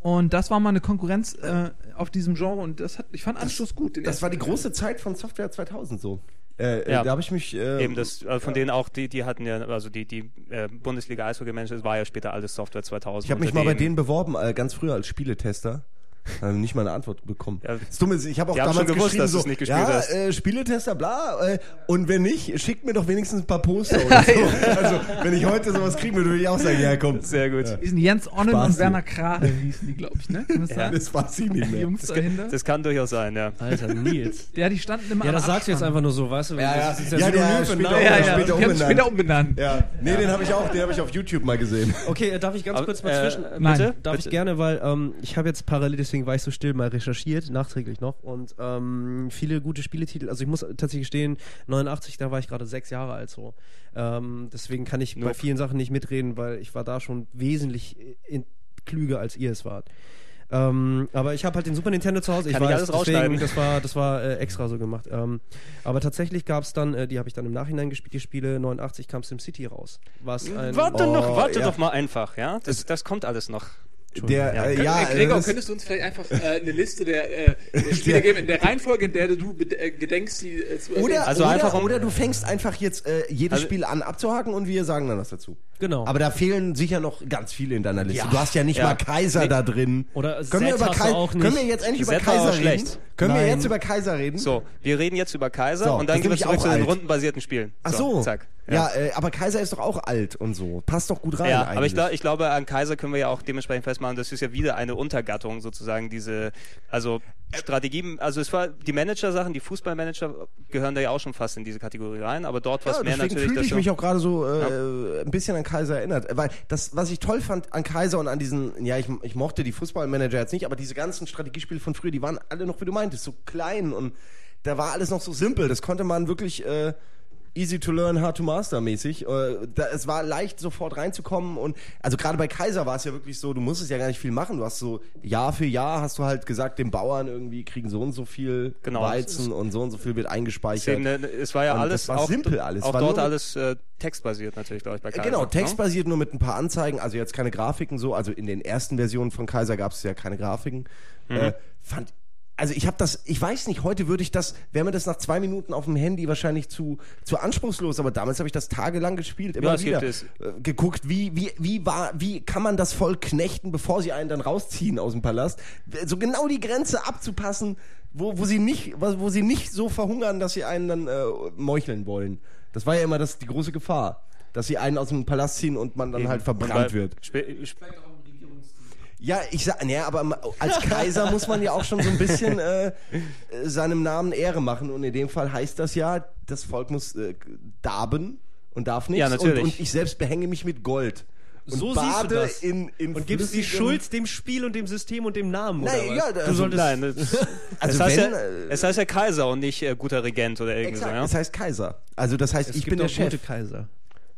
Und das war mal eine Konkurrenz äh, auf diesem Genre und das hat, ich fand Anstoß gut. Das war die große Zeit von Software 2000 so. Äh, Ja. äh, Da habe ich mich. Äh, Eben das, also von denen auch, die, die hatten ja, also die, die äh, Bundesliga Eishockey-Manager, das war ja später alles Software 2000. Ich habe mich mal bei denen beworben, äh, ganz früher als Spieletester. Äh, nicht mal eine Antwort bekommen. Ja. das Dumme ist, ich habe auch haben damals schon gewusst, geschrieben, dass so, nicht gespielt ja, hast. Äh, Spieletester, bla. Äh, und wenn nicht, schickt mir doch wenigstens ein paar Poster oder so. also, wenn ich heute sowas kriegen würde, würde ich auch sagen, ja, komm. Sehr gut. Die sind Jens Onnen Spaß und. Werner Krade hießen die, glaube ich, ne? Kann das sein? Das weiß ich nicht Die mehr. Jungs dahinter. Das kann durchaus sein, ja. Alter, Nils. Ja, die standen immer Ja, das sagst du jetzt einfach nur so, weißt du? Ja, ja. Das ist Ja, Synonym für später Ja, ja, später haben umbenannt. später umbenannt. Ja, nee, den habe ich auch, den habe ich auf YouTube mal gesehen. Okay, äh, darf ich ganz kurz mal äh, zwischen... Nein. bitte? Darf ich gerne, weil ähm, ich habe jetzt parallel, deswegen war ich so still, mal recherchiert, nachträglich noch. Und ähm, viele gute Spieletitel. Also ich muss tatsächlich gestehen, 89, da war ich gerade sechs Jahre alt so. Ähm, deswegen kann ich bei Nope. vielen Sachen nicht mitreden, weil ich war da schon wesentlich in, klüger, als ihr es wart. Ähm, aber ich habe halt den Super Nintendo zu Hause. Ich Kann ich weiß, alles deswegen, das war, das war äh, extra so gemacht. Ähm, aber tatsächlich gab es dann, äh, die habe ich dann im Nachhinein gespielt, die Spiele. 89 kam SimCity raus. Was ein, Warte Oh, noch, warte ja. doch mal einfach, ja? Das, das kommt alles noch. Der, Ja. äh, ja, äh, Gregor, das- könntest du uns vielleicht einfach äh, eine Liste der, äh, der Spiele geben, in der Reihenfolge, in der du äh, gedenkst, die äh, zu erwähnen? Oder, Also oder, einfach um- oder du fängst einfach jetzt äh, jedes Also- Spiel an abzuhaken und wir sagen dann was dazu. Genau. Aber da fehlen sicher noch ganz viele in deiner Liste. Ja. Du hast ja nicht Ja. mal Kaiser da drin. Oder können wir, über Kai auch nicht. können wir jetzt endlich über Kaiser auch reden? schlecht. Können wir Nein. jetzt über Kaiser reden? So, wir reden jetzt über Kaiser So, und dann gehen wir zurück zu den rundenbasierten Spielen. Ach so. Zack. Ja, äh, aber Kaiser ist doch auch alt und so. Passt doch gut rein Ja, eigentlich. aber ich, glaub, ich glaube, an Kaiser können wir ja auch dementsprechend festmachen, das ist ja wieder eine Untergattung sozusagen, diese, also Strategie, also es war, die Manager-Sachen, die Fußballmanager gehören da ja auch schon fast in diese Kategorie rein, aber dort was ja, mehr deswegen natürlich, fühle ich du- mich auch gerade so äh, ein bisschen an Kaiser erinnert. Weil das, was ich toll fand an Kaiser und an diesen, ja, ich, ich mochte die Fußballmanager jetzt nicht, aber diese ganzen Strategiespiele von früher, die waren alle noch, wie du meintest, so klein und da war alles noch so simpel. Das konnte man wirklich äh, easy to learn, hard to master mäßig. Äh, es war leicht sofort reinzukommen und also gerade bei Kaiser war es ja wirklich so, du musstest ja gar nicht viel machen. Du hast so Jahr für Jahr hast du halt gesagt, den Bauern irgendwie kriegen so und so viel Genau, Weizen und so und so viel wird eingespeichert. Deswegen, ne, es war ja Und alles war auch, simpel alles. auch dort alles äh, textbasiert natürlich, glaube ich, bei Äh, Kaiser. Genau, ne? textbasiert nur mit ein paar Anzeigen, also jetzt keine Grafiken so, also in den ersten Versionen von Kaiser gab es ja keine Grafiken. Mhm. Äh, fand also ich habe das, ich weiß nicht, heute würde ich das, wäre mir das nach zwei Minuten auf dem Handy wahrscheinlich zu, zu anspruchslos, aber damals habe ich das tagelang gespielt, immer Ja, wieder es. äh, geguckt, wie, wie, wie war, wie kann man das voll knechten, bevor sie einen dann rausziehen aus dem Palast, so genau die Grenze abzupassen, wo, wo sie nicht, wo sie nicht so verhungern, dass sie einen dann äh, meucheln wollen. Das war ja immer das, die große Gefahr. Dass sie einen aus dem Palast ziehen und man dann halt verbrannt wird. Sp- Ja, ich sag, naja, aber als Kaiser muss man ja auch schon so ein bisschen äh, äh, seinem Namen Ehre machen. Und in dem Fall heißt das ja, das Volk muss äh, darben und darf nichts. Ja, natürlich. Und, und ich selbst behänge mich mit Gold. und So siehst du bade das. in, in Und gibst die Schuld dem Spiel und dem System und dem Namen, oder Nein, was? ja, du also- solltest... Nein, das, Also es, heißt wenn, ja, äh, es heißt ja Kaiser und nicht äh, guter Regent oder so. Ja? das heißt Kaiser. Also das heißt, es ich gibt bin der Chef. gute Kaiser.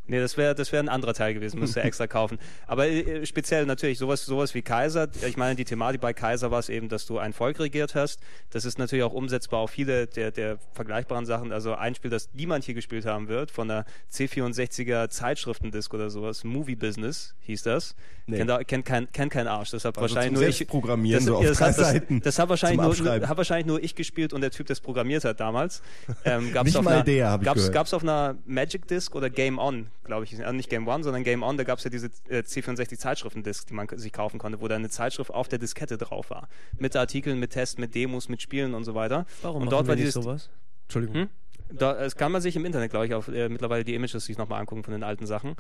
Nee, das wäre das wär ein anderer Teil gewesen, müsste er extra kaufen. Aber äh, speziell natürlich sowas, sowas wie Kaiser. Ich meine, die Thematik bei Kaiser war es eben, dass du ein Volk regiert hast. Das ist natürlich auch umsetzbar auf viele der, der vergleichbaren Sachen. Also ein Spiel, das niemand hier gespielt haben wird, von der C64er Zeitschriftendisk oder sowas, Movie Business hieß das. Nee. Kennt, kennt, kein, kennt kein Arsch. Deshalb Also wahrscheinlich nur ich. Selbstprogrammieren so auf das, drei hat, das, das hat wahrscheinlich, nur, hat wahrscheinlich nur ich gespielt und der Typ, der es programmiert hat damals. Ähm, gab's Nicht auf mal einer, der, hab ich gab's, gehört. gab's auf einer Magic Disc oder Game On, glaube ich. Also nicht Game One, sondern Game On. Da gab es ja diese äh, C64 Zeitschriften-Disc, die man sich kaufen konnte, wo da eine Zeitschrift auf der Diskette drauf war. Mit Artikeln, mit Tests, mit Demos, mit Spielen und so weiter. Warum und dort war dieses, sowas? Entschuldigung. Hm? Da, es kann man sich im Internet, glaube ich, auf äh, mittlerweile die Images sich nochmal angucken von den alten Sachen.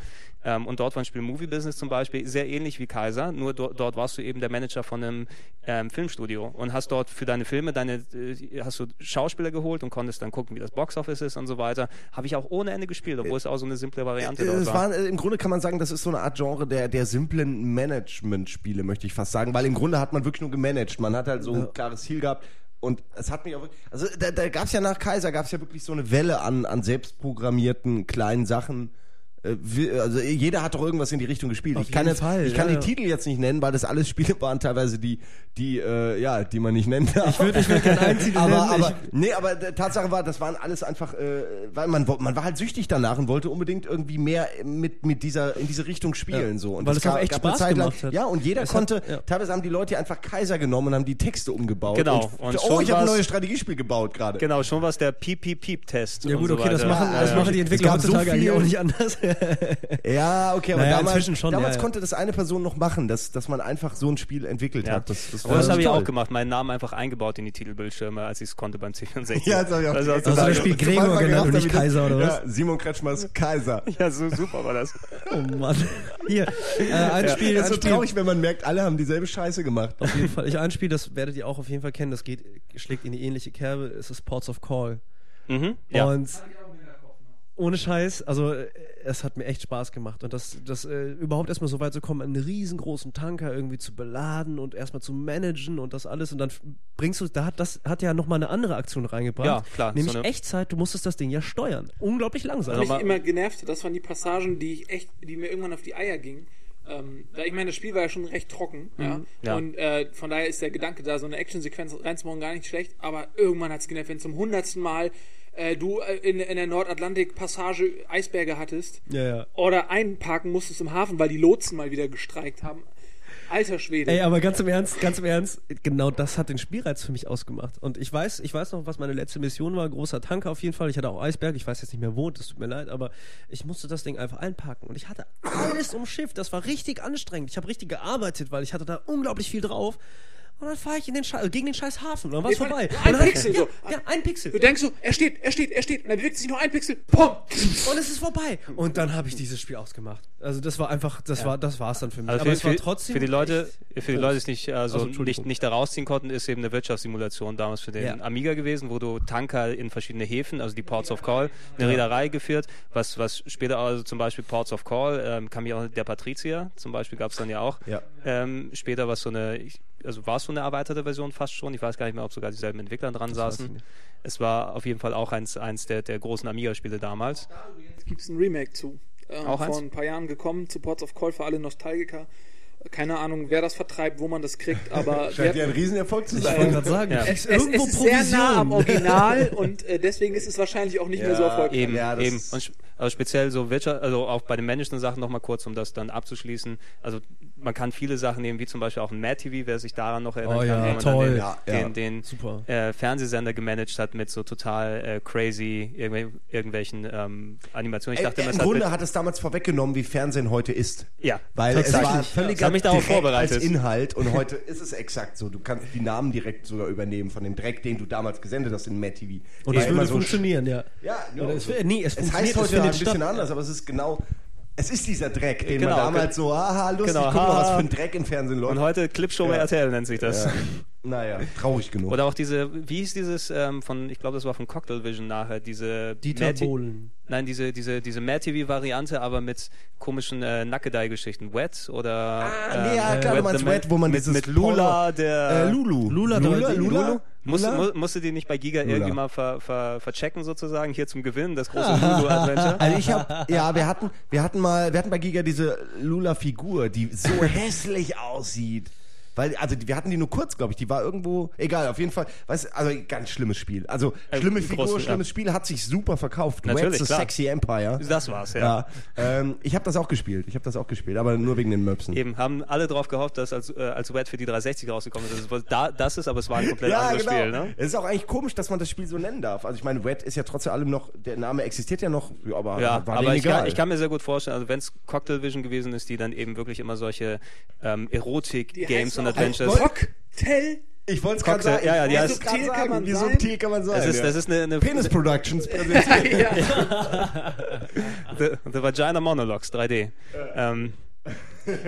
Ähm, und dort war ein Spiel Movie Business zum Beispiel sehr ähnlich wie Kaiser, nur do, dort warst du eben der Manager von einem ähm, Filmstudio und hast dort für deine Filme deine äh, hast du Schauspieler geholt und konntest dann gucken, wie das Boxoffice ist und so weiter. Habe ich auch ohne Ende gespielt, obwohl es auch so eine simple Variante dort Es war. war, äh, Im Grunde kann man sagen, das ist so eine Art Genre der, der simplen Management-Spiele, möchte ich fast sagen, weil im Grunde hat man wirklich nur gemanagt. Man hat halt so ein klares Ziel gehabt. Und es hat mich auch wirklich, also da, da gab es ja nach Kaiser, gab es ja wirklich so eine Welle an, an selbstprogrammierten kleinen Sachen. Äh, Also jeder hat doch irgendwas in die Richtung gespielt. Auf ich kann jeden jetzt, Fall, ich kann ja, die ja. Titel jetzt nicht nennen, weil das alles Spiele waren teilweise die, die, äh, ja, die man nicht nennen darf. Ich würde ich würd gerne einen Titel aber, nennen. aber, nee, aber die Tatsache war, das waren alles einfach, äh, weil man, man war halt süchtig danach und wollte unbedingt irgendwie mehr mit, mit dieser, in diese Richtung spielen, Ja, so. Und weil das es auch gab- echt gab Spaß Zeit lang- gemacht hat. Ja, und jeder Es hat- konnte, ja. teilweise haben die Leute einfach Kaiser genommen und haben die Texte umgebaut. Genau. Und, Und oh, ich habe ein neues Strategiespiel gebaut gerade. Genau, schon was der Piep-Piep-Piep-Test. Ja und gut, so okay, das weiter. machen, Ja, das ja. machen die Es Entwickler gab so heutzutage eigentlich viel- auch nicht anders. Ja, okay, aber Naja, damals, schon, damals ja, ja. konnte das eine Person noch machen, dass, dass man einfach so ein Spiel entwickelt Ja. hat. Das, das das habe ich auch gemacht, meinen Namen einfach eingebaut in die Titelbildschirme, als ich es konnte beim C64. Ja, das habe ich auch direkt Also, gesagt. das Sobald Gregor genannt und nicht Kaiser, oder Ja, Simon Kretschmers Kaiser. ja, so super war das. oh Mann. Hier, äh, ein Spiel, Das ein ist so Spiel. traurig, wenn man merkt, alle haben dieselbe Scheiße gemacht. Auf jeden Fall. Ich ein Spiel, das werdet ihr auch auf jeden Fall kennen, das geht, schlägt in die ähnliche Kerbe, es ist Ports of Call. Mhm. Ja. Und ohne Scheiß, also äh, es hat mir echt Spaß gemacht. Und das, das äh, überhaupt erstmal so weit zu kommen, einen riesengroßen Tanker irgendwie zu beladen und erstmal zu managen und das alles. Und dann bringst du, da hat das hat ja nochmal eine andere Aktion reingebracht. Ja, klar, Nämlich so eine- Echtzeit, du musstest das Ding ja steuern. Unglaublich langsam. Also mich immer genervt hat, das waren die Passagen, die ich echt, die mir irgendwann auf die Eier gingen. Ähm, da ich meine, das Spiel war ja schon recht trocken, ja. Ja. Und äh, von daher ist der Gedanke da, so eine Actionsequenz reinzumachen, gar nicht schlecht. Aber irgendwann hat es genervt, wenn zum hundertsten Mal äh, du äh, in, in der Nordatlantik-Passage Eisberge hattest Ja, ja. oder einparken musstest im Hafen, weil die Lotsen mal wieder gestreikt haben. Alter Schwede. Ey, aber ganz im Ernst, ganz im Ernst, genau das hat den Spielreiz für mich ausgemacht. Und ich weiß, ich weiß noch, was meine letzte Mission war. Großer Tanker auf jeden Fall. Ich hatte auch Eisberg. Ich weiß jetzt nicht mehr wo. Das tut mir leid, aber ich musste das Ding einfach einpacken. Und ich hatte alles um Schiff. Das war richtig anstrengend. Ich habe richtig gearbeitet, weil ich hatte da unglaublich viel drauf. Und dann fahre ich in den Schei- gegen den scheiß Hafen. Und dann war es vorbei. ein Pixel ja, so. Ja, ein Pixel. Du denkst so, er steht, er steht, er steht. Und dann bewegt sich nur ein Pixel. Pum! Und es ist vorbei. Und dann habe ich dieses Spiel ausgemacht. Also das war einfach, das war, das war's dann für mich. Also Aber für, es war trotzdem für die Leute, für die. Leute, die es nicht, also Also, nicht, nicht da rausziehen konnten, ist eben eine Wirtschaftssimulation damals für den Ja. Amiga gewesen, wo du Tanker in verschiedene Häfen, also die Ports of Call, eine Reederei geführt, was, was später also zum Beispiel Ports of Call, ähm, kam ja auch der Patrizier, zum Beispiel gab es dann ja auch. Ja. Ähm, später war es so eine, ich, also war es so eine erweiterte Version fast schon, ich weiß gar nicht mehr, ob sogar dieselben Entwickler dran ich saßen. Es war auf jeden Fall auch eins, eins der, der großen Amiga-Spiele damals. Jetzt gibt es ein Remake zu. Ähm, Auch vor eins? ein paar Jahren gekommen, zu Ports of Call für alle Nostalgiker. Keine Ahnung, wer das vertreibt, wo man das kriegt, aber Scheint ja ein Riesenerfolg zu Ich wollte sein. gerade sagen, Ja. es, es, irgendwo es ist sehr nah am Provision. Original und äh, deswegen ist es wahrscheinlich auch nicht mehr so Ja, erfolgreich. Eben, Ja, das eben. Und sp- also speziell so Wirtschaft, also auch bei den managten Sachen nochmal kurz, um das dann abzuschließen. Also man kann viele Sachen nehmen, wie zum Beispiel auch ein Mad TV, wer sich daran noch erinnern Oh kann, ja, wie man toll. den, Ja, ja. den, den Super. äh, Fernsehsender gemanagt hat mit so total äh, crazy irgendw irgendwelchen ähm, Animationen. Ich dachte immer, Im es hat Grunde hat es damals vorweggenommen, wie Fernsehen heute ist. ja, Weil es war hab mich darauf vorbereitet. als Inhalt und heute ist es exakt so. Du kannst die Namen direkt sogar übernehmen von dem Dreck, den du damals gesendet hast in Mad TV. Und es immer würde so funktionieren, ja. Ja, Oder ja, es, so. nee, es, Es funktioniert, heißt es heute findet ein bisschen statt. anders, aber es ist genau. Es ist dieser Dreck, den Genau, man damals so, haha, lustig, genau, guck mal, was für ein Dreck im Fernsehen läuft. Und heute Clipshow bei Ja. RTL nennt sich das. Ja. Naja, traurig genug. Oder auch diese, wie hieß dieses ähm, von, ich glaube, das war von Cocktail Vision nachher, diese Dieter Bohlen. Nein, diese, diese, diese Mad TV-Variante, aber mit komischen äh, Nackedei-Geschichten. Wet oder. Ah, nee, ja, klar, du meinst Wet, wo man mit, dieses mit Lula, Porno- der. äh, Lulu. Lula, Lula, der- Lula, Lula? mu musste die nicht bei Giga Lula. irgendwie mal ver, ver, verchecken sozusagen hier zum Gewinnen, das große Lulu-Adventure? Also ich habe, ja, wir hatten, wir hatten mal, wir hatten bei Giga diese Lula-Figur, die so hässlich aussieht. Weil, also wir hatten die nur kurz, glaube ich. Die war irgendwo, egal, auf jeden Fall. Weißt, also ganz schlimmes Spiel. Also Äh, schlimme Figur, ja. schlimmes Spiel, hat sich super verkauft. Natürlich, Wets the. Sexy Empire. Das war's, ja. Ja, ähm, ich habe das auch gespielt. Ich habe das auch gespielt, aber nur wegen den Möpsen. Eben, haben alle drauf gehofft, dass als, äh, als Wet für die 360 rausgekommen ist. Das, ist, da, das ist, aber es war ein komplett anderes Spiel, ne? Es ist auch eigentlich komisch, dass man das Spiel so nennen darf. Also ich meine, Red ist ja trotz allem noch, der Name existiert ja noch, ja, aber Ja, war aber ich egal. kann, ich kann mir sehr gut vorstellen, also wenn es Cocktail Vision gewesen ist, die dann eben wirklich immer solche ähm, Erotik-Games und Adventures. Cocktail. ich wollte es gerade sagen. ja, ja, die Ich heißt- wollt's grad Subtil kann man Wie subtil kann man sein? Das ist, ja. das ist eine, eine Penis Productions präsentiert. The, The Vagina Monologues 3D. Ähm,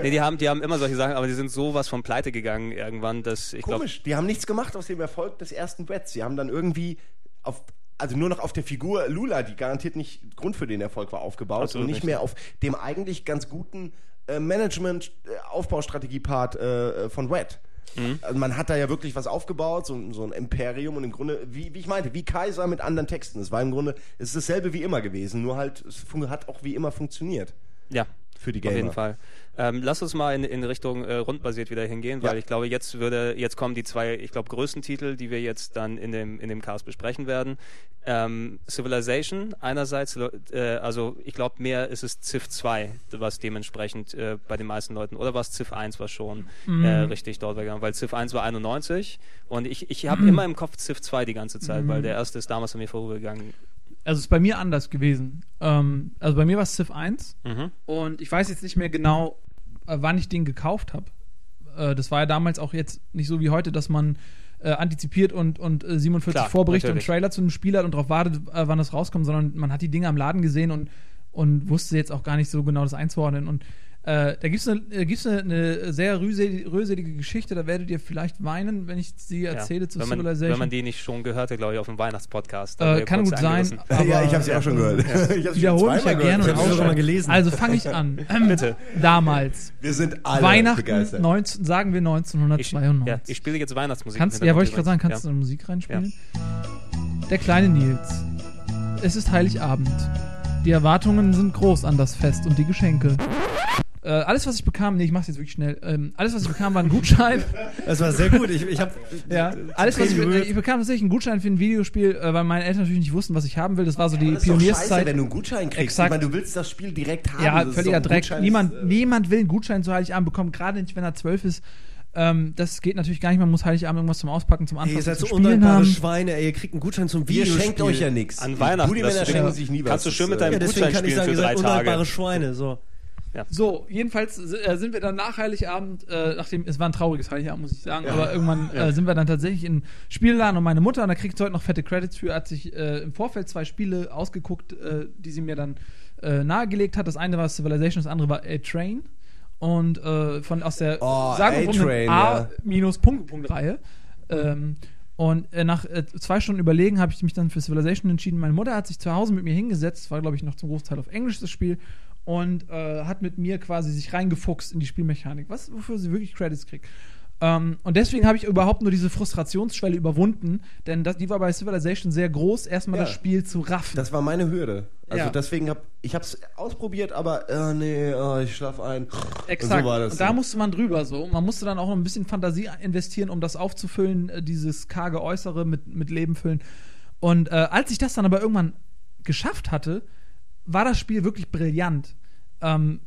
nee, die haben, die haben immer solche Sachen, aber die sind sowas von pleite gegangen irgendwann, dass ich glaube, Komisch, die haben nichts gemacht aus dem Erfolg des ersten Reds. Sie haben dann irgendwie auf also nur noch auf der Figur Lula, die garantiert nicht Grund für den Erfolg war, aufgebaut Absolut und nicht, nicht. mehr auf dem eigentlich ganz guten äh, Management-Aufbaustrategie-Part äh, von Red. Mhm. Also man hat da ja wirklich was aufgebaut, so, so ein Imperium und im Grunde, wie, wie ich meinte, wie Kaiser mit anderen Texten. Es war im Grunde, es ist dasselbe wie immer gewesen, nur halt, es hat auch wie immer funktioniert ja, für die auf Gamer. jeden Fall. Ähm, lass uns mal in, in Richtung äh, rundbasiert wieder hingehen, weil Ja. ich glaube, jetzt würde, jetzt kommen die zwei, ich glaube, größten Titel, die wir jetzt dann in dem, in dem Cast besprechen werden. Ähm, Civilization einerseits, äh, also ich glaube, mehr ist es Civ 2, was dementsprechend äh, bei den meisten Leuten, oder war es Civ 1 was schon Mhm. äh, richtig dort gegangen, weil Civ 1 war 91 und ich, ich Mhm. habe immer im Kopf Civ 2 die ganze Zeit, weil der erste ist damals an mir vorübergegangen. Also es ist bei mir anders gewesen. Ähm, also bei mir war es Civ 1 Mhm. und ich weiß jetzt nicht mehr genau, äh, wann ich den gekauft habe. Äh, das war ja damals auch jetzt nicht so wie heute, dass man äh, antizipiert und, und äh, 47 Klar, Vorberichte natürlich. und Trailer zu einem Spiel hat und darauf wartet, äh, wann das rauskommt, sondern man hat die Dinge am Laden gesehen und, und wusste jetzt auch gar nicht so genau das einzuordnen. Und äh, da gibt es eine, äh, gibt's eine, eine sehr rühsel- rühselige Geschichte, da werdet ihr vielleicht weinen, wenn ich sie erzähle zu wenn man, Civilization. Wenn man die nicht schon gehört hat, glaube ich, auf dem Weihnachtspodcast. Äh, kann gut sein. Aber, ja, ich habe sie auch schon gehört. Ich hab's schon wiederhole mich ja gerne Ich auch schon mal gelesen. Also fange ich an. Ähm, Bitte. Damals. Wir sind alle Weihnachten, begeistert. 19, sagen wir Ich, 1992. ja, ich spiele jetzt Weihnachtsmusik. kannst, ja, wollte ich gerade sagen, kannst du eine Musik reinspielen? Der kleine Nils. Es ist Heiligabend. Die Erwartungen sind groß an das Fest und die Geschenke. Äh, alles, was ich bekam, nee, ich mach's jetzt wirklich schnell. Ähm, alles, was ich bekam, war ein Gutschein. Das war sehr gut. Ich, ich habe ja, alles, was ich, gerührt. ich bekam tatsächlich einen Gutschein für ein Videospiel, äh, weil meine Eltern natürlich nicht wussten, was ich haben will. Das war so die Das ist doch scheiße, Pionierszeit. wenn du einen Gutschein kriegst. Exakt. Ich meine, du willst das Spiel direkt haben. Ja, Das völliger Dreck. Gutschein, äh, Niemand, ist, niemand will einen Gutschein zu Heiligabend bekommen, gerade nicht, wenn er zwölf ist. Ähm, das geht natürlich gar nicht. Man muss Heiligabend irgendwas zum Auspacken, zum Ey, Anfassen, ihr seid so undankbare. Schweine, ey, ihr kriegt einen Gutschein zum Ihr Videospiel. schenkt euch ja nichts. An Weihnachten. Die Männer schenken sich nie was. Kannst du schön mit deinem Ja, deswegen Gutschein kann ich spielen sagen, für ihr drei seid undankbare Tage. Schweine. So. So, jedenfalls äh, sind wir dann nach Heiligabend, äh, nachdem, es war ein trauriges Heiligabend, muss ich sagen, aber irgendwann äh, sind wir dann tatsächlich in Spielladen und meine Mutter, und da kriegt sie heute noch fette Credits für, hat sich äh, im Vorfeld zwei Spiele ausgeguckt, äh, die sie mir dann äh, nahegelegt hat. Das eine war Civilization, das andere war A-Train. Und äh, von aus der Oh, A-Train, A-Punkt-Punkt-Reihe. Ähm, und äh, nach äh, zwei Stunden Überlegen habe ich mich dann für Civilization entschieden. Meine Mutter hat sich zu Hause mit mir hingesetzt, war glaube ich noch zum Großteil auf Englisch das Spiel, und äh, hat mit mir quasi sich reingefuchst in die Spielmechanik, was wofür sie wirklich Credits kriegt. Ähm, und deswegen habe ich überhaupt nur diese Frustrationsschwelle überwunden, denn das, die war bei Civilization sehr groß, erstmal Ja. das Spiel zu raffen. das war meine Hürde. Also Ja. deswegen habe ich habe es ausprobiert, aber äh, nee, oh, ich schlaf ein. Exakt. Und so. Und da musste man drüber so. Man musste dann auch noch ein bisschen Fantasie investieren, um das aufzufüllen, äh, dieses karge Äußere mit, mit Leben füllen. Und äh, als ich das dann aber irgendwann geschafft hatte, war das Spiel wirklich brillant. Ähm,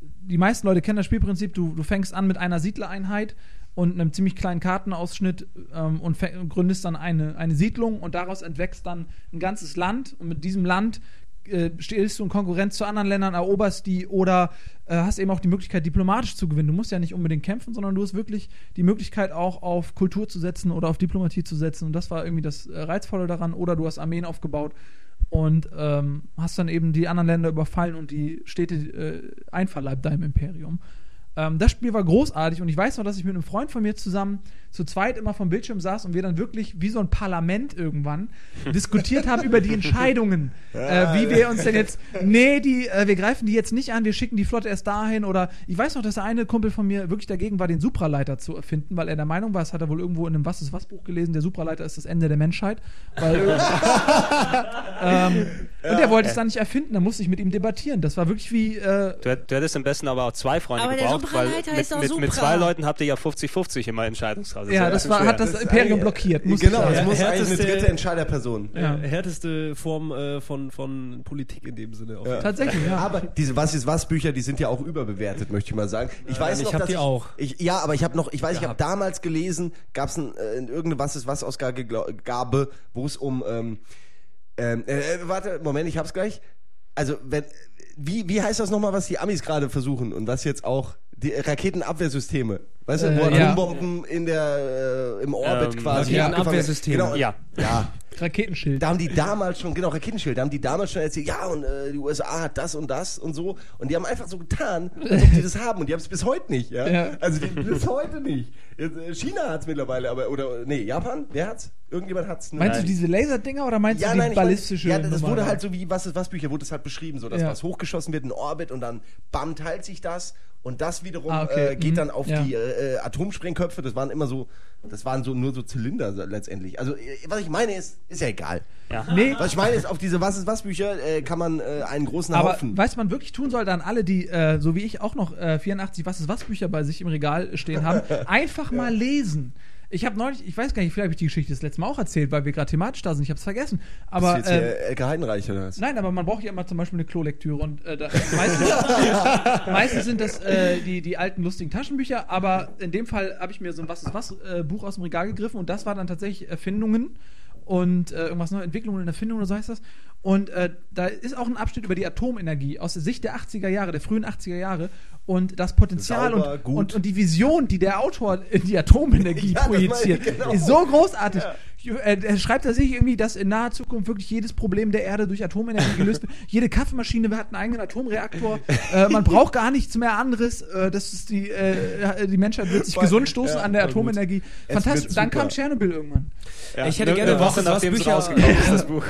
die meisten Leute kennen das Spielprinzip, du, du fängst an mit einer Siedlereinheit und einem ziemlich kleinen Kartenausschnitt ähm, und gründest dann eine, eine Siedlung und daraus entwächst dann ein ganzes Land und mit diesem Land äh, stehst du in Konkurrenz zu anderen Ländern, eroberst die oder äh, hast eben auch die Möglichkeit, diplomatisch zu gewinnen. Du musst ja nicht unbedingt kämpfen, sondern du hast wirklich die Möglichkeit, auch auf Kultur zu setzen oder auf Diplomatie zu setzen. Und das war irgendwie das äh, Reizvolle daran. Oder du hast Armeen aufgebaut und ähm, hast dann eben die anderen Länder überfallen und die Städte äh, einverleibt deinem Imperium. Ähm, das Spiel war großartig und ich weiß noch, dass ich mit einem Freund von mir zusammen zu zweit immer vom Bildschirm saß und wir dann wirklich wie so ein Parlament irgendwann diskutiert haben über die Entscheidungen. äh, wie wir uns denn jetzt, nee, die, äh, wir greifen die jetzt nicht an, wir schicken die Flotte erst dahin oder ich weiß noch, dass der eine Kumpel von mir wirklich dagegen war, den Supraleiter zu erfinden, weil er der Meinung war, das hat er wohl irgendwo in einem Was ist was Buch gelesen, der Supraleiter ist das Ende der Menschheit. Weil, ähm, und er wollte es dann nicht erfinden, da musste ich mit ihm debattieren. Das war wirklich wie, äh, Du, du hättest am besten aber auch zwei Freunde Aber der gebraucht, weil mit, mit, mit zwei Leuten habt ihr ja 50-50 immer Entscheidungskraft. Ist ja, das war, hat das Imperium blockiert. musste Genau, ich es muss eine dritte Entscheiderperson. Ja. Äh, härteste Form äh, von, von Politik in dem Sinne. Fall. Tatsächlich, ja. Aber diese Was ist was Bücher, die sind ja auch überbewertet, möchte ich mal sagen. Ich weiß ich noch, hab dass die ich, auch. Ich, ja, aber ich habe noch, ich weiß, ich habe damals gelesen, gab es äh, irgendeine Was ist was Ausgabe, wo es um ähm, ähm, äh, äh, warte, Moment, ich hab's gleich. Also, wenn wie, wie heißt das nochmal, was die Amis gerade versuchen und was jetzt auch die Raketenabwehrsysteme, weißt du, Äh, wo ja. Atombomben in der äh, im Orbit Ähm, quasi Raketenabwehrsysteme. Genau, Ja. ja. Raketenschild. Da haben die damals schon, genau, Raketenschild, da haben die damals schon erzählt, ja, und äh, die USA hat das und das und so. Und die haben einfach so getan, als ob die das haben. Und die haben es bis heute nicht, ja. Ja. Also die, bis heute nicht. Äh, China hat es mittlerweile, aber, oder, nee, Japan, wer hat's? Irgendjemand hat's. Meinst du diese Laserdinger oder meinst ja, du die nein, ich mein, ballistische ja, das Nummer? wurde halt so wie was ist was Bücher wurde das halt beschrieben, so dass Ja. was hochgeschossen wird in Orbit und dann bam teilt sich das und das wiederum Ah, okay. äh, geht Mhm. dann auf Ja. die äh, Atomsprengköpfe. Das waren immer so, das waren so nur so Zylinder letztendlich. Also äh, was ich meine ist, ist ja egal. Nee, Was ich meine ist, auf diese Was ist was Bücher äh, kann man äh, einen großen aber Haufen. was man wirklich tun sollte an alle, die, äh, so wie ich auch noch äh, 84 Was ist was Bücher bei sich im Regal stehen haben, einfach mal lesen. Ich habe neulich, ich weiß gar nicht, vielleicht habe ich die Geschichte das letzte Mal auch erzählt, weil wir gerade thematisch da sind, ich habe es vergessen. Aber ist jetzt hier äh, Elke Heidenreich oder was? Nein, aber man braucht ja immer zum Beispiel eine Klolektüre und äh, da, meistens, meistens sind das äh, die, die alten lustigen Taschenbücher, aber in dem Fall habe ich mir so ein Was ist was äh, Buch aus dem Regal gegriffen und das war dann tatsächlich Erfindungen und äh, irgendwas neue Entwicklungen und Erfindungen oder so heißt das. Und äh, da ist auch ein Abschnitt über die Atomenergie aus der Sicht der 80er Jahre, der frühen 80er Jahre und das Potenzial Sauber, und, und, und die Vision, die der Autor in die Atomenergie Ja, projiziert, genau. ist so großartig. Er, er schreibt tatsächlich irgendwie, dass in naher Zukunft wirklich jedes Problem der Erde durch Atomenergie gelöst wird. Jede Kaffeemaschine hat einen eigenen Atomreaktor. äh, man braucht gar nichts mehr anderes. Äh, das ist die, äh, die Menschheit wird sich Voll. gesund stoßen Ja, an der gut. Atomenergie. Es Fantastisch. Dann super. kam Tschernobyl irgendwann. Ja, Ich hätte gerne eine Was Woche nachdem es Bücher- rausgekommen ist, das Buch.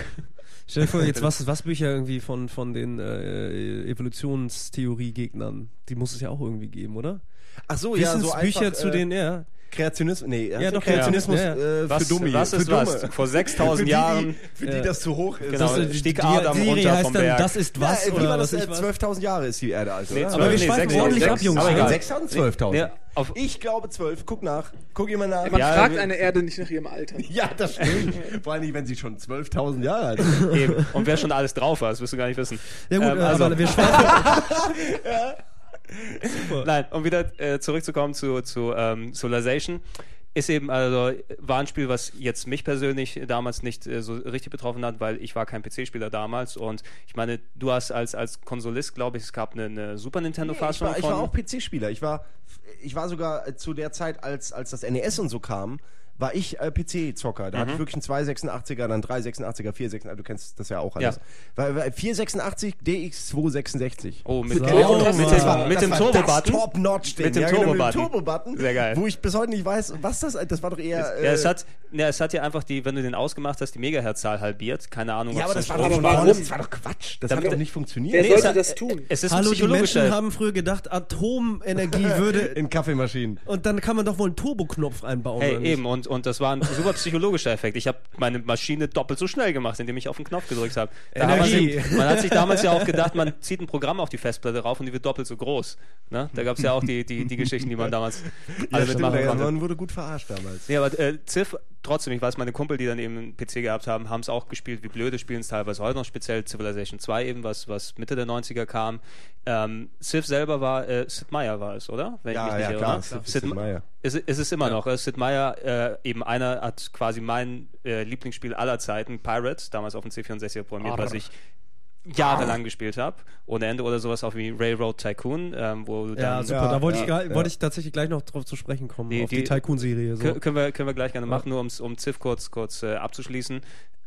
Stell dir vor, jetzt was was Bücher irgendwie von, von den äh, Evolutionstheorie-Gegnern. Die muss es ja auch irgendwie geben, oder? Ach so, ja, so Wissensbücher einfach, zu äh, den, ja. Kreationismus, nee, Ja, doch, Kreationismus ja, ja. Äh, Was, für Dummi, was für ist Dumme. was? Vor Für 6000 die, Jahren. die, für die das zu hoch ist. Genau, Das stieg die- Adam die runter heißt vom dann, Berg. Das ist was, ja, wie oder war das? ich Äh, was? 12.000 Jahre ist die Erde alt, Nee, oder? zwölf- Aber wir nee, schweifen ordentlich ab, Jungs. aber egal. 6.000, 12.000. Nee, auf, Ich glaube 12. Guck nach. Guck jemand nach. Man Ja, fragt eine Erde nicht nach ihrem Alter. Ja, das stimmt. Vor allem, wenn sie schon 12.000 Jahre alt ist. eben. Und wer schon alles drauf war, das wirst du gar nicht wissen. Ja gut, Ähm, äh, also- aber wir schweifen. Nein, um wieder äh, zurückzukommen zu, zu ähm, Civilization. Ist eben, also, war ein Spiel, was jetzt mich persönlich damals nicht äh, so richtig betroffen hat, weil ich war kein PC-Spieler damals und ich meine, du hast als, als Konsolist, glaube ich, es gab eine, eine Super ich, Nintendo-Fassung war, ich war auch PC-Spieler. Ich war, ich war sogar zu der Zeit, als, als das NES und so kam, war ich äh, PC-Zocker. Da Mhm. hatte ich wirklich einen 286er, dann 386er, 486er, du kennst das ja auch alles. Ja. War, war 486 DX266. Oh, mit, So. mit, Oh, mit, das dem, war- mit das dem Turbo-Button. Das Top-Notch-Ding. Mit dem ja, genau, Turbo-Button. Turbo-Button. Sehr geil. Wo ich bis heute nicht weiß, was das, das war doch eher. Ja, äh, es hat, ja, es hat ja einfach die, wenn du den ausgemacht hast, die Megahertzzahl halbiert. Keine Ahnung, ja, ob's aber das dann war doch warum? vorne, das war doch Quatsch. Das Damit- hat doch nicht funktioniert. Wer Nee, sollte das tun? Es ist Hallo, die Menschen haben früher gedacht, Atomenergie würde... In Kaffeemaschinen. Und dann kann man doch wohl einen Turboknopf einbauen. Hey, eben, und, und das war ein super psychologischer Effekt. Ich habe meine Maschine doppelt so schnell gemacht, indem ich auf den Knopf gedrückt habe. Hat man, man hat sich damals ja auch gedacht, man zieht ein Programm auf die Festplatte rauf und die wird doppelt so groß. Ne? Da gab es ja auch die, die, die Geschichten, die man damals alle stimmt, mitmachen ja, konnte. man wurde gut verarscht damals. Nee, aber äh, Civ, trotzdem, ich weiß, meine Kumpel, die dann eben einen PC gehabt haben, haben es auch gespielt, wie blöde spielen es teilweise heute noch, speziell Civilization 2 eben, was, was Mitte der 90er kam. Ähm, Civ selber war, äh, Sid Meier war es, oder? Wenn Ja, ja, irre, klar? Sid- Sid, Sid Meier. Ist, ist es immer noch. Äh, Sid Meier, äh, eben einer, hat quasi mein äh, Lieblingsspiel aller Zeiten, Pirates, damals auf dem C64 programmiert, was ich jahrelang gespielt habe. Ohne Ende oder sowas auch wie Railroad Tycoon, ähm, wo du Ja, dann super. Ja, da wollte ja, ich, ja. wollte ich tatsächlich gleich noch drauf zu sprechen kommen, Die- auf die, die- Tycoon-Serie. So. Kö- Können wir, können wir gleich gerne machen, nur um's, um Civ kurz, kurz äh, abzuschließen.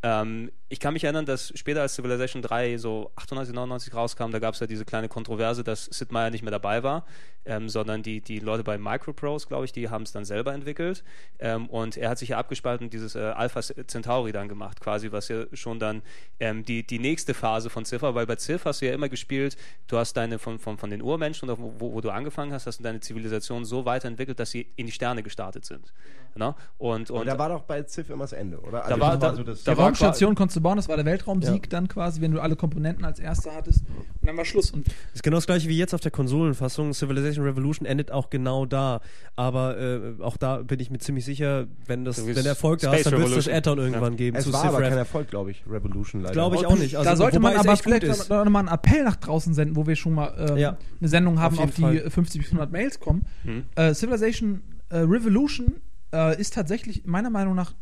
Ähm, ich kann mich erinnern, dass später als Civilization 3 so 98, 99 rauskam, da gab es ja diese kleine Kontroverse, dass Sid Meier nicht mehr dabei war, ähm, sondern die, die Leute bei Microprose, glaube ich, die haben es dann selber entwickelt. Ähm, und er hat sich ja abgespalten und dieses äh, Alpha Centauri dann gemacht, quasi, was ja schon dann ähm, die, die nächste Phase von war, weil bei Civ hast du ja immer gespielt, du hast deine von, von, von den Urmenschen oder wo, wo du angefangen hast, hast du deine Zivilisation so weiterentwickelt, dass sie in die Sterne gestartet sind. Na? Und, Und und da war doch bei Civ immer das Ende, oder? Also Da war- da- so das- da war Raumstation konntest du bauen, das war der Weltraumsieg dann quasi, wenn du alle Komponenten als erster hattest. Und dann war Schluss. Und ist genau das gleiche wie jetzt auf der Konsolenfassung. Civilization Revolution endet auch genau da. Aber äh, auch da bin ich mir ziemlich sicher, wenn das, wenn Erfolg da ist, dann wird es das. Add-on irgendwann geben es zu war Civ aber Rev. kein Erfolg, glaube ich. Revolution leider. Glaube ich auch nicht. Also, da sollte man aber vielleicht ist. noch mal einen Appell nach draußen senden, wo wir schon mal ähm, Ja. eine Sendung haben, Auf auf, die Fall. 50 bis 100 Mails kommen. Hm. Äh, Civilization äh, Revolution äh, ist tatsächlich meiner Meinung nach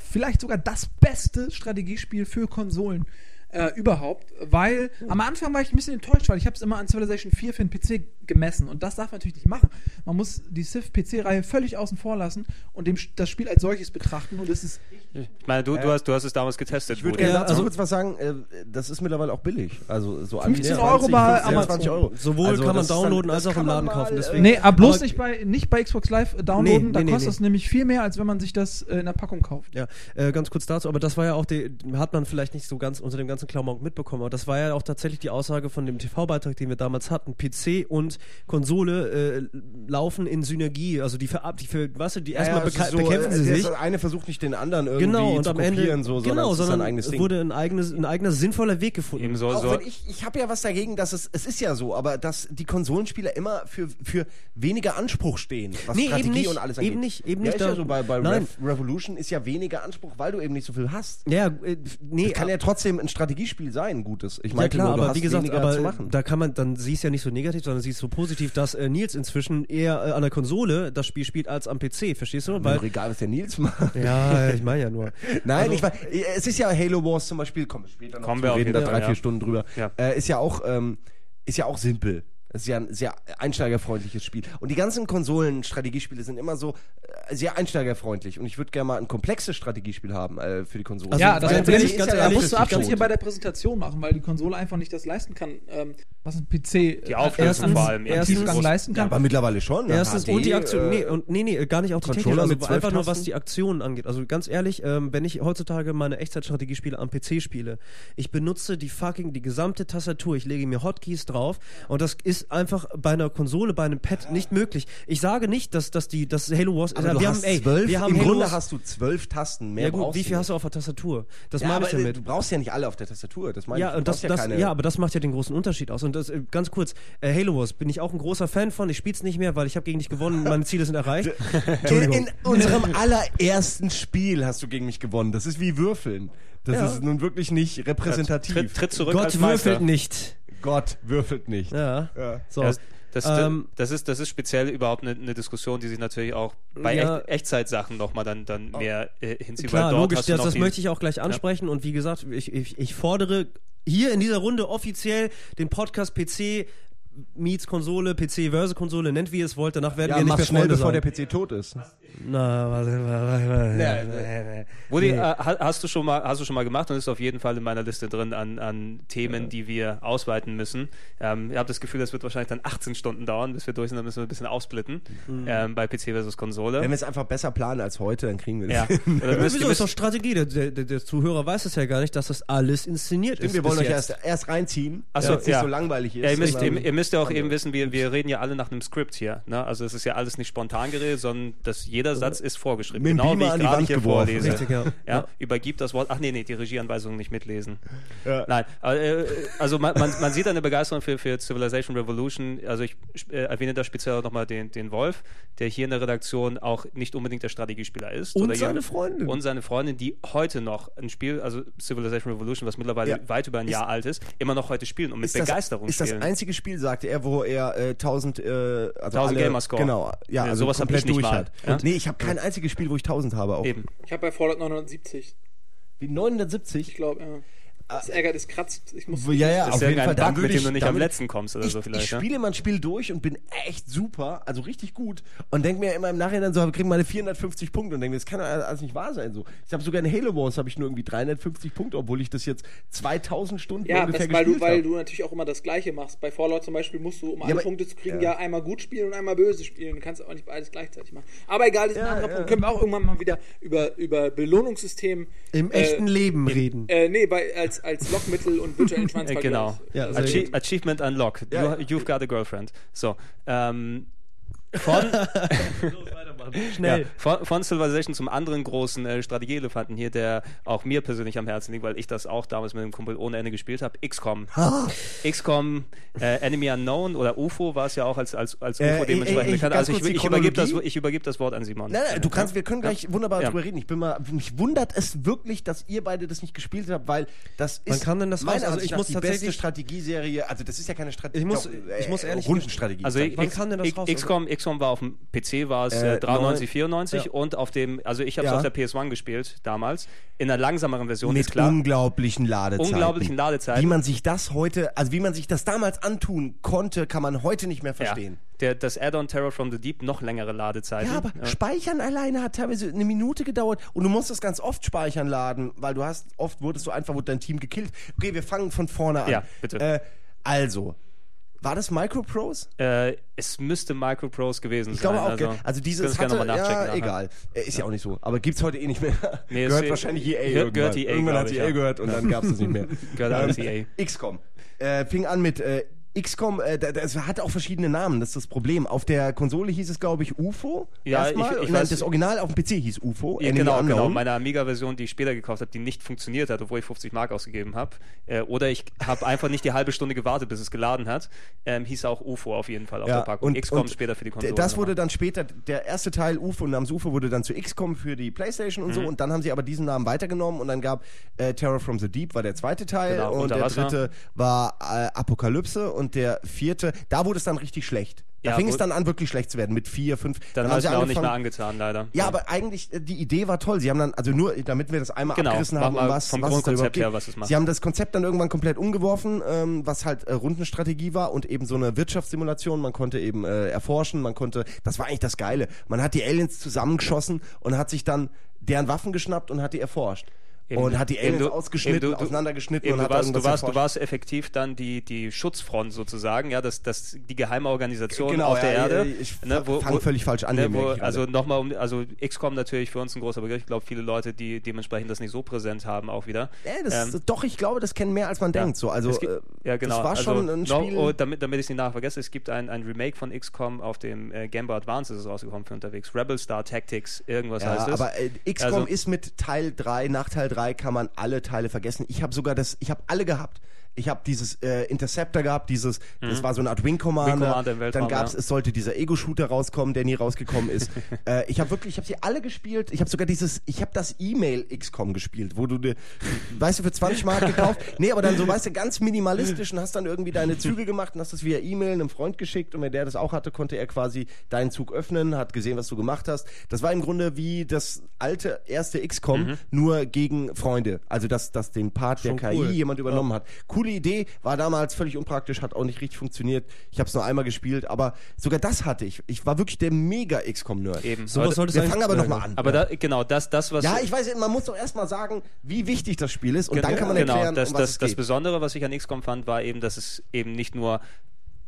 vielleicht sogar das beste Strategiespiel für Konsolen äh, überhaupt, weil am Anfang war ich ein bisschen enttäuscht, weil ich habe es immer an Civilization 4 für den PC gemessen und das darf man natürlich nicht machen. Man muss die Civ PC-Reihe völlig außen vor lassen und dem, das Spiel als solches betrachten und das ist ich meine, du, du, hast, du hast es damals getestet. Ich würde gerne dazu also- kurz was sagen. Äh, das ist mittlerweile auch billig. Also so 15 an- Euro bei 20, 20 Amazon. Euro. Sowohl Also kann man dann- downloaden als auch im Laden mal, kaufen. äh, Deswegen, Nee, aber bloß Aber- nicht bei, nicht bei Xbox Live downloaden, Nee, da nee, kostet nee, es nämlich viel mehr, als wenn man sich das äh, in der Packung kauft. Ja, äh, ganz kurz dazu, aber das war ja auch die, hat man vielleicht nicht so ganz unter dem ganzen Klamauk mitbekommen, aber das war ja auch tatsächlich die Aussage von dem TV-Beitrag, den wir damals hatten. PC und Konsole äh, laufen in Synergie, also die verab, die für, weißt du, die erstmal Ja, ist so, bekämpfen äh, sie der sich. eine versucht nicht den anderen irgendwie Genau, und zu am Ende, kopieren, so, genau, es ist sondern ein eigenes es Ding. wurde ein, eigenes, ein eigener sinnvoller Weg gefunden. Eben so, Auch so, wenn ich, ich habe ja was dagegen, dass es, es ist ja so, aber dass die Konsolenspieler immer für, für weniger Anspruch stehen, was Nee, Strategie eben nicht, und alles angeht. eben nicht, eben ja, nicht Ist ja da- so bei, bei Revolution ist ja weniger Anspruch, weil du eben nicht so viel hast. Ja, äh, nee, Das kann ja trotzdem ein Strategiespiel sein, ein gutes. Ich Ja meinte klar, nur, du aber hast wie gesagt, aber da kann man, dann siehst du ja nicht so negativ, sondern siehst so positiv, dass äh, Nils inzwischen eher äh, an der Konsole das Spiel spielt als am PC, verstehst du? Weil, Weil, egal, was der Nils macht. ja, ich meine ja nur. Nein, Also- ich meine, es ist ja Halo Wars zum Beispiel, kommen wir später noch Kommen wir reden da drei, ja. vier Stunden drüber. Ja. Äh, ist ja auch, ähm, ist ja auch simpel. Es ist ja ein sehr einsteigerfreundliches Spiel. Und die ganzen Konsolen-Strategiespiele sind immer so äh, sehr einsteigerfreundlich. Und ich würde gerne mal ein komplexes Strategiespiel haben äh, für die Konsole. Also, ja, das ganz Problem ehrlich, ist, ganz da ehrlich, musst du das Abstriche tot. bei der Präsentation machen, weil die Konsole einfach nicht das leisten kann, ähm, was ein PC Die Auflösung Erstens- vor allem. ja. erstens- Tiefgang leisten kann. aber mittlerweile schon. ne? Erstens HD, und die Aktion, nee, äh, und, nee, nee, gar nicht auch die Technik, Controller also einfach nur was die Aktionen angeht. Also ganz ehrlich, ähm, wenn ich heutzutage meine Echtzeitstrategiespiele am PC spiele, ich benutze die fucking, die gesamte Tastatur, ich lege mir Hotkeys drauf und das ist einfach bei einer Konsole, bei einem Pad nicht möglich. Ich sage nicht, dass, dass die, dass Halo Wars, aber äh, du wir hast haben, ey, zwölf, wir haben im Halo Grunde Wars, hast du zwölf Tasten, mehr ja gut, wie viel nicht. hast du auf der Tastatur? Das ja, meine aber ich äh, damit. du brauchst ja nicht alle auf der Tastatur. Das meine Ja, ich. Du und das, brauchst das, keine- ja, aber das macht ja den großen Unterschied aus. Und das, äh, ganz kurz, äh, Halo Wars bin ich auch ein großer Fan von. Ich spiele es nicht mehr, weil ich habe gegen dich gewonnen. Meine Ziele sind erreicht. In, unserem allerersten Spiel hast du gegen mich gewonnen. Das ist wie Würfeln. Das Ja. ist nun wirklich nicht repräsentativ. Tritt, tritt zurück Gott würfelt nicht. Gott würfelt nicht. Ja. Ja. So. Ja, das, Ähm, das, ist, das ist speziell überhaupt eine, eine Diskussion, die sich natürlich auch bei Ja. Echt, Echtzeitsachen nochmal dann, dann mehr äh, hinzieht. Klar, logisch, das, das möchte ich auch gleich ansprechen. Und wie gesagt, ich, ich, ich fordere hier in dieser Runde offiziell den Podcast PC meets Konsole, PC versus Konsole, nennt wie ihr es wollt. Danach werden Ja, wir nicht mehr schnell, bevor sein. der PC tot ist. Na, warte, warte, warte. Woody, äh, ha- hast du schon mal, hast du schon mal gemacht und ist auf jeden Fall in meiner Liste drin an, an Themen, die wir ausweiten müssen. Ähm, ich habe das Gefühl, das wird wahrscheinlich dann 18 Stunden dauern, bis wir durch sind, dann müssen wir ein bisschen aufsplitten ähm, bei PC versus Konsole. Wenn wir es einfach besser planen als heute, dann kriegen wir das. ja. Oder Ja, müsst, Wieso ist doch Strategie? Der, der, der Zuhörer weiß es ja gar nicht, dass das alles inszeniert ist. wir wollen euch jetzt. erst, erst reinziehen, so, damit es nicht ja. so langweilig ist. ja, ihr, müsst, ihr, ihr müsst ja auch eben wissen, wir, wir reden ja alle nach einem Skript hier. Ne? Also es ist ja alles nicht spontan geredet, sondern dass jeder Satz ist vorgeschrieben. Mit Genau wie Beamer ich an die gerade hier geworfen. vorlese. Richtig, ja. Ja, Ja. übergibt das Wort. Ach nee, nee, die Regieanweisungen nicht mitlesen. Ja. Nein, äh, also man, man, man sieht eine Begeisterung für, für Civilization Revolution. Also ich äh, erwähne da speziell nochmal den, den Wolf, der hier in der Redaktion auch nicht unbedingt der Strategiespieler ist. Und oder seine jemand- Freundin. Und seine Freundin, die heute noch ein Spiel, also Civilization Revolution, was mittlerweile Ja. weit über ein Jahr alt ist, immer noch heute spielen und mit ist das, Begeisterung ist das spielen. einzige Spiel, sagte er, wo er äh, 1000 äh, also 1000 alle, Gamerscore. Genau, ja, Ja, also sowas hab komplett ich nicht durch mal. hat. Ja? Nee, ich habe kein einziges Spiel, wo ich 1000 habe. Auch. Eben. Ich habe bei Fallout 970. Wie Ich 970? glaube, ja. Das ärgert, es kratzt. Ich muss. Ja, ja, Das auf ist jeden Fall. Bug, würde mit dem ich, du nicht am letzten kommst oder ich, so vielleicht. ich spiele immer ein Spiel durch und bin echt super, also richtig gut und denke mir immer im Nachhinein so, wir kriegen meine 450 Punkte und denke mir, das kann doch alles nicht wahr sein. So. Ich habe sogar in Halo Wars habe ich nur irgendwie 350 Punkte, obwohl ich das jetzt 2000 Stunden Ja, ungefähr das, weil, du, gespielt weil habe. du natürlich auch immer das Gleiche machst. Bei Fallout zum Beispiel musst du, um alle aber- Punkte zu kriegen, ja. ja. einmal gut spielen und einmal böse spielen. Du kannst auch nicht beides gleichzeitig machen. Aber egal, das ist ein Ja, anderer ja. Punkt. Können wir auch irgendwann mal wieder über, über Belohnungssystem Im äh, echten Leben reden. Äh, nee, bei, als, als Lockmittel und virtuellen Schwanz Äh, genau. Ja, Achie Achievement Unlocked. Ja. You, you've got a girlfriend. So. Ähm, von, Schnell. ja, von, von Civilization zum anderen großen äh, Strategieelefanten hier, der auch mir persönlich am Herzen liegt, weil ich das auch damals mit einem Kumpel ohne Ende gespielt habe. XCOM. XCOM, äh, Enemy Unknown oder UFO war es ja auch als, als, als Äh, UFO dementsprechend äh, äh, bekannt. Also ich, ich, übergebe das, ich übergebe das Wort an Simon. Nein, nein, du kannst, wir können gleich wunderbar Ja. drüber reden. Ich bin mal, mich wundert es wirklich, dass ihr beide das nicht gespielt habt, weil das ist Wann kam denn das raus? meiner Also ich muss die beste tatsächlich- Strategieserie. Also das ist ja keine Strategie. Ich muss- ich muss ehrlich- Rundenstrategie. Also X- kam denn das raus? XCOM, XCOM war auf dem PC war es Äh, äh, 93, neun- 94 Ja. und auf dem, also ich habe es Ja. auf der PS1 gespielt damals, in einer langsameren Version, ist mit klar. unglaublichen Ladezeiten. Unglaublichen Ladezeiten. Wie man sich das heute, also wie man sich das damals antun konnte, kann man heute nicht mehr ja, verstehen. der, das Add-on Terror from the Deep noch längere Ladezeiten. Ja, aber Speichern alleine hat teilweise eine Minute gedauert und du musst das ganz oft speichern laden, weil du hast, oft wurdest du einfach, wurde dein Team gekillt. Okay, wir fangen von vorne an. Ja, bitte. Äh, also, war das Microprose? Äh, es müsste Microprose gewesen Ich glaube sein. auch, also, also, dieses hatte, noch mal nachchecken ja, egal. Äh, Ist ja auch nicht so. Aber gibt's heute eh nicht mehr. Nee, gehört es- wahrscheinlich EA gehört- irgendwann. gehört EA, irgendwann hat ich, EA ja. gehört und dann gab's es nicht mehr. Gehört alles Ähm, EA. XCOM. Äh, fing an mit äh, XCOM, äh, das hat auch verschiedene Namen, das ist das Problem. Auf der Konsole hieß es, glaube ich, UFO. Ja, erstmal. ich- ich Und weiß- das Original auf dem PC hieß UFO. Ja, genau, Unknown. genau. Meine Amiga-Version, die ich später gekauft habe, die nicht funktioniert hat, obwohl ich 50 Mark ausgegeben habe. Äh, oder ich habe einfach nicht die halbe Stunde gewartet, bis es geladen hat. Ähm, hieß auch UFO auf jeden Fall auf der Packung. XCOM später für die Konsole. Das wurde dann später, der erste Teil UFO namens UFO wurde dann zu XCOM für die Playstation und Mhm. so und dann haben sie aber diesen Namen weitergenommen und dann gab äh, Terror from the Deep war der zweite Teil Genau, und der dritte war äh, Apokalypse und der vierte, da wurde es dann richtig schlecht. Da Ja, fing es dann an wirklich schlecht zu werden mit vier, fünf. Dann haben habe ich sie auch nicht mehr angetan, leider. ja, aber eigentlich, äh, die Idee war toll. Sie haben dann, also nur, damit wir das einmal Genau, abgerissen haben, um was, vom was Grundkonzept her, was es macht. Sie haben das Konzept dann irgendwann komplett umgeworfen, ähm, was halt äh, Rundenstrategie war und eben so eine Wirtschaftssimulation. Man konnte eben äh, erforschen, man konnte, das war eigentlich das Geile. Man hat die Aliens zusammengeschossen und hat sich dann deren Waffen geschnappt und hat die erforscht. Eben, und hat die Aliens du- ausgeschnitten, du- du- auseinandergeschnitten Eben, und du, hat da warst, du, warst, du warst effektiv dann die, die Schutzfront sozusagen, ja, das, das, die geheime Organisation Genau, auf der ja, Erde. ich ne, wo, fang wo, völlig falsch an ne, wo, ich Also nochmal um, also XCOM natürlich für uns ein großer Begriff. Ich glaube, viele Leute, die dementsprechend das nicht so präsent haben, auch wieder. Ja, das, Ähm, doch, ich glaube, das kennen mehr als man denkt. So, also es gibt, äh, ja, genau. das war also, schon ein Spiel. oh, damit damit ich es nicht nachher vergesse, es gibt ein, ein Remake von XCOM auf dem äh, Game Boy Advance ist es rausgekommen für unterwegs. Rebel Star Tactics, irgendwas Ja, heißt es. aber äh, XCOM Also- ist mit Teil 3, nach Teil 3 kann man alle Teile vergessen. Ich habe sogar das, ich habe alle gehabt. Ich habe dieses äh, Interceptor gehabt, dieses, das war so eine Art Wing Commander. Mhm. Wing Commander Dann gab's, ja. es sollte dieser Ego-Shooter rauskommen, der nie rausgekommen ist. äh, ich habe wirklich, ich habe sie alle gespielt. Ich habe sogar dieses, ich habe das E-Mail XCOM gespielt, wo du dir, weißt du, für 20 Mark gekauft. Nee, aber dann so, weißt du, ganz minimalistisch und hast dann irgendwie deine Züge gemacht und hast das via E-Mail einem Freund geschickt und wenn der das auch hatte, konnte er quasi deinen Zug öffnen, hat gesehen, was du gemacht hast. Das war im Grunde wie das alte erste XCOM, Mhm. nur gegen Freunde. Also, dass, dass den Part der Schon KI cool. jemand übernommen hat. Coole Idee, war damals völlig unpraktisch, hat auch nicht richtig funktioniert. Ich habe es nur einmal gespielt, aber sogar das hatte ich. Ich war wirklich der mega XCOM-Nerd. Eben. So Aber was solltest Wir fangen aber nochmal an. aber da, genau, das, das was. ja, ich weiß, man muss doch erstmal sagen, wie wichtig das Spiel ist und dann kann man genau, erklären, das, um was das, es das geht. Besondere, was ich an XCOM fand, war eben, dass es eben nicht nur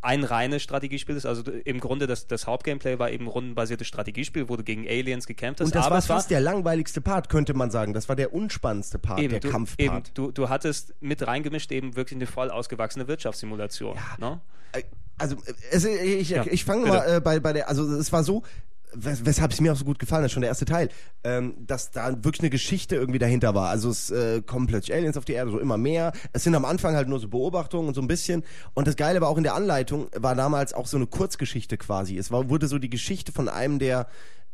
ein reines Strategiespiel ist. Also im Grunde das, das Hauptgameplay war eben ein rundenbasiertes Strategiespiel, wo du gegen Aliens gekämpft hast. Und das aber war fast der langweiligste Part, könnte man sagen. Das war der unspannendste Part, der du, Kampfpart. eben, du, du hattest mit reingemischt eben wirklich eine voll ausgewachsene Wirtschaftssimulation. Ne? Äh, Also, äh, es, ich, Ja, ich fange mal äh, bei, bei der, also es war so, wes weshalb es mir auch so gut gefallen hat, schon der erste Teil, ähm, dass da wirklich eine Geschichte irgendwie dahinter war. Also es äh, kommen plötzlich Aliens auf die Erde, so immer mehr. Es sind am Anfang halt nur so Beobachtungen und so ein bisschen. Und das Geile war auch in der Anleitung, war damals auch so eine Kurzgeschichte quasi. Es war, wurde so die Geschichte von einem der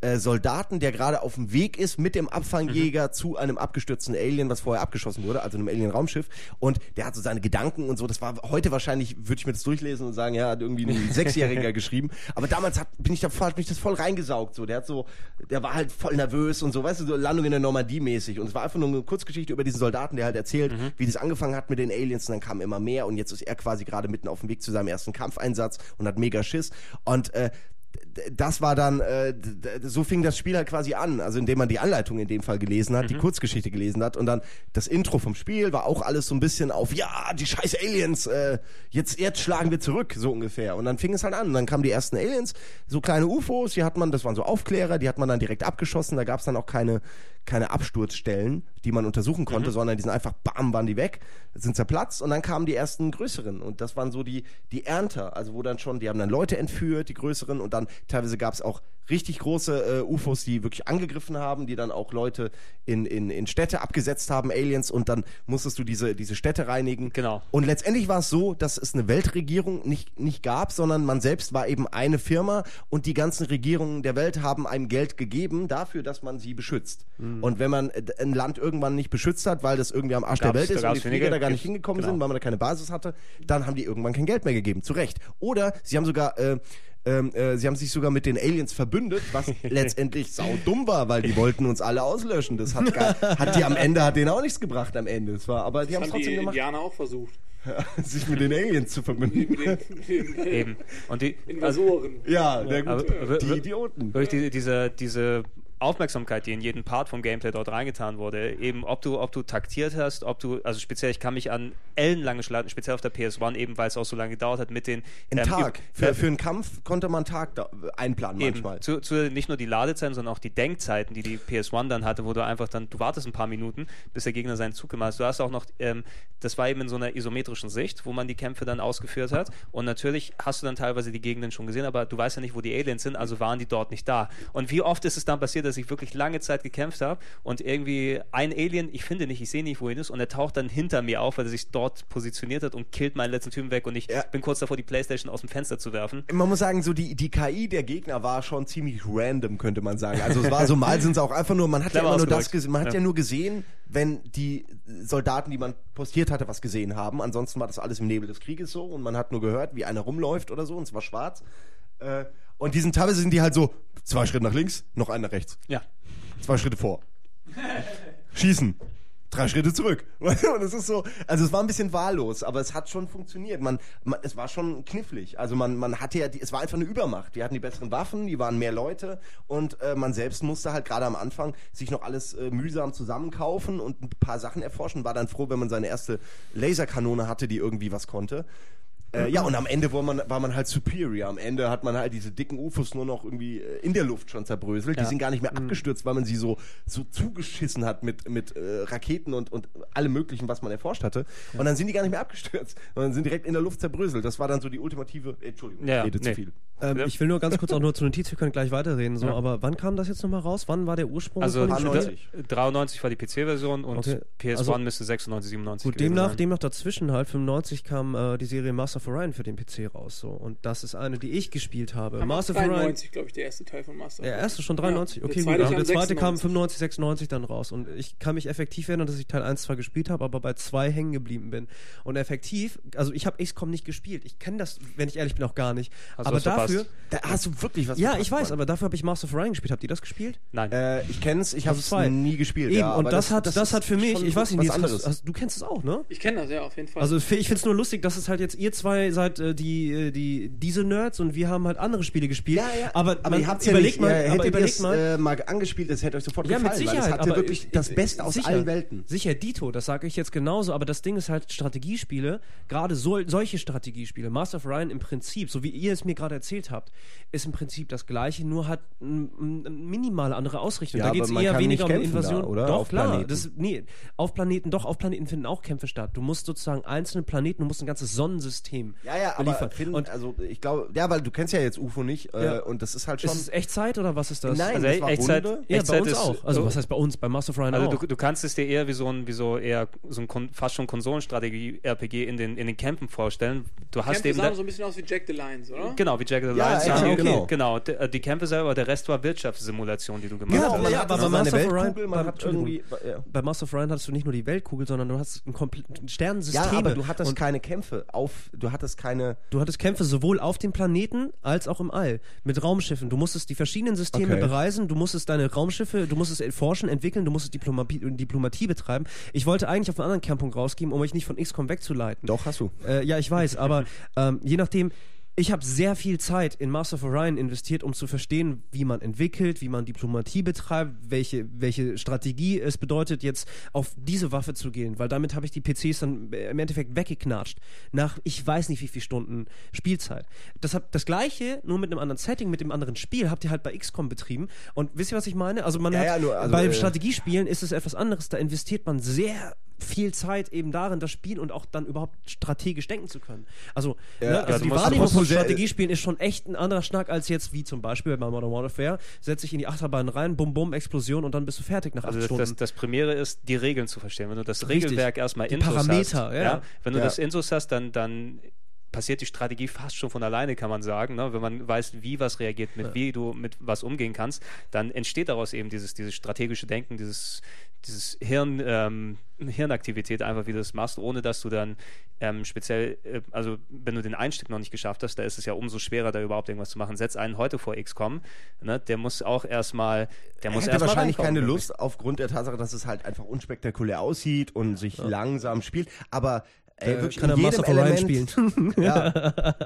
äh, Soldaten, der gerade auf dem Weg ist mit dem Abfangjäger Mhm. zu einem abgestürzten Alien, was vorher abgeschossen wurde, also einem Alien-Raumschiff. Und der hat so seine Gedanken und so. Das war heute wahrscheinlich, würde ich mir das durchlesen und sagen, ja, hat irgendwie ein Sechsjähriger geschrieben. Aber damals hat, bin ich da voll, hat mich das voll reingesaugt. So, der hat so, der war halt voll nervös und so, weißt du, so Landung in der Normandie mäßig. Und es war einfach nur eine Kurzgeschichte über diesen Soldaten, der halt erzählt, Mhm. wie das angefangen hat mit den Aliens und dann kam immer mehr und jetzt ist er quasi gerade mitten auf dem Weg zu seinem ersten Kampfeinsatz und hat mega Schiss. Und äh, das war dann, äh, so fing das Spiel halt quasi an, also indem man die Anleitung in dem Fall gelesen hat, die Kurzgeschichte gelesen hat und dann das Intro vom Spiel war auch alles so ein bisschen auf, ja, die scheiß Aliens, äh, jetzt, jetzt schlagen wir zurück, so ungefähr. Und dann fing es halt an. Und dann kamen die ersten Aliens, so kleine UFOs, die hat man, das waren so Aufklärer, die hat man dann direkt abgeschossen, da gab es dann auch keine, keine Absturzstellen, die man untersuchen konnte, sondern die sind einfach, bam, waren die weg, sind zerplatzt und dann kamen die ersten größeren. Und das waren so die, die Ernter, also wo dann schon, die haben dann Leute entführt, die größeren und dann teilweise gab es auch richtig große äh, UFOs, die wirklich angegriffen haben, die dann auch Leute in, in, in Städte abgesetzt haben, Aliens und dann musstest du diese, diese Städte reinigen. Genau. Und letztendlich war es so, dass es eine Weltregierung nicht, nicht gab, sondern man selbst war eben eine Firma und die ganzen Regierungen der Welt haben einem Geld gegeben dafür, dass man sie beschützt. Mhm. Und wenn man äh, ein Land irgendwann nicht beschützt hat, weil das irgendwie am Arsch der Welt ist und die Flieger da gar nicht hingekommen Genau. sind, weil man da keine Basis hatte, dann haben die irgendwann kein Geld mehr gegeben. Zu Recht. Oder sie haben sogar äh, ähm, äh, sie haben sich sogar mit den Aliens verbündet, was letztendlich sau dumm war, weil die wollten uns alle auslöschen. Das hat, gar, hat die am Ende hat denen auch nichts gebracht am Ende. Es war, aber die haben es haben die trotzdem gemacht, Indianer auch versucht. sich mit den Aliens zu verbünden. Eben. Und die, Invasoren. Ja, der gute. aber- die Idioten. Wirklich die, diese, diese Aufmerksamkeit, die in jeden Part vom Gameplay dort reingetan wurde, eben ob du, ob du taktiert hast, ob du, also speziell, ich kann mich an ellenlange Schlachten, speziell auf der PS1, eben weil es auch so lange gedauert hat, mit den Ein ähm, Tag. Für, äh, für einen Kampf konnte man einen Tag da, einplanen Eben, manchmal. zu, zu, nicht nur die Ladezeiten, sondern auch die Denkzeiten, die die PS1 dann hatte, wo du einfach dann, du wartest ein paar Minuten, bis der Gegner seinen Zug gemacht hat. Du hast auch noch, ähm, das war eben in so einer isometrischen Sicht, wo man die Kämpfe dann ausgeführt hat. Und natürlich hast du dann teilweise die Gegenden schon gesehen, aber du weißt ja nicht, wo die Aliens sind, also waren die dort nicht da. Und wie oft ist es dann passiert, dass ich wirklich lange Zeit gekämpft habe und irgendwie ein Alien, ich finde nicht, ich sehe nicht, wo ihn ist, und er taucht dann hinter mir auf, weil er sich dort positioniert hat und killt meinen letzten Typen weg und ich Ja. bin kurz davor, die Playstation aus dem Fenster zu werfen. Man muss sagen, so die, die KI der Gegner war schon ziemlich random, könnte man sagen. Also es war so, mal sind es auch einfach nur, man hat ja Clever immer nur das gesehen, man hat Ja. ja nur gesehen, wenn die Soldaten, die man postiert hatte, was gesehen haben. Ansonsten war das alles im Nebel des Krieges so und man hat nur gehört, wie einer rumläuft oder so und es war schwarz. Äh, und die sind teilweise sind die halt so, zwei Schritte nach links, noch einen nach rechts, Ja. zwei Schritte vor. Schießen. Drei Schritte zurück. Und es ist so, also es war ein bisschen wahllos, aber es hat schon funktioniert. Man, man es war schon knifflig. Also man, man hatte ja, die, es war einfach eine Übermacht. Die hatten die besseren Waffen, die waren mehr Leute und äh, man selbst musste halt gerade am Anfang sich noch alles äh, mühsam zusammenkaufen und ein paar Sachen erforschen. War dann froh, wenn man seine erste Laserkanone hatte, die irgendwie was konnte. Äh, ja, und am Ende war man, war man halt superior. Am Ende hat man halt diese dicken UFOs nur noch irgendwie äh, in der Luft schon zerbröselt. Die Ja. sind gar nicht mehr abgestürzt, weil man sie so, so zugeschissen hat mit, mit äh, Raketen und, und allem Möglichen, was man erforscht hatte. Und dann sind die gar nicht mehr abgestürzt, sondern sind direkt in der Luft zerbröselt. Das war dann so die ultimative. Äh, Entschuldigung, Ja, ich rede nee. zu viel. Ähm, Ja. Ich will nur ganz kurz auch nur zur Notiz, wir können gleich weiterreden. So, Ja. aber wann kam das jetzt nochmal raus? Wann war der Ursprung Also von dem Paar Spiel? 90. 93 war die PC-Version und Okay, PS1 also- müsste 96, 97 Gut, gewesen demnach, sein. demnach dazwischen halt, 95 kam äh, die Serie Master of Orion für den PC raus. So. Und das ist eine, die ich gespielt habe. Kam Master of Orion. 93, glaube ich, der erste Teil von Master. Der erste schon 93, Ja, okay, der gut. zweite aber Der zweite kam 96. 95, 96 dann raus. Und ich kann mich effektiv erinnern, dass ich Teil 1 zwar gespielt habe, aber bei 2 hängen geblieben bin. Und effektiv, also ich habe XCOM nicht gespielt. Ich kenne das, wenn ich ehrlich bin, auch gar nicht. Hast aber dafür, Da hast du wirklich was ja, ich weiß, aber dafür habe ich Master of Orion gespielt. Habt ihr das gespielt? Nein. Äh, ich kenn's, ich habe es nie gespielt. Eben, ja, und aber das, hat, das, ist hat für mich, ich weiß nicht, was anderes. hast, hast, du kennst es auch, ne? Ich kenne das, ja, auf jeden Fall. Also ich finde es nur lustig, dass es halt jetzt ihr zwei seid äh, die, äh, die diese Nerds und wir haben halt andere Spiele gespielt. Ja, ja, aber, aber man, ihr habt ja überlegt nicht, mal, ja, aber hättet überlegt ihr's, mal, äh, mal angespielt, es hätte euch sofort ja, mit gefallen, Sicherheit, weil es hatte wirklich ich- das ich- Beste aus sicher, allen Welten. Sicher, Dito, das sage ich jetzt genauso, aber das Ding ist halt Strategiespiele, gerade so, solche Strategiespiele, Master of Ryan im Prinzip, so wie ihr es mir gerade erzählt habt, ist im Prinzip das gleiche, nur hat eine minimale andere Ausrichtung. Ja, da geht es eher weniger nicht um Invasion. da, oder? Doch, Auf klar. Planeten. Das, nee, auf Planeten, doch, auf Planeten finden auch Kämpfe statt. Du musst sozusagen einzelne Planeten, du musst ein ganzes Sonnensystem System Ja, ja, aber liefern. Finn, und also ich glaube, ja, weil du kennst ja jetzt UFO nicht äh, Ja. und das ist halt schon. ist es Echtzeit oder was ist das? Nein, Also das war Echtzeit- Runde. ja, bei Echtzeit uns ist- auch. Also so- was heißt bei uns? Bei Master of Orion Also auch. du, du kannst es dir eher wie so ein, wie so eher so ein Kon fast schon Konsolenstrategie-RPG in den, in den Campen vorstellen. Du hast Kämpfe eben sahen da, so ein bisschen aus wie Jack the Lions, oder? genau wie Jack the Ja, Lions. ja, okay. genau. genau. Äh, Die Kämpfe selber, der Rest war Wirtschaftssimulation, die du gemacht Genau, hast. ja, aber so bei Master of man bei- hat Entschuldigung. irgendwie. Ja. bei Master of Orion hattest du nicht nur die Weltkugel, sondern du hast ein komplett ein Sternensystem. ja, aber du hattest und keine Kämpfe auf, du hattest keine. du hattest Kämpfe sowohl auf dem Planeten als auch im All mit Raumschiffen. Du musstest die verschiedenen Systeme Okay. bereisen, du musstest deine Raumschiffe, du musstest erforschen, entwickeln, du musstest Diplomatie, Diplomatie betreiben. Ich wollte eigentlich auf einen anderen Kernpunkt rausgehen, um euch nicht von XCOM wegzuleiten. Doch, hast du. Äh, ja, ich weiß, aber ähm, je nachdem, ich habe sehr viel Zeit in Master of Orion investiert, um zu verstehen, wie man entwickelt, wie man Diplomatie betreibt, welche, welche Strategie es bedeutet, jetzt auf diese Waffe zu gehen, weil damit habe ich die PCs dann im Endeffekt weggeknatscht. Nach ich weiß nicht wie viele Stunden Spielzeit. Das, hab, das gleiche, nur mit einem anderen Setting, mit dem anderen Spiel, habt ihr halt bei XCOM betrieben. Und wisst ihr, was ich meine? Also man Ja, hat, ja, nur, also, bei äh, Strategiespielen ist es etwas anderes, da investiert man sehr viel Zeit eben darin, das Spiel und auch dann überhaupt strategisch denken zu können. Also, Ja, ne, ja, also du die Wahrnehmung von Strategiespielen ist schon echt ein anderer Schnack als jetzt, wie zum Beispiel bei Modern Warfare, setz dich in die Achterbahn rein, bum bum, Explosion und dann bist du fertig nach acht Also das, Stunden. das, das Primäre ist, die Regeln zu verstehen. Wenn du das Richtig. Regelwerk erstmal Die Intus Parameter, hast, ja. wenn du Ja. das Intus hast, dann, dann passiert die Strategie fast schon von alleine, kann man sagen. Ne? Wenn man weiß, wie was reagiert, mit wie du mit was umgehen kannst, dann entsteht daraus eben dieses, dieses strategische Denken, dieses, dieses Hirn, ähm, Hirnaktivität einfach, wie du das machst, ohne dass du dann ähm, speziell, äh, also wenn du den Einstieg noch nicht geschafft hast, da ist es ja umso schwerer, da überhaupt irgendwas zu machen. Setz einen heute vor XCOM, ne? der muss auch erstmal, der muss hätte erstmal wahrscheinlich keine Lust aufgrund der Tatsache, dass es halt einfach unspektakulär aussieht und sich langsam spielt. Aber ey, Äh, wirklich kann in Master jedem Orion Element, spielen. ja,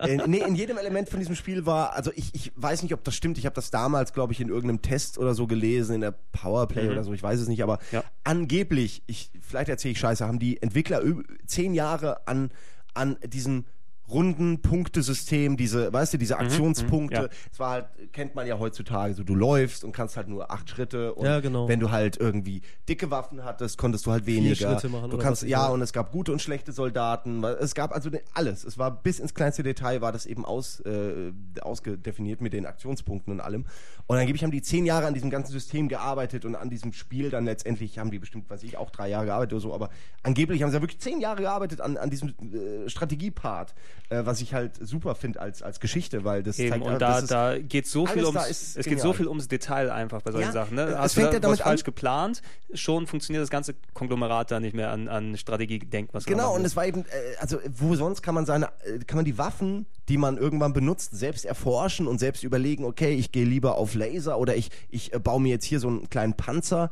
äh, nee, in jedem Element von diesem Spiel war, also ich, ich weiß nicht, ob das stimmt. Ich habe das damals, glaube ich, in irgendeinem Test oder so gelesen, in der Powerplay oder so, ich weiß es nicht, aber Ja. angeblich, ich, vielleicht erzähle ich Scheiße, haben die Entwickler zehn Jahre an, an diesem runden Punktesystem, diese, weißt du, diese Aktionspunkte. ja. Es war halt, kennt man ja heutzutage, so du läufst und kannst halt nur acht Schritte und Ja, genau. wenn du halt irgendwie dicke Waffen hattest, konntest du halt weniger. Schritte machen du oder kannst, ja, und es gab gute und schlechte Soldaten. Es gab also ne- alles. Es war bis ins kleinste Detail war das eben aus, äh, ausgedefiniert mit den Aktionspunkten und allem. Und angeblich haben die zehn Jahre an diesem ganzen System gearbeitet und an diesem Spiel dann letztendlich haben die bestimmt, weiß ich, auch drei Jahre gearbeitet oder so, aber angeblich haben sie ja wirklich zehn Jahre gearbeitet an, an diesem äh, Strategiepart, äh, was ich halt super finde als, als Geschichte, weil das Eben, zeigt und da, da geht so viel ums, es geht so genial. viel ums Detail einfach bei solchen Ja, Sachen. Ne? es Hast fängt du ja da was damit falsch an- geplant, schon funktioniert das ganze Konglomerat da nicht mehr an, an Strategie denkt, was Genau, und es war eben, äh, also wo sonst kann man seine, äh, kann man die Waffen, die man irgendwann benutzt, selbst erforschen und selbst überlegen, okay, ich gehe lieber auf Laser oder ich, ich baue mir jetzt hier so einen kleinen Panzer.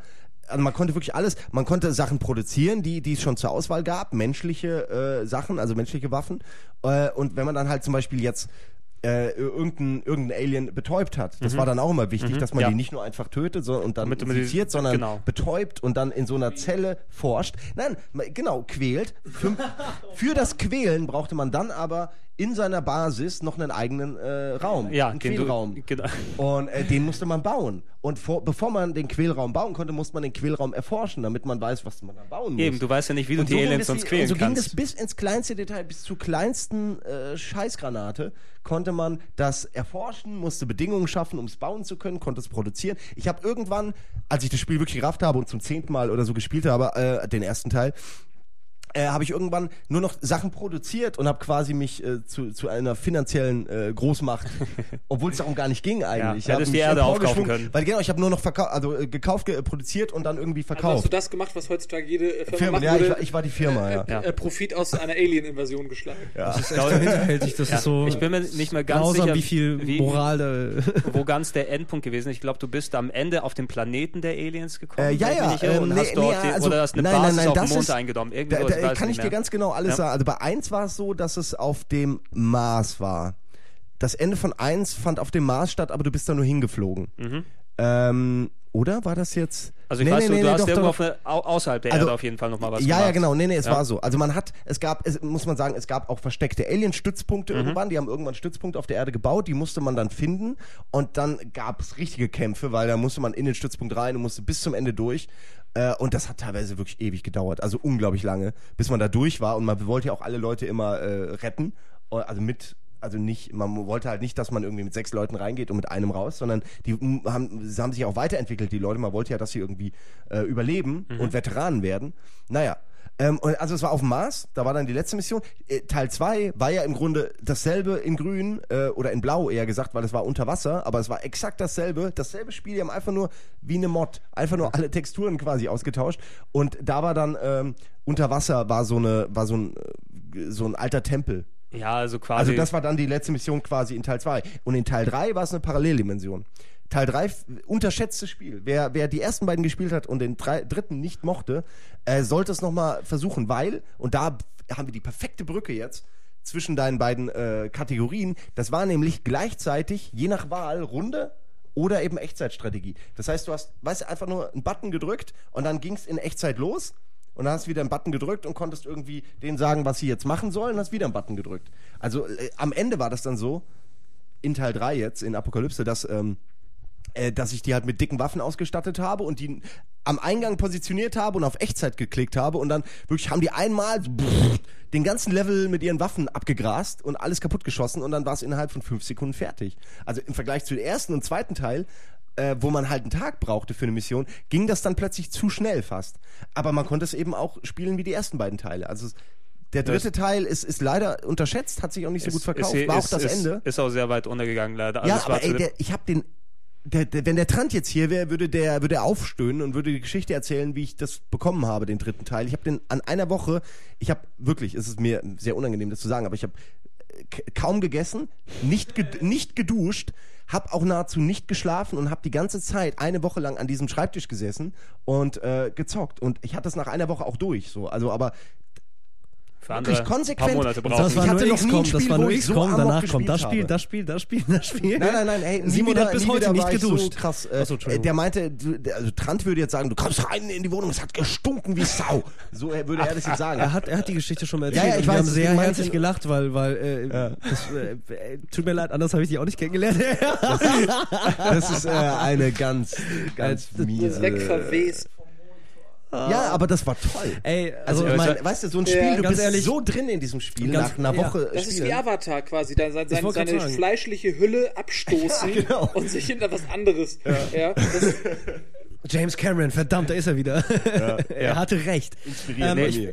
Also man konnte wirklich alles, man konnte Sachen produzieren, die, die es schon zur Auswahl gab, menschliche äh, Sachen, also menschliche Waffen. Äh, und wenn man dann halt zum Beispiel jetzt äh, irgendein, irgendein Alien betäubt hat. Das war dann auch immer wichtig, dass man Ja. die nicht nur einfach tötet so, und dann Damit infiziert, sondern genau. betäubt und dann in so einer Zelle forscht. Nein, genau, quält. Für, für das Quälen brauchte man dann aber in seiner Basis noch einen eigenen äh, Raum, ja, einen den du- genau. Und äh, den musste man bauen. Und vor, bevor man den Quälraum bauen konnte, musste man den Quälraum erforschen, damit man weiß, was man da bauen muss. Eben, du weißt ja nicht, wie du Und die so Aliens sonst quälen und so ging kannst. das bis ins kleinste Detail, bis zur kleinsten äh, Scheißgranate konnte man das erforschen, musste Bedingungen schaffen, um es bauen zu können, konnte es produzieren. Ich habe irgendwann, als ich das Spiel wirklich gerafft habe und zum zehnten Mal oder so gespielt habe, äh, den ersten Teil, äh, habe ich irgendwann nur noch Sachen produziert und habe quasi mich äh, zu, zu einer finanziellen äh, Großmacht, obwohl es darum gar nicht ging eigentlich. Ich Ja, hab hättest die Erde aufkaufen können. Weil genau, ich habe nur noch verkau also äh, gekauft, ge produziert und dann irgendwie Also hast verkauft. du das gemacht, was heutzutage jede äh, Firma, Firma, macht, ja, ich war, ich war die Firma, ja. Ja. äh, Profit aus einer Alien-Invasion geschlagen. Das ist echt hinterhältig, das Ja, ist so ich bin mir nicht mehr ganz grausam, sicher, wie viel wie- Moral da... wo ganz der Endpunkt gewesen ist. Ich glaube, du bist am Ende auf den Planeten der Aliens gekommen. Äh, ja, ich ja, und nee, hast dort nee, also- oder hast eine nein, nein, Basis nein, auf das dem Mond ist- eingenommen. Irgendwie Da, so, da kann ich dir ganz genau alles Ja. sagen. Also bei 1 war es so, dass es auf dem Mars war. Das Ende von 1 fand auf dem Mars statt, aber du bist da nur hingeflogen. Ähm, oder war das jetzt? Also ich Nee, weiß, nee, du, nee, du hast doch, irgendwo doch. eine, au- außerhalb der Also- Erde auf jeden Fall nochmal was ja, gemacht. ja, genau. Nee, nee, es Ja. war so. Also man hat, es gab, es, muss man sagen, es gab auch versteckte Alien-Stützpunkte Mhm. irgendwann. Die haben irgendwann Stützpunkte auf der Erde gebaut. Die musste man dann finden. Und dann gab es richtige Kämpfe, weil da musste man in den Stützpunkt rein und musste bis zum Ende durch. Äh, und das hat teilweise wirklich ewig gedauert. Also unglaublich lange, bis man da durch war. Und man wollte ja auch alle Leute immer äh, retten. also mit also nicht, man wollte halt nicht, dass man irgendwie mit sechs Leuten reingeht und mit einem raus, sondern die haben, sie haben sich auch weiterentwickelt, die Leute. Man wollte ja, dass sie irgendwie äh, überleben und Veteranen werden. Naja. Ähm, also es war auf dem Mars, da war dann die letzte Mission. Äh, Teil 2 war ja im Grunde dasselbe in grün äh, oder in blau eher gesagt, weil es war unter Wasser, aber es war exakt dasselbe. Dasselbe Spiel, die haben einfach nur wie eine Mod, einfach nur alle Texturen quasi ausgetauscht. Und da war dann ähm, unter Wasser war so eine, war so ein, äh, so ein alter Tempel. Ja, also quasi. Also das war dann die letzte Mission quasi in Teil 2. Und in Teil 3 war es eine Paralleldimension. Teil 3, f- unterschätztes Spiel. Wer, wer die ersten beiden gespielt hat und den drei, dritten nicht mochte, äh, sollte es nochmal versuchen, weil, und da haben wir die perfekte Brücke jetzt zwischen deinen beiden äh, Kategorien, das war nämlich gleichzeitig, je nach Wahl, Runde oder eben Echtzeitstrategie. Das heißt, du hast, weißt einfach nur einen Button gedrückt und dann ging es in Echtzeit los und dann hast du wieder einen Button gedrückt und konntest irgendwie denen sagen, was sie jetzt machen sollen, und hast wieder einen Button gedrückt. Also äh, am Ende war das dann so, in Teil 3 jetzt, in Apokalypse, dass, ähm, äh, dass ich die halt mit dicken Waffen ausgestattet habe und die am Eingang positioniert habe und auf Echtzeit geklickt habe und dann wirklich haben die einmal pff, den ganzen Level mit ihren Waffen abgegrast und alles kaputt geschossen und dann war es innerhalb von fünf Sekunden fertig. Also im Vergleich zu dem ersten und zweiten Teil äh, wo man halt einen Tag brauchte für eine Mission, ging das dann plötzlich zu schnell fast. Aber man konnte es eben auch spielen wie die ersten beiden Teile. Also der dritte Teil ist, ist leider unterschätzt, hat sich auch nicht so gut verkauft, ist, war auch ist, das ist, Ende. Ist auch sehr weit untergegangen, leider. Also ja, aber ey, der, ich habe den, der, der, wenn der Trant jetzt hier wäre, würde der, würde er aufstöhnen und würde die Geschichte erzählen, wie ich das bekommen habe, den dritten Teil. Ich habe den an einer Woche, ich habe wirklich, es ist mir sehr unangenehm, das zu sagen, aber ich habe kaum gegessen, nicht, ged nicht geduscht, habe auch nahezu nicht geschlafen und habe die ganze Zeit eine Woche lang an diesem Schreibtisch gesessen und äh, gezockt. Und ich hatte das nach einer Woche auch durch. So, also aber wirklich konsequent. Paar Monate Das brauchen. Das Ich war hatte nur XCOM, das war nur ich so XCOM, amok danach kommt das Spiel, das Spiel, das Spiel, das Spiel. Nein, nein, nein, ey, Simon hat bis heute nicht ich geduscht. So krass. Äh, so, der meinte, du, der- also Trant würde jetzt sagen, du kommst rein in die Wohnung, es hat gestunken wie Sau. So äh, würde er das jetzt sagen. Er hat, er hat die Geschichte schon mal erzählt. Ja, ja, ich und wir weiß, haben sehr herzlich ich- gelacht, weil, weil äh, das, äh, äh, tut mir leid, anders habe ich die auch nicht kennengelernt. Das ist äh, eine ganz, ganz Das miese. wegverwest. Ja, aber das war toll. Ey, Also, also, ich meine, weißt du, so ein Ja, Spiel, du ganz bist ehrlich, so drin in diesem Spiel ganz- nach einer ja. Woche Das ist Spielen. wie Avatar quasi, da sein, sein, seine fleischliche Hülle abstoßen Ja, genau. und sich hinter was anderes. Ja. das ist, James Cameron, verdammt, da ist er wieder. er hatte recht. Inspiriert Ähm, ich,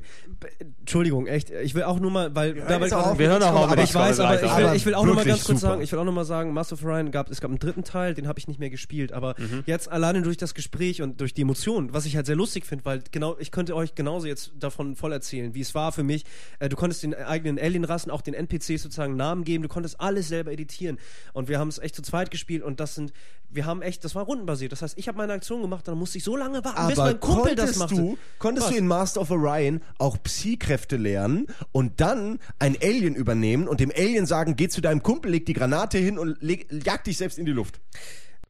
Entschuldigung, echt. Ich will auch nur mal, weil dabei jetzt auch Wir hören auch auf Aber ich weiß, aber ich will, ich will auch noch mal ganz kurz super. sagen, ich will auch noch mal sagen, Master of Orion gab, es gab einen dritten Teil, den habe ich nicht mehr gespielt, aber jetzt alleine durch das Gespräch und durch die Emotionen, was ich halt sehr lustig finde, weil genau, ich könnte euch genauso jetzt davon voll erzählen, wie es war für mich. Äh, du konntest den eigenen Alien-Rassen, auch den NPCs sozusagen Namen geben, du konntest alles selber editieren und wir haben es echt zu zweit gespielt und das sind, wir haben echt, das war rundenbasiert. Das heißt, ich habe meine Aktion gemacht, dann musste ich so lange warten, bis Aber mein Kumpel das machte. du, konntest Was? du in Master of Orion auch Psi-Kräfte lernen und dann ein Alien übernehmen und dem Alien sagen, geh zu deinem Kumpel, leg die Granate hin und leg, jag dich selbst in die Luft.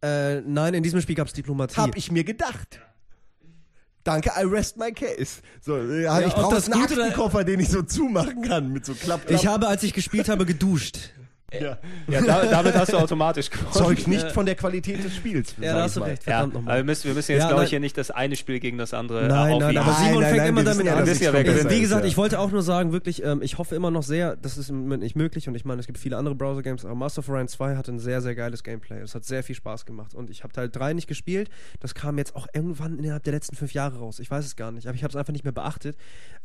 Äh, nein, in diesem Spiel gab es Diplomatie. Hab ich mir gedacht. Danke, I rest my case. So, ja, ich ob brauche das jetzt einen Aktenkoffer, den ich so zumachen kann mit so klapp, klapp. Ich habe, als ich gespielt habe, geduscht. Ja. Ja, da, damit hast du automatisch gewonnen. Zeugt nicht von der Qualität des Spiels. Ja, da hast du recht. Ja, Verdammt aber nochmal. wir müssen, wir müssen jetzt, Ja, glaube nein. ich, hier nicht das eine Spiel gegen das andere Nein, nein, aber Simon fängt immer wir damit ja, an. ja. Wie gesagt, ja. ich wollte auch nur sagen, wirklich, ähm, ich hoffe immer noch sehr, das ist im Moment nicht möglich und ich meine, es gibt viele andere Browser-Games, aber Master of Orion 2 hatte ein sehr, sehr geiles Gameplay. Es hat sehr viel Spaß gemacht und ich habe Teil 3 nicht gespielt. Das kam jetzt auch irgendwann innerhalb der letzten fünf Jahre raus. Ich weiß es gar nicht, aber ich habe es einfach nicht mehr beachtet.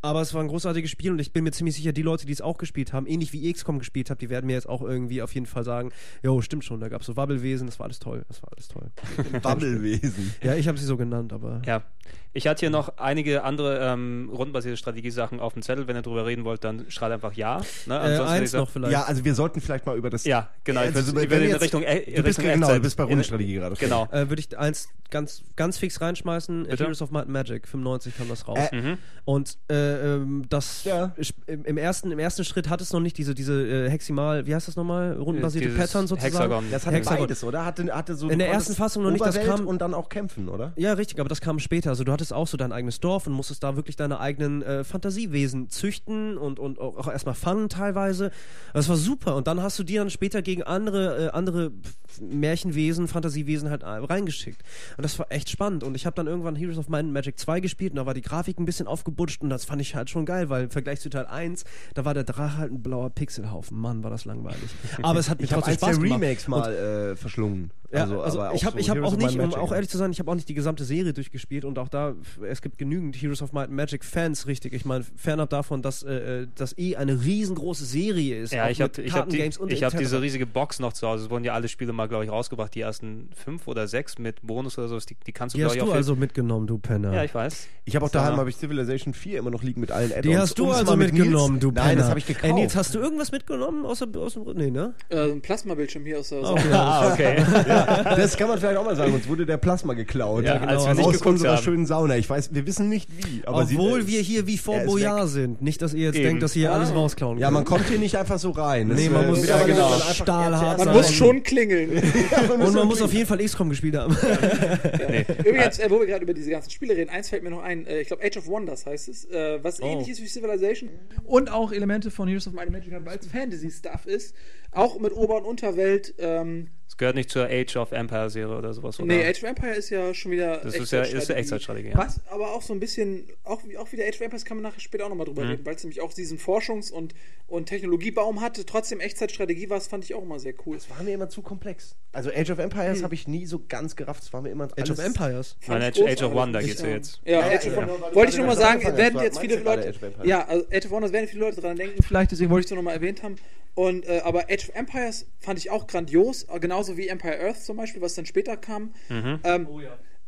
Aber es war ein großartiges Spiel und ich bin mir ziemlich sicher, die Leute, die es auch gespielt haben, ähnlich wie ich XCOM gespielt habe, die werden mir jetzt auch irgendwie auf jeden Fall sagen, jo, stimmt schon, da gab es so Wabbelwesen, das war alles toll, das war alles toll. Bubblewesen. Ja, ich habe sie so genannt, aber... Ja. Ich hatte hier noch einige andere ähm, rundenbasierte Strategiesachen auf dem Zettel. Wenn ihr drüber reden wollt, dann schreibt einfach ja. Ne? Äh, eins noch vielleicht. Ja, also wir sollten vielleicht mal über das. Ja, genau. Ich Also, ich wenn würde in jetzt- Richtung, äh, du bist, Richtung genau, du bist bei Rundenstrategie gerade. okay. Genau. äh, würde ich eins ganz, ganz fix reinschmeißen. Bitte? Heroes of Might and Magic, 95 kam das raus. Äh, Mhm. Und äh, ähm, das Ja. im, ersten, im ersten Schritt hat es noch nicht diese, diese äh, Heximal, wie heißt das nochmal? Nochmal? Rundenbasierte Dieses Pattern sozusagen. Hexagon. Das hatte Hexagon. beides, oder? Hatte, hatte so, In der ersten Fassung noch nicht, das Oberwelt kam- und dann auch kämpfen, oder? Ja, richtig, aber das kam später. Also du hattest auch so dein eigenes Dorf und musstest da wirklich deine eigenen äh, Fantasiewesen züchten und, und auch, erstmal fangen teilweise. Das war super. Und dann hast du die dann später gegen andere, äh, andere Märchenwesen, Fantasiewesen halt äh, reingeschickt. Und das war echt spannend. Und ich habe dann irgendwann Heroes of Might and Magic 2 gespielt und da war die Grafik ein bisschen aufgebutscht und das fand ich halt schon geil, weil im Vergleich zu Teil 1, da war der Drache halt ein blauer Pixelhaufen. Mann, war das langweilig. Aber es hat mich Ich habe trotzdem Spaß gemacht. Remakes mal äh, verschlungen. Ja, also, aber ich habe so hab auch nicht, um auch ehrlich zu sein, ich habe auch nicht die gesamte Serie durchgespielt und auch da, es gibt genügend Heroes of Might and Magic Fans, richtig. Ich meine, fernab davon, dass äh, das eh eine riesengroße Serie ist. Ja, ich habe ich hab die, Kartengames und ich hab diese riesige Box noch zu Hause. Es wurden ja alle Spiele mal, glaube ich, rausgebracht. Die ersten fünf oder sechs mit Bonus oder sowas. Die, die kannst du, Die glaube hast ich, auch du also mitgenommen, du Penner. Ja, ich weiß. Ich habe auch So. daheim habe ich Civilization 4 immer noch liegen mit allen Add-ons. die hast du also mitgenommen, Nils- du Penner. Nein, das habe ich gekauft. Ey, Nils, hast du irgendwas mitgenommen außer aus dem Nee, ne? Äh, ein Plasmabildschirm hier aus der Sau. Ah, okay. das kann man vielleicht auch mal sagen. Uns wurde der Plasma geklaut. Ja, als wir aus nicht geguckt unserer haben. schönen Sauna. Ich weiß, wir wissen nicht wie. Aber Obwohl sie, wir hier wie vor Boyard sind. Nicht, dass ihr jetzt Eben. denkt, dass ihr hier alles rausklauen Ja, könnt. man kommt hier nicht einfach so rein. Das Nee, man äh, muss- wird ja, aber genau. Stahlhart Man sein. muss schon klingeln. Und man muss auf jeden Fall XCOM gespielt haben. Übrigens, äh, wo wir gerade über diese ganzen Spiele reden, eins fällt mir noch ein. Äh, ich glaube, Age of Wonders heißt es, was Oh. ähnlich ist wie Civilization und auch Elemente von Heroes of Might and Magic weil es Fantasy-Stuff ist. Auch mit Ober- und Unterwelt. Ähm, Es gehört nicht zur Age of Empire Serie oder sowas, oder? nee, Age of Empire ist ja schon wieder. Das ist ja- ist ja Echtzeitstrategie. Ja. Was aber auch so ein bisschen, auch, wie- auch wie der Age of Empires kann man nachher später auch nochmal Mhm. drüber reden, weil es nämlich auch diesen Forschungs- und, und Technologiebaum hatte, trotzdem Echtzeitstrategie war, das fand ich auch immer sehr cool. Das war mir immer zu komplex. Also Age of Empires habe ich nie so ganz gerafft. Das war mir immer Age of Empires. Nein, Age, Age of. Wonder geht's ja Ja. jetzt. Ja, Ja, Age ja, of ja. Wonder. Weil- Wollte ich du nur mal das sagen, werden jetzt viele Leute. Ja, also Age of Wonders werden viele Leute dran denken, vielleicht, deswegen wollte ich es nochmal erwähnt haben. Und, äh, aber Age of Empires fand ich auch grandios, äh, genauso wie Empire Earth zum Beispiel, was dann später kam. Ähm,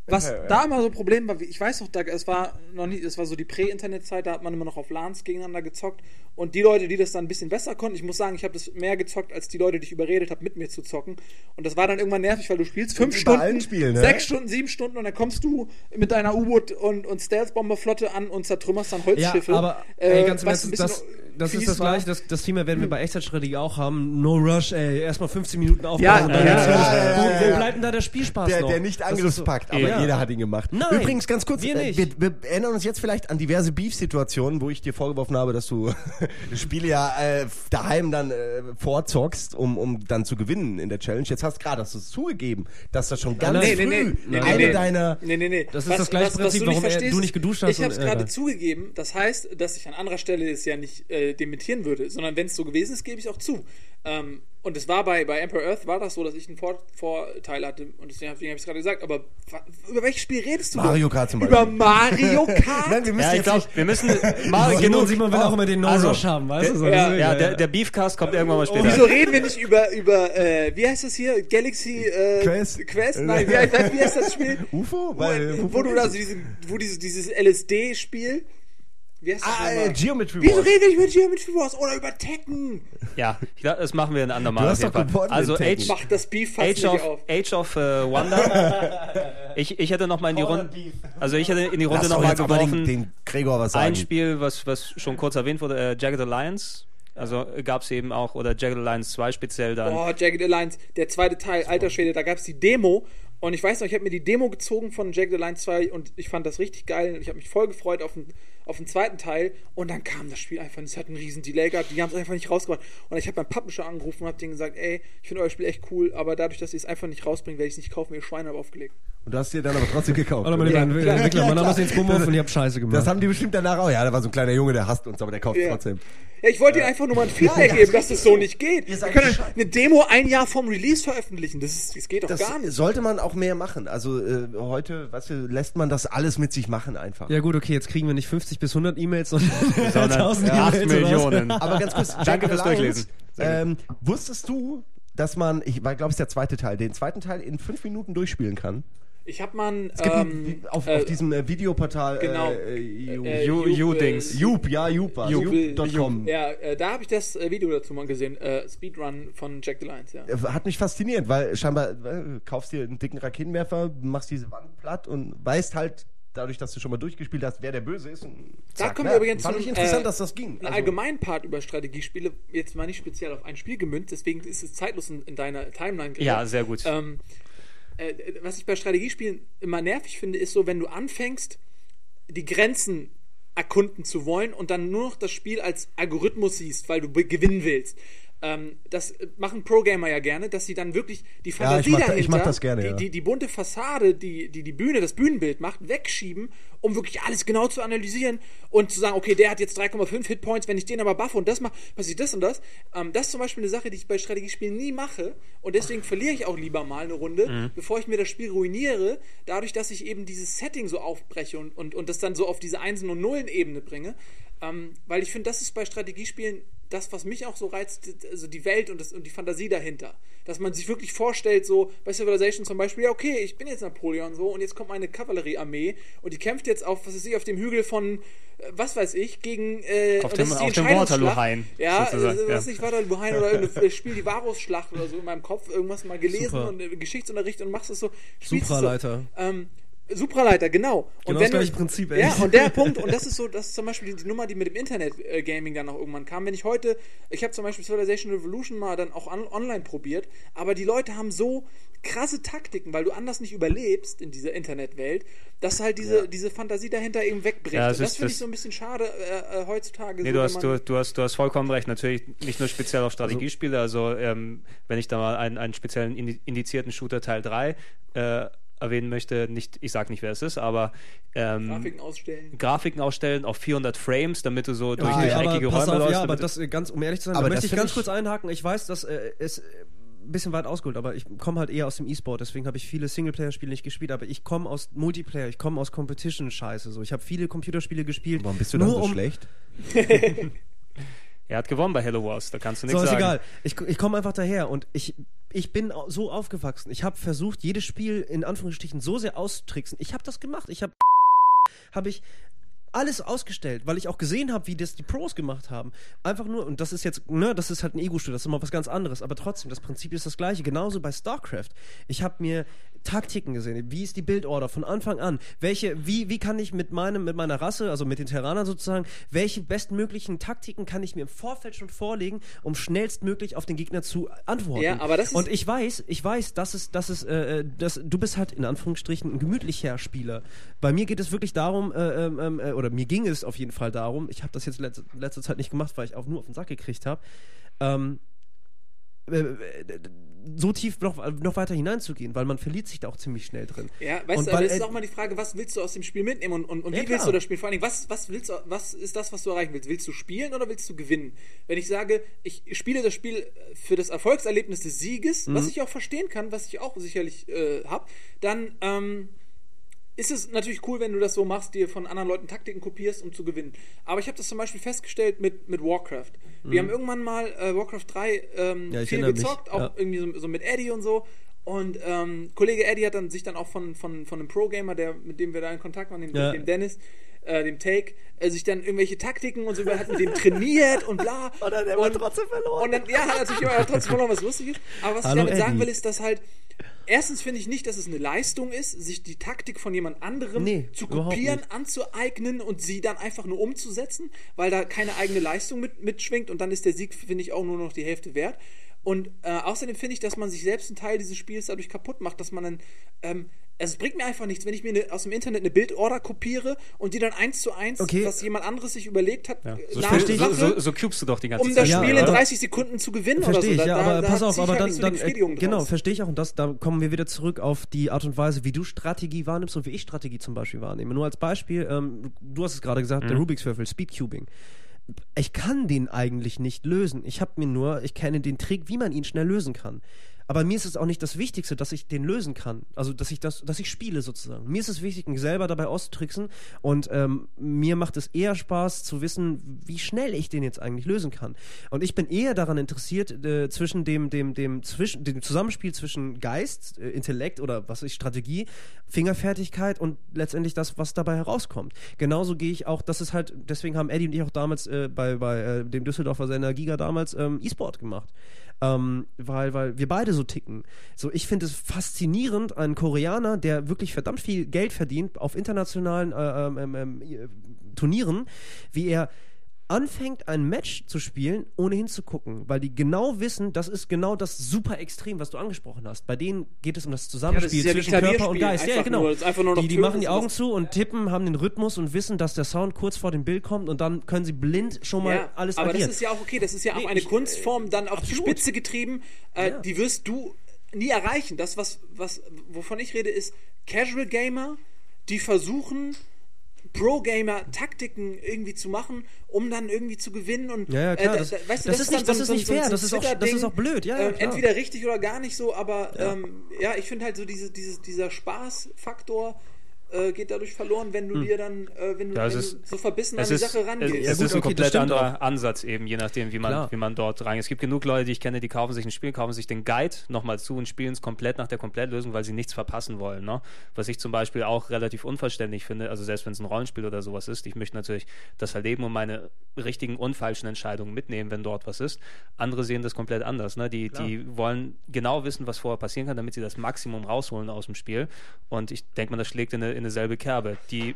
Was da immer so ein Problem war, ich weiß noch, da, es war noch nicht, es war so die Prä-Internet-Zeit, da hat man immer noch auf LANs gegeneinander gezockt. Und die Leute, die das dann ein bisschen besser konnten, ich muss sagen, ich habe das mehr gezockt, als die Leute, die ich überredet habe, mit mir zu zocken. Und das war dann irgendwann nervig, weil du spielst fünf Stunden, allen Spielen, ne? sechs Stunden, sieben Stunden und dann kommst du mit deiner U-Boot und, und Stealth-Bomberflotte an und zertrümmerst dann Holzschiffe. Ja, aber äh, ey, ganz was Ernst, ein das, das ist das gleiche, das, das Thema werden wir bei Echtzeitstrategie auch haben. No Rush, ey, erstmal 15 Minuten aufbauen Ja, ja, ja, ja, ja, wo, ja, wo ja. bleibt denn da der Spielspaß Der, noch? der nicht Das ist so- Angriffspakt, aber Ja. jeder hat ihn gemacht. Nein, Übrigens, ganz kurz, wir äh, nicht. wir, wir erinnern uns jetzt vielleicht an diverse Beef-Situationen, wo ich dir vorgeworfen habe, dass du Spiele ja äh, daheim dann äh, vorzockst, um, um dann zu gewinnen in der Challenge. Jetzt hast gerade hast du es zugegeben, dass das schon ganz nein, früh nee, nee, nee, eine nee. deiner... Nee, nee, nee. Das ist das gleiche Prinzip, warum er- du nicht geduscht hast Ich habe es äh, gerade zugegeben. Das heißt, dass ich an anderer Stelle es ja nicht äh, dementieren würde, sondern wenn es so gewesen ist, gebe ich auch zu. Ähm, und es war bei, bei Emperor Earth war das so, dass ich einen Vor Vorteil hatte und deswegen habe ich es gerade gesagt. Aber über welches Spiel redest du? Mario? Kart zum Über Beispiel. Mario Kart? Nein, wir müssen Ja, ich jetzt glaube, nicht... wir müssen Simon, genug. Simon will auch immer den No Also, Rush haben, weißt du? So, ja, Ja, der, der Beefcast kommt irgendwann mal später. Wieso reden wir nicht über, über äh, wie heißt das hier? Galaxy äh, Quest? Quest? Nein, wie heißt, wie heißt das Spiel? UFO? Wo, Weil, wo du also diesen, wo dieses, dieses LSD-Spiel. Wie heißt das Ah, äh, Geometry Wieso Wars. reden wir nicht über Geometry Wars oder über Tekken? Ja, ich glaub, das machen wir ein andermal. Du hast doch gewonnen Also. Age, Macht das Beef fast Age of, auf. Age of äh, Wonder. ich, ich hätte noch mal in die Runde. Also ich hätte in die Runde Lass noch mal aber den, geworfen. den Gregor was sagen. Ein Spiel, was, was schon kurz erwähnt wurde, äh, Jagged Alliance. Also gab es eben auch, oder Jagged Alliance 2 speziell dann. Boah, Jagged Alliance, der zweite Teil, alter Schwede, da gab es die Demo. Und ich weiß noch, ich habe mir die Demo gezogen von Jagged Alliance 2 und ich fand das richtig geil. Und ich habe mich voll gefreut auf den, auf den zweiten Teil. Und dann kam das Spiel einfach, es hat einen riesen Delay gehabt. Die haben es einfach nicht rausgebracht. Und ich habe beim Publisher angerufen und habe denen gesagt, ey, ich finde euer Spiel echt cool, aber dadurch, dass ihr es einfach nicht rausbringen, werde ich es nicht kaufen. Ihr Schweine habe aufgelegt. Und du hast dir dann aber trotzdem gekauft. Hallo meine Ja, lieben klar. Entwickler, mein Ja, Name ist klar. Jens Bumhoff und ihr habt Scheiße gemacht. Das haben die bestimmt danach auch. Ja, da war so ein kleiner Junge, der hasst uns, aber der kauft Ja. trotzdem. Ja, ich wollte Ihnen einfach nur mal ein Feedback geben, dass das so nicht geht. Wir können eine Demo ein Jahr vom Release veröffentlichen. Das, ist, das geht doch Das gar nicht. sollte man auch mehr machen. Also äh, heute, weißt du, lässt man das alles mit sich machen einfach. ja gut, okay, jetzt kriegen wir nicht 50 bis 100 E-Mails, sondern, Sondern 1000 8 E-Mails oder? Millionen. Aber ganz kurz, Danke fürs Durchlesen. Ähm, wusstest du, dass man, ich glaube, es ist der zweite Teil, den zweiten Teil in fünf Minuten durchspielen kann? Ich habe mal ein, Es gibt ähm, ein, auf, äh, auf diesem äh, Videoportal genau. äh, äh, äh, You-Dings. äh, Jup, ja, war Jup, Jup.com. Ja, äh, da habe ich das äh, Video dazu mal gesehen. Äh, Speedrun von Jack the Lions, ja. Äh, Hat mich fasziniert, weil scheinbar äh, kaufst dir einen dicken Raketenwerfer, machst diese Wand platt und weißt halt dadurch, dass du schon mal durchgespielt hast, wer der Böse ist. Und Da zack, kommen wir übrigens Fand zu ich einem, interessant, äh, dass das ging. Ein Also, allgemeinen Part über Strategiespiele, jetzt mal nicht speziell auf ein Spiel gemünzt, deswegen ist es zeitlos in, in deiner Timeline. Gregor. Ja, sehr gut. Ähm, äh, was ich bei Strategiespielen immer nervig finde, ist so, wenn du anfängst, die Grenzen erkunden zu wollen und dann nur noch das Spiel als Algorithmus siehst, weil du gewinnen willst. Ähm, das äh, machen Pro-Gamer ja gerne, dass sie dann wirklich die Fantasie mach dahinter, ich mach das gerne, die, ja. die, die bunte Fassade, die, die die Bühne, das Bühnenbild macht, wegschieben, um wirklich alles genau zu analysieren und zu sagen, okay, der hat jetzt 3,5 Hitpoints, wenn ich den aber buffe und das mache, passiert das und das. Ähm, das ist zum Beispiel eine Sache, die ich bei Strategiespielen nie mache und deswegen verliere ich auch lieber mal eine Runde, Mhm. bevor ich mir das Spiel ruiniere, dadurch, dass ich eben dieses Setting so aufbreche und, und, und das dann so auf diese Einsen- und Nullen-Ebene bringe. Ähm, weil ich finde, das ist bei Strategiespielen das, was mich auch so reizt, also die Welt und, das, und die Fantasie dahinter. Dass man sich wirklich vorstellt, so bei Civilization zum Beispiel, ja, okay, ich bin jetzt Napoleon so und jetzt kommt meine Kavalleriearmee und die kämpft jetzt auf, was weiß ich, auf dem Hügel von, äh, was weiß ich, gegen äh, Auf dem- das ist die auf dem. Waterloo-Hain, Ja, sozusagen, äh, was ja. nicht Waterloo-Hain oder irgendein Spiel, die Varus-Schlacht oder so in meinem Kopf, irgendwas mal gelesen Super. und äh, Geschichtsunterricht und machst es so. Supraleiter. So, ähm, Supraleiter, genau. Genau und das gleiche Prinzip, ey. Ja, und der Punkt, und das ist so, das ist zum Beispiel die, die Nummer, die mit dem Internet-Gaming dann auch irgendwann kam. Wenn ich heute, ich habe zum Beispiel Civilization Revolution mal dann auch on, online probiert, aber die Leute haben so krasse Taktiken, weil du anders nicht überlebst in dieser Internetwelt, dass halt diese, diese Fantasie dahinter eben wegbricht. Ja, und das ist- finde ich das- so ein bisschen schade äh, äh, heutzutage. Nee, so, du wenn hast, du, du, hast, du hast vollkommen recht. Natürlich nicht nur speziell auf Strategiespiele. Also, ähm, wenn ich da mal einen, einen speziellen indi- indizierten Shooter Teil 3 äh, erwähnen möchte, nicht, ich sag nicht, wer es ist, aber ähm, Grafiken ausstellen. Grafiken ausstellen auf 400 Frames, damit du so durch, Okay, durch aber eckige Räume auf, läufst. ja, aber das, äh, ganz, um ehrlich zu sein, Aber da möchte ich ganz ich- kurz einhaken. Ich weiß, dass äh, es äh, ein bisschen weit ausgeholt, aber ich komme halt eher aus dem E-Sport, deswegen habe ich viele Singleplayer-Spiele nicht gespielt, aber ich komme aus Multiplayer, ich komme aus Competition-Scheiße. So. Ich habe viele Computerspiele gespielt. warum bist du dann so um, schlecht? er hat gewonnen bei Hello Wars, da kannst du So, nichts ist sagen. egal. Ich, ich komme einfach daher und ich, ich bin so aufgewachsen. Ich habe versucht, jedes Spiel in Anführungsstrichen so sehr auszutricksen. Ich habe das gemacht. Ich habe habe ich alles ausgestellt, weil ich auch gesehen habe, wie das die Pros gemacht haben. Einfach nur, und das ist jetzt, ne, das ist halt ein Ego-Spiel, das ist immer was ganz anderes, aber trotzdem, das Prinzip ist das gleiche. Genauso bei StarCraft. Ich habe mir Taktiken gesehen. Wie ist die Bildorder von Anfang an? Welche, wie, wie kann ich mit meinem, mit meiner Rasse, also mit den Terranern sozusagen, welche bestmöglichen Taktiken kann ich mir im Vorfeld schon vorlegen, um schnellstmöglich auf den Gegner zu antworten? Ja, aber das ist- Und ich weiß, ich weiß, dass es, dass es, äh, dass, du bist halt in Anführungsstrichen ein gemütlicher Spieler. Bei mir geht es wirklich darum, äh, ähm, äh, oder mir ging es auf jeden Fall darum, ich habe das jetzt letzte, letzte Zeit nicht gemacht, weil ich auch nur auf den Sack gekriegt habe, ähm, äh, äh, so tief noch, noch weiter hineinzugehen, weil man verliert sich da auch ziemlich schnell drin. Ja, weißt Und du, aber weil, es ist äh, auch mal die Frage, was willst du aus dem Spiel mitnehmen und, und, und Ja, wie willst klar. du das Spiel? Vor allen Dingen, was, was, willst du, was ist das, was du erreichen willst? Willst du spielen oder willst du gewinnen? Wenn ich sage, ich spiele das Spiel für das Erfolgserlebnis des Sieges, Mhm. was ich auch verstehen kann, was ich auch sicherlich äh, habe, dann ähm, ist es natürlich cool, wenn du das so machst, dir von anderen Leuten Taktiken kopierst, um zu gewinnen. Aber ich habe das zum Beispiel festgestellt mit, mit Warcraft. Wir haben irgendwann mal äh, Warcraft 3 ähm, Mhm. Ja, viel erinnere mich, gezockt, auch ja. irgendwie so, so mit Eddie und so. Und ähm, Kollege Eddie hat dann sich dann auch von, von, von einem Pro-Gamer, der, mit dem wir da in Kontakt waren, dem, Ja. dem Dennis, äh, dem Take, äh, sich dann irgendwelche Taktiken und so, er hat mit dem trainiert und bla. Und dann hat er trotzdem verloren. Und dann, ja, hat er natürlich immer trotzdem verloren, was lustig ist. Aber was Hallo, ich damit sagen Eddie. will, ist, dass halt, erstens finde ich nicht, dass es eine Leistung ist, sich die Taktik von jemand anderem Nee, zu kopieren, anzueignen und sie dann einfach nur umzusetzen, weil da keine eigene Leistung mit, mitschwingt und dann ist der Sieg, finde ich, auch nur noch die Hälfte wert. Und äh, außerdem finde ich, dass man sich selbst einen Teil dieses Spiels dadurch kaputt macht, dass man dann, ähm, also es bringt mir einfach nichts, wenn ich mir eine, aus dem Internet eine Bildorder kopiere und die dann eins zu eins, Okay. was jemand anderes sich überlegt hat, Ja. äh, So, verstehe spiel, ich. so, so, so cubest du doch die ganze um das Zeit. Ja, Spiel in aber- 30 Sekunden zu gewinnen Verstehe oder ich, so. ja, aber pass auf, ich aber halt dann, so dann äh, genau, verstehe ich auch. Und das, da kommen wir wieder zurück auf die Art und Weise, wie du Strategie wahrnimmst und wie ich Strategie zum Beispiel wahrnehme. Nur als Beispiel, ähm, du hast es gerade gesagt, Mhm. der Rubik's Würfel, Speedcubing. Ich kann den eigentlich nicht lösen. Ich habe mir nur, ich kenne den Trick, wie man ihn schnell lösen kann. Aber mir ist es auch nicht das Wichtigste, dass ich den lösen kann. Also, dass ich das, dass ich spiele sozusagen. Mir ist es wichtig, mich selber dabei auszutricksen. Und ähm, mir macht es eher Spaß zu wissen, wie schnell ich den jetzt eigentlich lösen kann. Und ich bin eher daran interessiert, äh, zwischen dem, dem, dem, zwischen, dem Zusammenspiel zwischen Geist, äh, Intellekt oder was ist Strategie, Fingerfertigkeit und letztendlich das, was dabei herauskommt. Genauso gehe ich auch, das ist halt, deswegen haben Eddie und ich auch damals äh, bei, bei äh, dem Düsseldorfer Sender Giga damals ähm, E-Sport gemacht. Ähm, weil, weil wir beide so ticken. So, ich finde es faszinierend, einen Koreaner, der wirklich verdammt viel Geld verdient auf internationalen äh, ähm, ähm, äh, Turnieren, wie er anfängt, ein Match zu spielen, ohne hinzugucken, weil die genau wissen, das ist genau das super Extrem, was du angesprochen hast. Bei denen geht es um das Zusammenspiel ja wie zwischen Körper und Geist. Ja, einfach genau. nur- das die die machen die Augen zu und tippen, haben den Rhythmus und wissen, dass der Sound kurz vor dem Bild kommt und dann können sie blind schon mal Ja, alles aber agieren. das ist ja auch okay, das ist ja auch Nee, eine ich- äh, Kunstform dann auf absolut. die Spitze getrieben, äh, die wirst du nie erreichen. Das, was, was, wovon ich rede, ist Casual Gamer, die versuchen, Pro-Gamer Taktiken irgendwie zu machen, um dann irgendwie zu gewinnen und Ja, ja, klar, da- das- da- weißt du, das ist dann nicht- das ist nicht fair, das ist auch- das ist auch blöd, ja, ja, klar. entweder richtig oder gar nicht so, aber ja, ähm, ja ich finde halt so diese, dieses, dieser Spaßfaktor äh, geht dadurch verloren, wenn du dir dann, äh, wenn du, Ja, es wenn ist- du so verbissen Es an die ist, Sache es, rangehst. es Ja, ist gut, ein okay, komplett anderer Ansatz eben, je nachdem, wie man, Klar. wie man dort reingeht. Es gibt genug Leute, die ich kenne, die kaufen sich ein Spiel, kaufen sich den Guide nochmal zu und spielen es komplett nach der Komplettlösung, weil sie nichts verpassen wollen. Ne? Was ich zum Beispiel auch relativ unverständlich finde, also selbst wenn es ein Rollenspiel oder sowas ist, ich möchte natürlich das erleben und meine richtigen und falschen Entscheidungen mitnehmen, wenn dort was ist. Andere sehen das komplett anders. Ne? Die, die wollen genau wissen, was vorher passieren kann, damit sie das Maximum rausholen aus dem Spiel. Und ich denke mal, das schlägt in eine, in eine selbe Kerbe. Die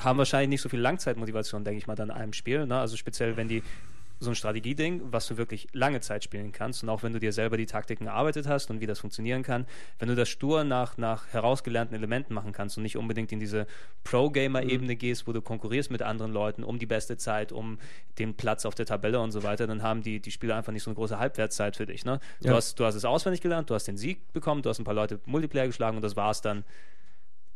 haben wahrscheinlich nicht so viel Langzeitmotivation, denke ich mal, dann in einem Spiel. Ne? Also speziell, wenn die so ein Strategieding, was du wirklich lange Zeit spielen kannst und auch wenn du dir selber die Taktiken erarbeitet hast und wie das funktionieren kann, wenn du das stur nach, nach herausgelernten Elementen machen kannst und nicht unbedingt in diese Pro-Gamer-Ebene gehst, wo du konkurrierst mit anderen Leuten um die beste Zeit, um den Platz auf der Tabelle und so weiter, dann haben die, die Spieler einfach nicht so eine große Halbwertszeit für dich. Ne? Du, Ja. hast, du hast es auswendig gelernt, du hast den Sieg bekommen, du hast ein paar Leute Multiplayer geschlagen und das war's dann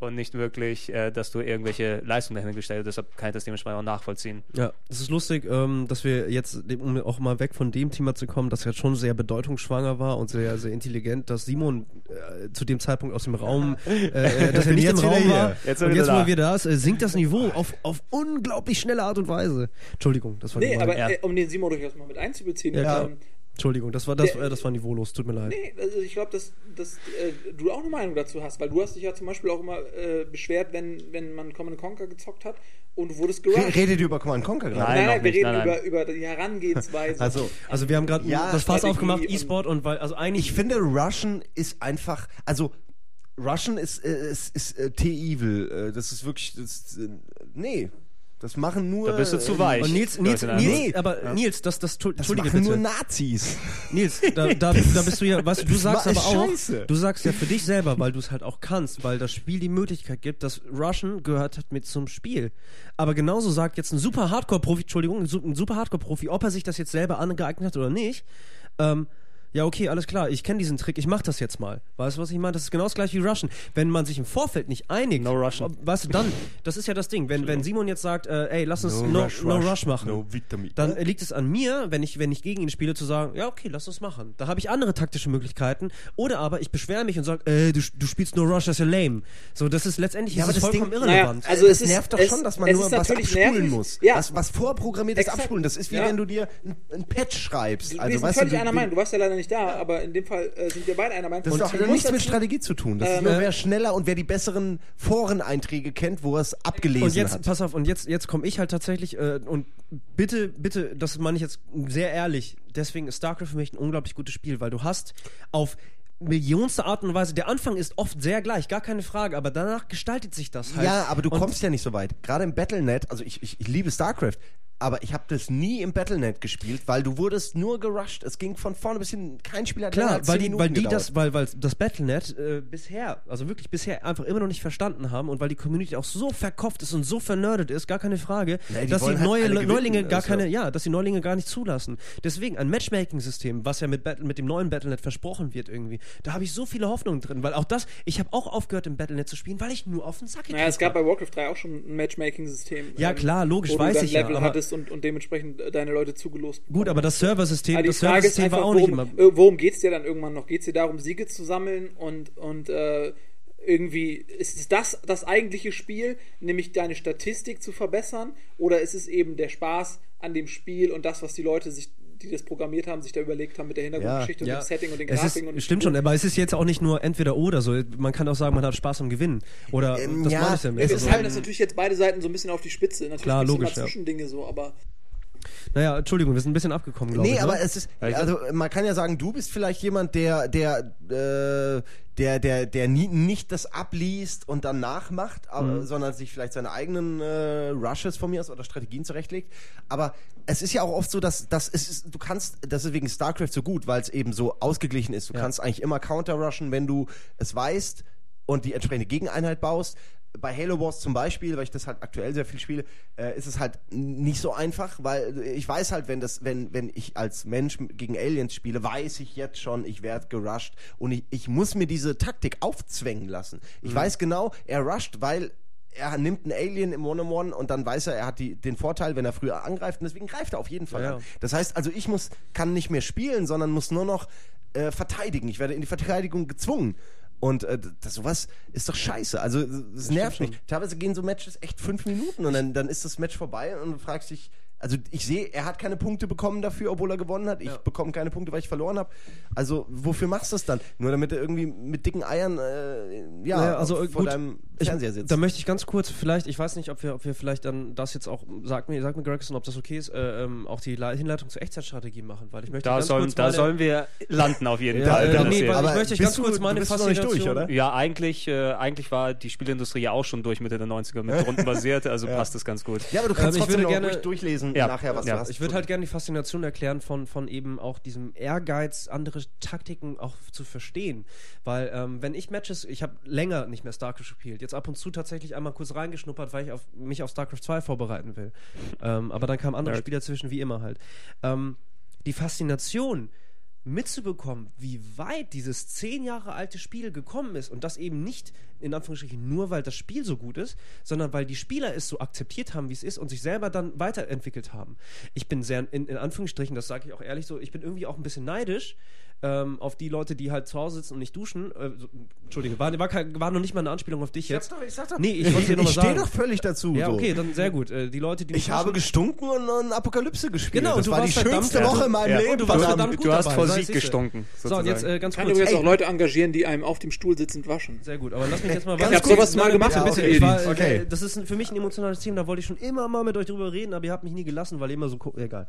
und nicht wirklich, äh, dass du irgendwelche Leistungen dahinter gestellt hast. Deshalb kann ich das dementsprechend auch nachvollziehen. Ja, es ist lustig, ähm, dass wir jetzt, um auch mal weg von dem Thema zu kommen, das jetzt schon sehr bedeutungsschwanger war und sehr, sehr intelligent, dass Simon äh, zu dem Zeitpunkt aus dem Raum, äh, äh, dass er nicht im Raum war. Jetzt und wir jetzt, wo da. er wieder da ist, äh, sinkt das Niveau auf, auf unglaublich schnelle Art und Weise. Entschuldigung, das war Nee, aber Ja. äh, um den Simon durchaus mal mit einzubeziehen. Ja, ähm, Entschuldigung, das war, das, Der- äh, das war niveaulos, tut mir leid. nee, also ich glaube, dass, dass äh, du auch eine Meinung dazu hast, weil du hast dich ja zum Beispiel auch immer äh, beschwert, wenn, wenn man Command Conquer gezockt hat und du wurdest gerusht. Redet ihr über Command Conquer gerade? Nein, noch wir nicht, reden nein, nein. Über, über die Herangehensweise. Also, Also wir haben gerade Ja, das Fass aufgemacht, und- E-Sport und weil, also eigentlich... Ich finde, Russian ist einfach, also Russian ist, äh, ist, ist äh, T-Evil. Äh, das ist wirklich, das, äh, nee, das machen nur. Da bist du zu weich. und Nils, Nils, ein Nils, Nee. aber Nils, das, das, Das entschuldige machen bitte. nur Nazis. Nils, da, da, da bist du ja, weißt du, du Das sagst aber auch, scheiße. du sagst ja für dich selber, weil du es halt auch kannst, weil das Spiel die Möglichkeit gibt, dass Russian gehört hat mit zum Spiel. Aber genauso sagt jetzt ein super Hardcore-Profi, Entschuldigung, ein super Hardcore-Profi, ob er sich das jetzt selber angeeignet hat oder nicht, ähm, ja, okay, alles klar, ich kenne diesen Trick, ich mach das jetzt mal. Weißt du, was ich meine? Das ist genau das gleiche wie Russian. Wenn man sich im Vorfeld nicht einigt, No Russian. weißt du, dann, das ist ja das Ding, wenn, wenn Simon jetzt sagt, äh, ey, lass uns no, no, rush, machen, No dann liegt es an mir, wenn ich, wenn ich gegen ihn spiele, zu sagen, ja, okay, lass uns machen. Da habe ich andere taktische Möglichkeiten. Oder aber ich beschwere mich und sage, äh, du, du spielst nur Rush, das ist ja lame. So, das ist letztendlich Ja, ist aber es das vollkommen Ding- irrelevant. Also das es ist- nervt doch es- schon, dass man es nur ist was abspulen nervig. muss. Ja. Was, was vorprogrammiertes Exakt. abspulen. Das ist wie Ja. wenn du dir ein, ein Patch schreibst. Also, weißt völlig du, einer du, Meinung. Du warst ja leider nicht da, aber in dem Fall äh, sind wir beide einer Meinung. Das hat nichts mit dazu- Strategie zu tun. Das ist Ähm, nur, äh, wer schneller und wer die besseren Foreneinträge kennt, wo er es abgelesen Und jetzt, hat. pass auf, und jetzt, jetzt komme ich halt tatsächlich, äh, und bitte, bitte, das meine ich jetzt sehr ehrlich, deswegen ist StarCraft für mich ein unglaublich gutes Spiel, weil du hast auf millionste Art und Weise, der Anfang ist oft sehr gleich, gar keine Frage, aber danach gestaltet sich das halt. Ja, aber du Und- kommst ja nicht so weit. Gerade im Battlenet, also ich, ich, ich liebe StarCraft, aber ich habe das nie im Battlenet gespielt, weil du wurdest nur gerusht. Es ging von vorne bis hin, kein Spiel hat Klar, weil 10 die, weil Minuten die gedauert. das, weil, weil das Battlenet äh, bisher, also wirklich bisher einfach immer noch nicht verstanden haben und weil die Community auch so verkopft ist und so vernerdet ist, gar keine Frage, Nee, die dass die halt neue gewinnen, Neulinge gar also. keine, ja, dass die Neulinge gar nicht zulassen. Deswegen ein Matchmaking-System, was ja mit, Battle, mit dem neuen Battlenet versprochen wird irgendwie, da habe ich so viele Hoffnungen drin, weil auch das, ich habe auch aufgehört im Battlenet zu spielen, weil ich nur auf den Sack Naja, es gab bei Warcraft 3 auch schon ein Matchmaking-System. Ja, ähm, klar, logisch, wo weiß du dann ich ja, Level aber- hattest und, und dementsprechend äh, deine Leute zugelost Gut, aber das Serversystem, die das Serversystem einfach, war auch nicht worum, immer. äh, worum geht es dir dann irgendwann noch? Geht es dir darum, Siege zu sammeln und, und äh, irgendwie, ist das das eigentliche Spiel, nämlich deine Statistik zu verbessern? Oder ist es eben der Spaß an dem Spiel und das, was die Leute sich, die das programmiert haben, sich da überlegt haben mit der Hintergrundgeschichte und dem Setting und den es Grafiken? und ist, stimmt schon, aber es ist jetzt auch nicht nur entweder oder so. Man kann auch sagen, man hat Spaß am Gewinnen. Oder Ähm, das ja, meine ich damit. Wir es ist treiben halt- das natürlich jetzt beide Seiten so ein bisschen auf die Spitze. Natürlich Klar, logisch, immer ja. Zwischendinge so, aber Naja, Entschuldigung, wir sind ein bisschen abgekommen, glaube Nee, ich. aber ne? es ist, Ja, also man kann ja sagen, du bist vielleicht jemand, der, der, äh, der, der, der nie, nicht das abliest und dann nachmacht, aber, Mhm. sondern sich vielleicht seine eigenen äh, Rushes von mir aus oder Strategien zurechtlegt. Aber es ist ja auch oft so, dass, dass es du kannst, das ist wegen StarCraft so gut, weil es eben so ausgeglichen ist. Du kannst eigentlich immer counter-rushen, wenn du es weißt und die entsprechende Gegeneinheit baust. Bei Halo Wars zum Beispiel, weil ich das halt aktuell sehr viel spiele, äh, ist es halt nicht so einfach, weil ich weiß halt, wenn das, wenn, wenn ich als Mensch gegen Aliens spiele, weiß ich jetzt schon, ich werde gerusht und ich, ich muss mir diese Taktik aufzwängen lassen. Ich weiß genau, er rusht, weil er nimmt einen Alien im One-on-One und dann weiß er, er hat die, den Vorteil, wenn er früher angreift und deswegen greift er auf jeden Fall Ja, an. Das heißt also, ich muss, kann nicht mehr spielen, sondern muss nur noch äh, verteidigen. Ich werde in die Verteidigung gezwungen. Und äh, das, sowas ist doch scheiße. Also es nervt mich. Teilweise gehen so Matches echt fünf Minuten und dann, dann ist das Match vorbei und du fragst dich, also ich sehe, er hat keine Punkte bekommen dafür, obwohl er gewonnen hat. Ich bekomme keine Punkte, weil ich verloren habe. Also wofür machst du es dann? Nur damit er irgendwie mit dicken Eiern äh, ja, Naja, also, vor gut, deinem Ich- Fernseher sitzt. Da möchte ich ganz kurz, vielleicht, ich weiß nicht, ob wir, ob wir vielleicht dann das jetzt auch, sag mir, sag mir Gregson, ob das okay ist, äh, ähm, auch die Le- Hinleitung zur Echtzeitstrategie machen, weil ich möchte Da, ganz sollen, kurz da meine- sollen wir landen auf jeden Ja, Fall. äh, wenn das nee, weil Aber ich möchte ganz du- kurz du meine bist noch nicht durch, Faszination. oder? Ja, eigentlich, äh, eigentlich war die Spielindustrie ja auch schon durch Mitte der 90er mit rundenbasiert, also passt das ganz gut. ja, aber du kannst Ähm, ich trotzdem würde noch gerne- ruhig durchlesen Ja, nachher, was ja. du hast. Ich würde halt gerne die Faszination erklären von, von eben auch diesem Ehrgeiz, andere Taktiken auch zu verstehen. Weil, ähm, wenn ich Matches, ich habe länger nicht mehr StarCraft gespielt, jetzt ab und zu tatsächlich einmal kurz reingeschnuppert, weil ich auf, mich auf StarCraft 2 vorbereiten will. Ähm, aber dann kamen andere Nerd. Spiele dazwischen, wie immer halt. Ähm, die Faszination mitzubekommen, wie weit dieses zehn Jahre alte Spiel gekommen ist und das eben nicht in Anführungsstrichen nur, weil das Spiel so gut ist, sondern weil die Spieler es so akzeptiert haben, wie es ist und sich selber dann weiterentwickelt haben. Ich bin sehr, in, in Anführungsstrichen, das sage ich auch ehrlich so, ich bin irgendwie auch ein bisschen neidisch ähm, auf die Leute, die halt zu Hause sitzen und nicht duschen. Äh, so, Entschuldige, war, war, kein, war noch nicht mal eine Anspielung auf dich jetzt. doch, ich sag doch. Nee, ich mal ich stehe doch völlig dazu. Ja, so. okay, dann sehr gut. Äh, die Leute, die Ich habe duschen- gestunken und, und Apokalypse gespielt. Genau, das du war die warst verdammt schönste gut. Woche in meinem Ja. Leben. Du warst verdammt. verdammt gut Du hast dabei, vor Sieg gestunken, So, und jetzt äh, ganz Kann kurz. übrigens Ey, auch Leute engagieren, die einem auf dem Stuhl sitzend waschen. Sehr gut, aber lass mich jetzt mal Ich hab sowas mal gemacht, ein bisschen okay. Ich war, Edith. Okay. äh, Das ist für mich ein emotionales Thema, da wollte ich schon immer mal mit euch drüber reden, aber ihr habt mich nie gelassen, weil ihr immer so. ko- Egal.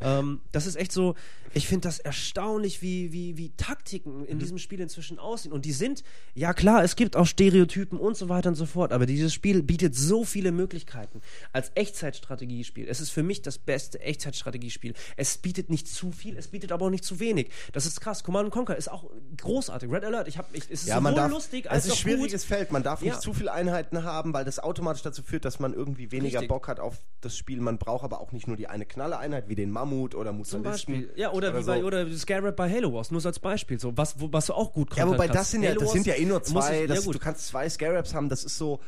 Ähm, das ist echt so, ich finde das erstaunlich, wie, wie, wie Taktiken in diesem Spiel inzwischen aussehen. Und die sind, ja klar, es gibt auch Stereotypen und so weiter und so fort, aber dieses Spiel bietet so viele Möglichkeiten. Als Echtzeitstrategiespiel. Es ist für mich das beste Echtzeitstrategiespiel. Es bietet nicht zu viel, es bietet aber auch nicht zu wenig. Das ist krass. Command Conquer ist auch großartig. Red Alert, ich hab, ich, es ist Ja, sowohl darf, lustig es als ist ein auch schwieriges gut. Feld. Man darf nicht Ja. zu viele Einheiten haben, weil das automatisch dazu führt, dass man irgendwie weniger Richtig. Bock hat auf das Spiel. Man braucht aber auch nicht nur die eine Knalle-Einheit wie den Mammut oder Zum Mutalisten. Beispiel. Ja, oder, wie so. bei oder Scarab bei Halo Wars, nur so als Beispiel. So, was, wo, was du auch gut Ja, kontern wobei das sind ja, das sind ja eh nur zwei. ich- das, ja, du kannst zwei Scarabs haben, das ist so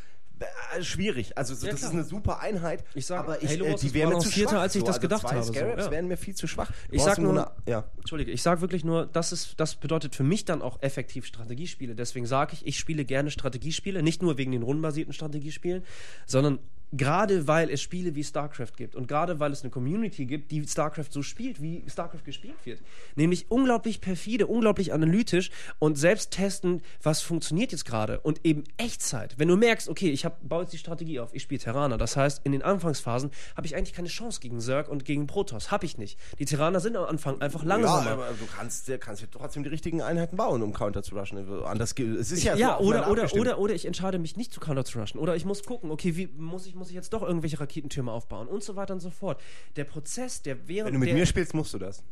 äh, schwierig. Also so, Ja, das klar. ist eine super Einheit. Ich sag, aber ich, Halo äh, die wären mir zu schwach. als ich so. das also gedacht zwei habe, so, Scarabs ja. wären mir viel zu schwach. Du Ich sag nur nur- eine- ja. Entschuldige, ich sage wirklich nur, das, ist, das bedeutet für mich dann auch effektiv Strategiespiele. Deswegen sage ich, ich spiele gerne Strategiespiele, nicht nur wegen den rundenbasierten Strategiespielen, sondern gerade weil es Spiele wie StarCraft gibt und gerade weil es eine Community gibt, die StarCraft so spielt, wie StarCraft gespielt wird. Nämlich unglaublich perfide, unglaublich analytisch und selbst testen, was funktioniert jetzt gerade und eben Echtzeit. Wenn du merkst, okay, ich hab, baue jetzt die Strategie auf, ich spiele Terraner, das heißt, in den Anfangsphasen habe ich eigentlich keine Chance gegen Zerg und gegen Protoss. Habe ich nicht. Die Terraner sind am Anfang einfach langsamer. Ja, aber du kannst, kannst ja trotzdem die richtigen Einheiten bauen, um Counter zu rushen. Anders, es ist ja, Ja, so oder, oder, oder, oder ich entscheide mich nicht zu Counter zu rushen. Oder ich muss gucken, okay, wie muss ich, muss ich jetzt doch irgendwelche Raketentürme aufbauen und so weiter und so fort. Der Prozess, der während Wenn du mit der, mir spielst, musst du das.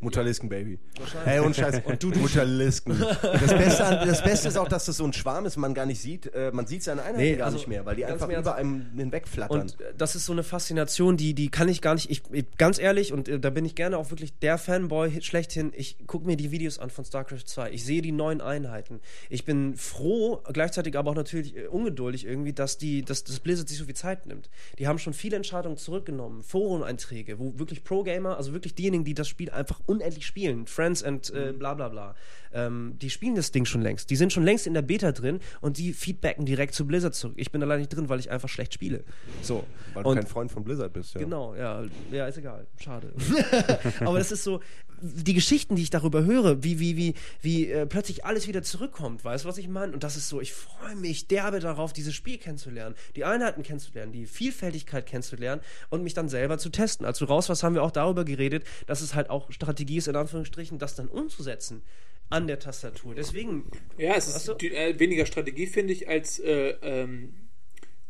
Mutterlisken, Baby. Hey, und Scheiß. Und du Mutterlisken. Das Beste, an, das Beste ist auch, dass das so ein Schwarm ist, man gar nicht sieht. Äh, man sieht seine Einheiten Nee, gar also, nicht mehr, weil die einfach über einem hinwegflattern. Und äh, das ist so eine Faszination, die, die kann ich gar nicht. Ich, ich ganz ehrlich, und äh, da bin ich gerne auch wirklich der Fanboy schlechthin. Ich gucke mir die Videos an von StarCraft 2. Ich sehe die neuen Einheiten. Ich bin froh, gleichzeitig aber auch natürlich äh, ungeduldig irgendwie, dass, die, dass das Blizzard sich so viel Zeit nimmt. Die haben schon viele Entscheidungen zurückgenommen, Foreneinträge, wo wirklich Pro-Gamer, also wirklich diejenigen, die das Spiel einfach unendlich spielen, Friends and äh, bla bla bla, ähm, die spielen das Ding schon längst. Die sind schon längst in der Beta drin und die feedbacken direkt zu Blizzard zurück. Ich bin allein nicht drin, weil ich einfach schlecht spiele. So. weil du und kein Freund von Blizzard bist. Ja. Genau, ja, ja, ist egal, schade. Aber das ist so, die Geschichten, die ich darüber höre, wie, wie, wie, wie äh, plötzlich alles wieder zurückkommt, weißt du, was ich meine? Und das ist so, ich freue mich derbe darauf, dieses Spiel kennenzulernen, die Einheiten kennenzulernen, die Vielfältigkeit kennenzulernen und mich dann selber zu testen. Als du raus warst, haben wir auch darüber geredet, dass es halt auch Strategie ist, in Anführungsstrichen, das dann umzusetzen an der Tastatur. Deswegen, Ja, es ist du? äh, weniger Strategie, finde ich, als äh, ähm,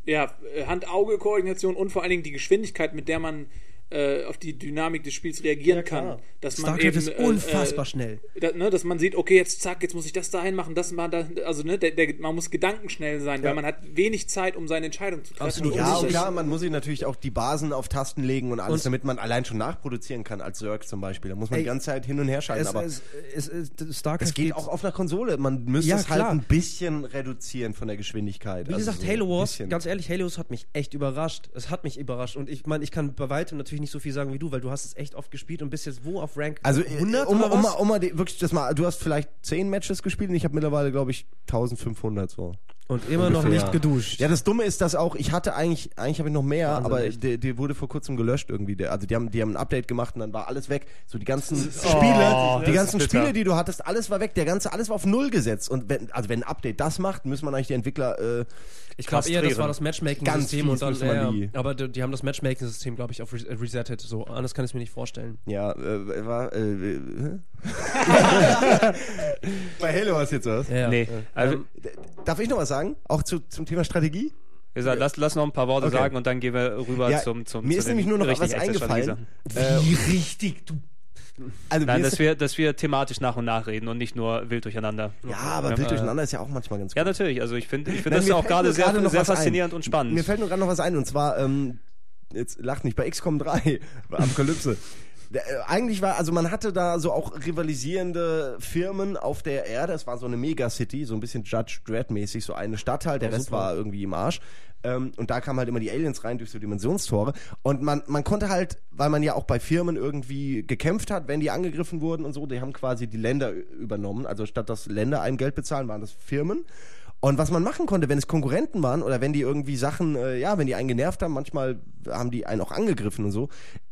ja, Hand-Auge-Koordination und vor allen Dingen die Geschwindigkeit, mit der man äh, auf die Dynamik des Spiels reagieren kann. Dass man StarCraft eben, ist äh, unfassbar äh, schnell. Da, ne, dass man sieht, okay, jetzt zack, jetzt muss ich das dahin machen, das mal da, also ne, der, der, man muss gedankenschnell sein, weil man hat wenig Zeit, um seine Entscheidung zu treffen. Absolut. Ja, Und klar, man muss sich natürlich auch die Basen auf Tasten legen und alles, Und- damit man allein schon nachproduzieren kann, als Zerg zum Beispiel. Da muss man Ey, die ganze Zeit hin und her schalten, Es, aber es, es, es, StarCraft es geht auch auf einer Konsole. Man müsste Ja, es halt klar. ein bisschen reduzieren von der Geschwindigkeit. Wie Also gesagt, so Halo Wars, ganz ehrlich, Halo Wars hat mich echt überrascht. Es hat mich überrascht. Und ich meine, ich kann bei weitem natürlich nicht so viel sagen wie du, weil du hast es echt oft gespielt und bist jetzt wo auf Rank Also, 100 um, oder um, was? um, um mal die, wirklich das mal, du hast vielleicht 10 Matches gespielt und ich habe mittlerweile, glaube ich, 1500 so. Und immer noch Ungefähr. nicht geduscht. Ja, das Dumme ist, dass auch, ich hatte eigentlich, eigentlich habe ich noch mehr, Wahnsinn, aber echt. der, der wurde vor kurzem gelöscht irgendwie. Der, also die haben, die haben ein Update gemacht und dann war alles weg. So die ganzen Oh, Spiele, die ganzen. Spiele, die du hattest, alles war weg. Der ganze, alles war auf Null gesetzt. Und wenn, also wenn ein Update das macht, muss man eigentlich die Entwickler, äh, Ich glaube eher, das war das Matchmaking-System und dann, fies muss man ja, die- ja. aber die, die haben das Matchmaking-System, glaube ich, auf res resettet. So, anders kann ich es mir nicht vorstellen. ja, äh, war, äh, äh? Bei Halo war es jetzt was. Ja, Nee, ja. also, Ähm, Darf ich noch was sagen? Auch zu, zum Thema Strategie? wie gesagt, lass, lass noch ein paar Worte Okay. sagen und dann gehen wir rüber Ja, zum, zum mir zu ist nämlich nur noch was eingefallen. Echtzeitstrategiesachen. Äh, Wie richtig, du. Also Nein, dass wir, dass wir thematisch nach und nach reden und nicht nur wild durcheinander. ja, aber wild durcheinander ist ja auch manchmal ganz Ja, natürlich. Also ich finde ich Nein, das auch gerade sehr, noch sehr was ein. faszinierend und spannend. Mir fällt nur gerade noch was ein und zwar, ähm, jetzt lacht nicht, bei XCOM 3, bei Apokalypse. Äh, Eigentlich war, also man hatte da so auch rivalisierende Firmen auf der Erde. Es war so eine Megacity, so ein bisschen Judge Dredd-mäßig, so eine Stadt halt. Der Rest war irgendwie im Arsch. Ähm, und da kamen halt immer die Aliens rein durch so Dimensionstore. Und man, man konnte halt, weil man ja auch bei Firmen irgendwie gekämpft hat, wenn die angegriffen wurden und so, die haben quasi die Länder übernommen. Also statt dass Länder einem Geld bezahlen, waren das Firmen. Und was man machen konnte, wenn es Konkurrenten waren oder wenn die irgendwie Sachen, äh, ja, wenn die einen genervt haben, manchmal haben die einen auch angegriffen und so.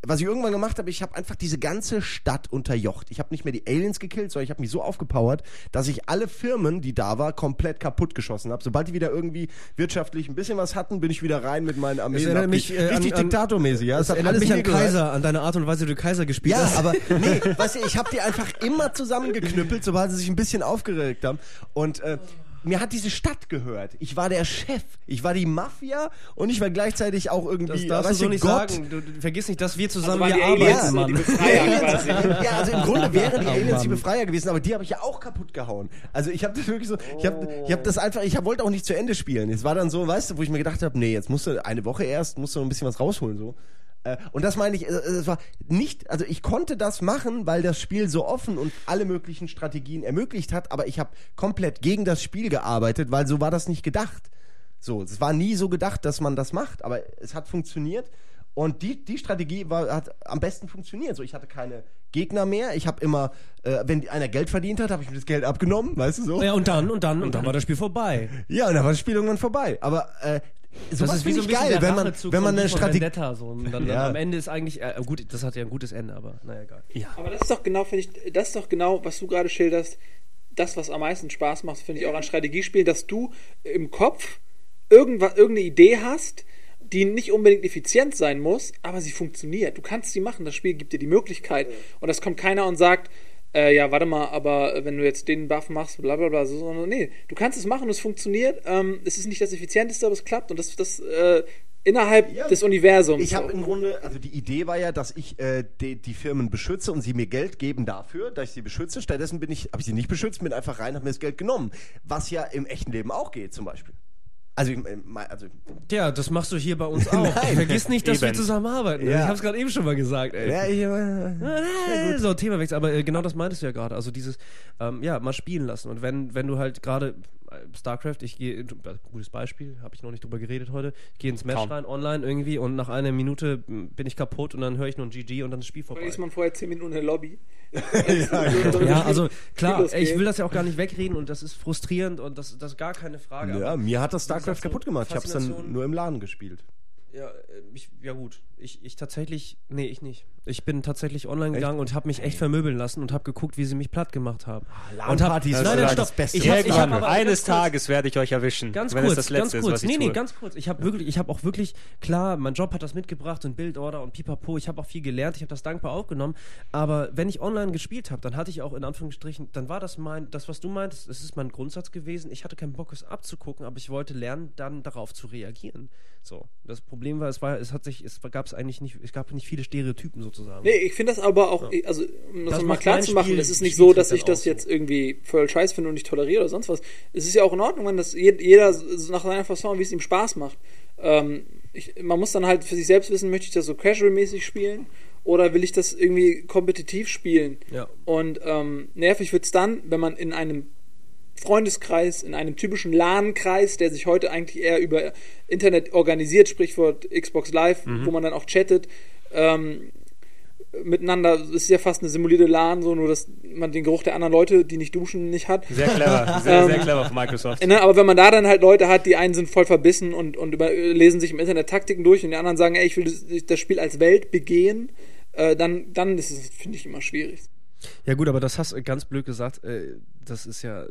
Was ich irgendwann gemacht habe, ich habe einfach diese ganze Stadt unterjocht. Ich habe nicht mehr die Aliens gekillt, sondern ich habe mich so aufgepowert, dass ich alle Firmen, die da war, komplett kaputt geschossen habe. Sobald die wieder irgendwie wirtschaftlich ein bisschen was hatten, bin ich wieder rein mit meinen Armeen. Das erinnert mich, äh, richtig an- diktatormäßig, ja. Das Es hat erinnert alles mich an gehört. Kaiser, an deine Art und Weise, wie du Kaiser gespielt Ja, hast. aber nee, weißt du, ich habe die einfach immer zusammengeknüppelt, sobald sie sich ein bisschen aufgeregt haben. Und äh, mir hat diese Stadt gehört. Ich war der Chef. Ich war die Mafia und ich war gleichzeitig auch irgendwie. das darfst du weißt so nicht Gott. sagen. Du, du, vergiss nicht, dass wir also zusammen waren die hier Aliens arbeiten, Mann. Befreier quasi. Ja, also im Grunde wären die Oh, Aliens die. Befreier gewesen, aber die habe ich ja auch kaputt gehauen. Also ich habe das wirklich so, ich habe ich hab das einfach, ich hab, wollte auch nicht zu Ende spielen. Es war dann so, weißt du, wo ich mir gedacht habe, nee, jetzt musst du eine Woche erst, musst du noch ein bisschen was rausholen so. Äh, Und das meine ich, äh, es war nicht, also ich konnte das machen, weil das Spiel so offen und alle möglichen Strategien ermöglicht hat, aber ich habe komplett gegen das Spiel gearbeitet, weil so war das nicht gedacht. So, es war nie so gedacht, dass man das macht, aber es hat funktioniert. Und die, die Strategie war, hat am besten funktioniert. So, ich hatte keine Gegner mehr. Ich habe immer, äh, wenn einer Geld verdient hat, habe ich mir das Geld abgenommen, weißt du so? Ja, und dann, und dann, und dann war das Spiel vorbei. Ja, und dann war das Spiel irgendwann vorbei. Aber äh, sowas Das ist wie so ein bisschen geil, wenn man, wenn man eine Strategie. So. Und dann, Ja. dann am Ende ist eigentlich, äh, gut, das hat ja ein gutes Ende, aber naja, egal. Aber das ist doch genau, finde ich, das ist doch genau, was du gerade schilderst, das, was am meisten Spaß macht, finde ich auch an Strategiespielen, dass du im Kopf irgendwas, irgendeine Idee hast, die nicht unbedingt effizient sein muss, aber sie funktioniert. Du kannst sie machen, das Spiel gibt dir die Möglichkeit. Und das kommt keiner und sagt, äh, ja, warte mal, aber wenn du jetzt den Buff machst, bla bla bla, so, sondern nee, du kannst es machen, es funktioniert. Ähm, es ist nicht das Effizienteste, aber es klappt und das, das äh, innerhalb Ja, des Universums. Ich habe im Grunde, also die Idee war ja, dass ich äh, die, die Firmen beschütze und sie mir Geld geben dafür, dass ich sie beschütze. Stattdessen bin ich, habe ich sie nicht beschützt, bin einfach rein, habe mir das Geld genommen. Was ja im echten Leben auch geht, zum Beispiel. Also, also Ja, das machst du hier bei uns auch. Vergiss nicht, dass wir Eben. zusammenarbeiten. Ja. Ich hab's gerade eben schon mal gesagt, ey. ja, ich, äh, Äh, so, Themawechsel, aber äh, genau das meintest du ja gerade. Also dieses, ähm, ja, mal spielen lassen. Und wenn, wenn du halt gerade StarCraft, ich gehe, gutes Beispiel, habe ich noch nicht drüber geredet heute, ich gehe ins Match Kaum. rein, online irgendwie und nach einer Minute m, bin ich kaputt und dann höre ich nur ein GG und dann ist das Spiel vorbei. Dann ist man vorher 10 Minuten in der Lobby. Ja, also klar, ich will das ja auch gar nicht wegreden und das ist frustrierend und das, das ist gar keine Frage. ja, mir hat das StarCraft kaputt gemacht. Ich habe es dann nur im Laden gespielt. Ja, äh, ich, ja gut. Ich, ich tatsächlich, nee, ich nicht. Ich bin tatsächlich online gegangen und habe mich echt vermöbeln lassen und habe geguckt, wie sie mich platt gemacht haben. und hab, nein, nein, das stopp. Beste, Ich hab, ich hab aber, Eines ganz kurz, Tages werde ich euch erwischen, Ganz wenn kurz, es das ganz Letzte kurz. ist, was ich nee, nee, tue. ganz kurz. Ich habe wirklich, ich habe auch wirklich, klar, mein Job hat das mitgebracht und Bildorder und Pipapo. Ich habe auch viel gelernt, ich habe das dankbar aufgenommen. Aber wenn ich online gespielt habe, dann hatte ich auch in Anführungsstrichen, dann war das mein, das, was du meintest, das ist mein Grundsatz gewesen. Ich hatte keinen Bock, es abzugucken, aber ich wollte lernen, dann darauf zu reagieren. So. Das Problem war, es war, es hat sich, es gab es eigentlich nicht, es gab nicht viele Stereotypen sozusagen. Nee, ich finde das aber auch, also um das, Das mal klar zu machen, Spiel- es ist nicht so, dass ich das so. jetzt irgendwie voll scheiß finde und nicht toleriere oder sonst was. Es ist ja auch in Ordnung, wenn das jed- jeder nach seiner Fasson, wie es ihm Spaß macht. Ähm, ich, man muss dann halt für sich selbst wissen, möchte ich das so casual-mäßig spielen oder will ich das irgendwie kompetitiv spielen? Ja. Und ähm, nervig wird's dann, wenn man in einem Freundeskreis, in einem typischen LAN-Kreis, der sich heute eigentlich eher über Internet organisiert, Sprichwort Xbox Live, Mhm. wo man dann auch chattet, ähm, miteinander, es ist ja fast eine simulierte LAN, so nur, dass man den Geruch der anderen Leute, die nicht duschen, nicht hat. Sehr clever, sehr, sehr Ähm, clever von Microsoft. Ne, aber wenn man da dann halt Leute hat, die einen sind voll verbissen und, und über, lesen sich im Internet Taktiken durch und die anderen sagen, ey, ich will das, das Spiel als Welt begehen, äh, dann, dann ist es, finde ich, immer schwierig. Ja gut, aber das hast du ganz blöd gesagt, äh, das ist ja,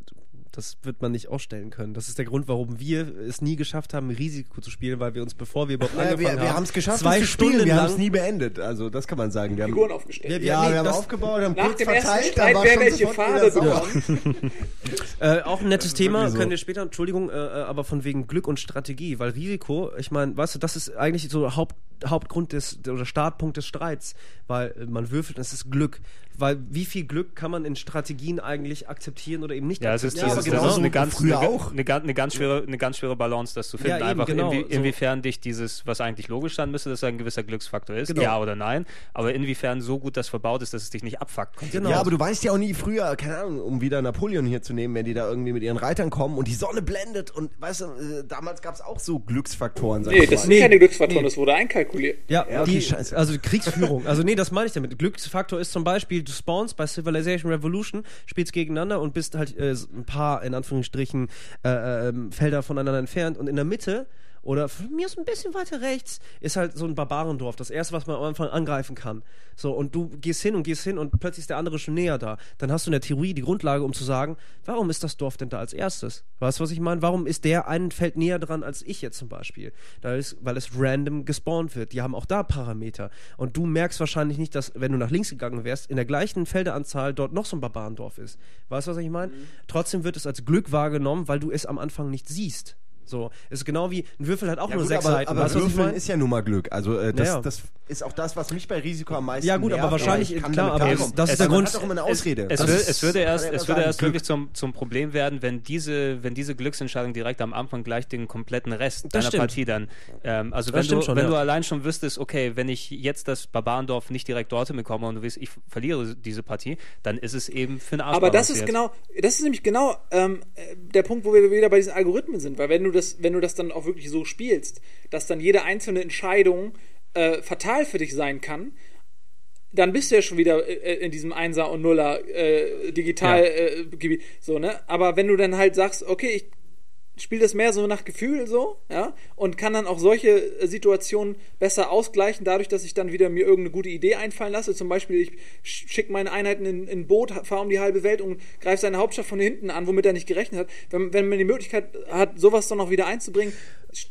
das wird man nicht ausstellen können. Das ist der Grund, warum wir es nie geschafft haben, Risiko zu spielen, weil wir uns, bevor wir überhaupt Naja, angefangen wir wir haben, haben es geschafft, zwei. Stunden Wir haben es lang nie beendet. Also, das kann man sagen. Wir haben, Figuren aufgestellt. Ja, wir- ja, nee, wir haben das- aufgebaut, haben Nach kurz dem ersten verteilt, Streit, dann war wer schon welche Farbe sauer. bekommt. Äh, auch ein nettes Thema, so. können wir später, Entschuldigung, äh, äh, aber von wegen Glück und Strategie, weil Risiko, ich meine, weißt du, das ist eigentlich so Haupt, Hauptgrund des oder Startpunkt des Streits, weil man würfelt, das ist Glück. Weil wie viel Glück kann man in Strategien eigentlich akzeptieren oder eben nicht Ja, es ist, akzeptieren? dieses, aber das ist eine ganz, früher eine, auch. Eine, ganz- eine, ganz schwere, eine ganz schwere Balance, das zu finden. Ja, Einfach genau, inwie, so. inwiefern dich dieses, was eigentlich logisch sein müsste, dass es ein gewisser Glücksfaktor ist, Genau. ja oder nein, aber inwiefern so gut das verbaut ist, dass es dich nicht abfuckt. Genau. Ja, aber du weißt ja auch nie früher, keine Ahnung, um wieder Napoleon hier zu nehmen, wenn die da irgendwie mit ihren Reitern kommen und die Sonne blendet und weißt du, äh, damals gab es auch so Glücksfaktoren. Sag Nee, das sind keine Glücksfaktoren, nee. das wurde einkalkuliert. Ja, Ja, okay, die, scheiße. also Kriegsführung. Also nee, das meine ich damit. Glücksfaktor ist zum Beispiel, du spawnst bei Civilization Revolution, spielst gegeneinander und bist halt äh, ein paar, in Anführungsstrichen, äh, ähm, Felder voneinander entfernt und in der Mitte oder von mir ist ein bisschen weiter rechts, ist halt so ein Barbarendorf, das erste, was man am Anfang angreifen kann. So, und du gehst hin und gehst hin und plötzlich ist der andere schon näher da. Dann hast du in der Theorie die Grundlage, um zu sagen, warum ist das Dorf denn da als erstes? Weißt du, was ich meine? Warum ist der ein Feld näher dran als ich jetzt zum Beispiel? Da ist, weil es random gespawnt wird. Die haben auch da Parameter. Und du merkst wahrscheinlich nicht, dass, wenn du nach links gegangen wärst, in der gleichen Felderanzahl dort noch so ein Barbarendorf ist. Weißt du, was ich meine? Trotzdem wird es als Glück wahrgenommen, weil du es am Anfang nicht siehst. So, es ist genau wie ein Würfel hat auch Ja, nur gut, sechs aber, Seiten. aber weißt Würfeln ist ja nun mal Glück. Also äh, das, Naja. das ist auch das, was mich bei Risiko am meisten Ja, gut, aber nervt, wahrscheinlich- ich kann klar, aber klarkommen. das ist Es- der man Grund- hat doch immer eine Ausrede. Es, Das wür- ist- es würde erst, es würde erst Glück. wirklich zum, zum Problem werden, wenn diese, wenn diese Glücksentscheidung direkt am Anfang gleich den kompletten Rest deiner stimmt. Partie dann. Ähm, also Das wenn, du, schon, wenn ja. du allein schon wüsstest, okay, wenn ich jetzt das Barbarendorf nicht direkt dorthin bekomme und du weißt, ich verliere diese Partie, dann ist es eben für einen Arsch Aber das ist genau, das ist nämlich genau ähm, äh, der Punkt, wo wir wieder bei diesen Algorithmen sind, weil wenn du das, wenn du das dann auch wirklich so spielst, dass dann jede einzelne Entscheidung äh, fatal für dich sein kann, dann bist du ja schon wieder äh, in diesem Einser und Nuller äh, digital Ja. äh, so ne. Aber wenn du dann halt sagst, okay, ich spiele das mehr so nach Gefühl so, ja, und kann dann auch solche äh, Situationen besser ausgleichen, dadurch, dass ich dann wieder mir irgendeine gute Idee einfallen lasse. Zum Beispiel, ich schicke meine Einheiten in in ein Boot, fahre um die halbe Welt und greife seine Hauptstadt von hinten an, womit er nicht gerechnet hat. Wenn, wenn man die Möglichkeit hat, sowas dann noch wieder einzubringen,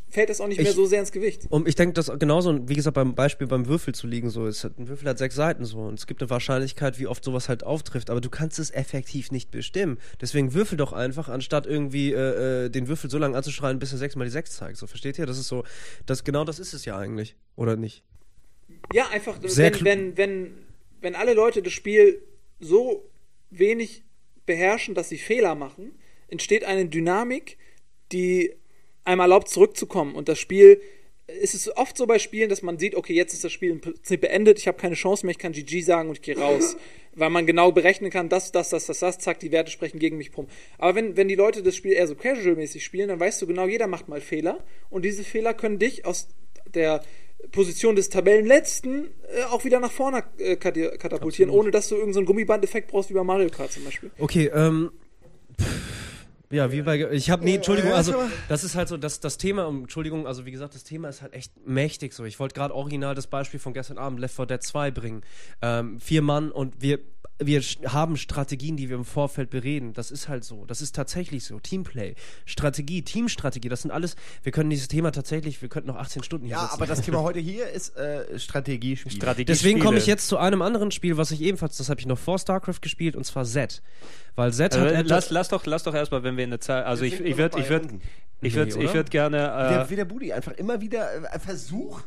fällt das auch nicht mehr Ich- so sehr ins Gewicht. Und ich denke, dass genauso, wie gesagt, beim Beispiel beim Würfel zu liegen, so ist ein Würfel hat sechs Seiten so und es gibt eine Wahrscheinlichkeit, wie oft sowas halt auftrifft, aber du kannst es effektiv nicht bestimmen. Deswegen würfel doch einfach, anstatt irgendwie äh, äh, den Würfel so lange anzuschreien, bis er sechsmal die sechs zeigt. So, versteht ihr? Das ist so, das genau das ist es ja eigentlich, oder nicht? Ja, einfach, Sehr wenn, wenn, wenn, wenn alle Leute das Spiel so wenig beherrschen, dass sie Fehler machen, entsteht eine Dynamik, die einem erlaubt, zurückzukommen. Und das Spiel, es ist oft so bei Spielen, dass man sieht, okay, jetzt ist das Spiel im Prinzip beendet, ich habe keine Chance mehr, ich kann GG sagen und ich gehe raus. Weil man genau berechnen kann, das, das, das, das, das, zack, die Werte sprechen gegen mich prum. Aber wenn, wenn die Leute das Spiel eher so casual-mäßig spielen, dann weißt du genau, jeder macht mal Fehler. Und diese Fehler können dich aus der Position des Tabellenletzten äh, auch wieder nach vorne äh, katapultieren, ohne dass du irgendeinen so einen Gummibandeffekt brauchst wie bei Mario Kart zum Beispiel. Okay, ähm. Ja, wie bei. Ich habe nee, Entschuldigung, also das ist halt so, das, das Thema, Entschuldigung, also wie gesagt, das Thema ist halt echt mächtig so. Ich wollte gerade original das Beispiel von gestern Abend Left 4 Dead 2 bringen. Ähm, vier Mann und wir wir haben Strategien, die wir im Vorfeld bereden. Das ist halt so. Das ist tatsächlich so. Teamplay, Strategie, Teamstrategie, das sind alles. Wir können dieses Thema tatsächlich, wir könnten noch 18 Stunden hier Ja, sitzen. aber das Thema heute hier ist äh, Strategiespiel. Strategie Deswegen komme ich jetzt zu einem anderen Spiel, was ich ebenfalls, das habe ich noch vor StarCraft gespielt, und zwar Z. Weil Z hat Äh, etwas- lass, lass doch, lass doch erstmal, wenn wir in der Zeit, also ich, ich würde, ich würde, ich würde, Nee, ich oder? würde gerne. Der, Äh, wie der Budi einfach immer wieder äh, versucht,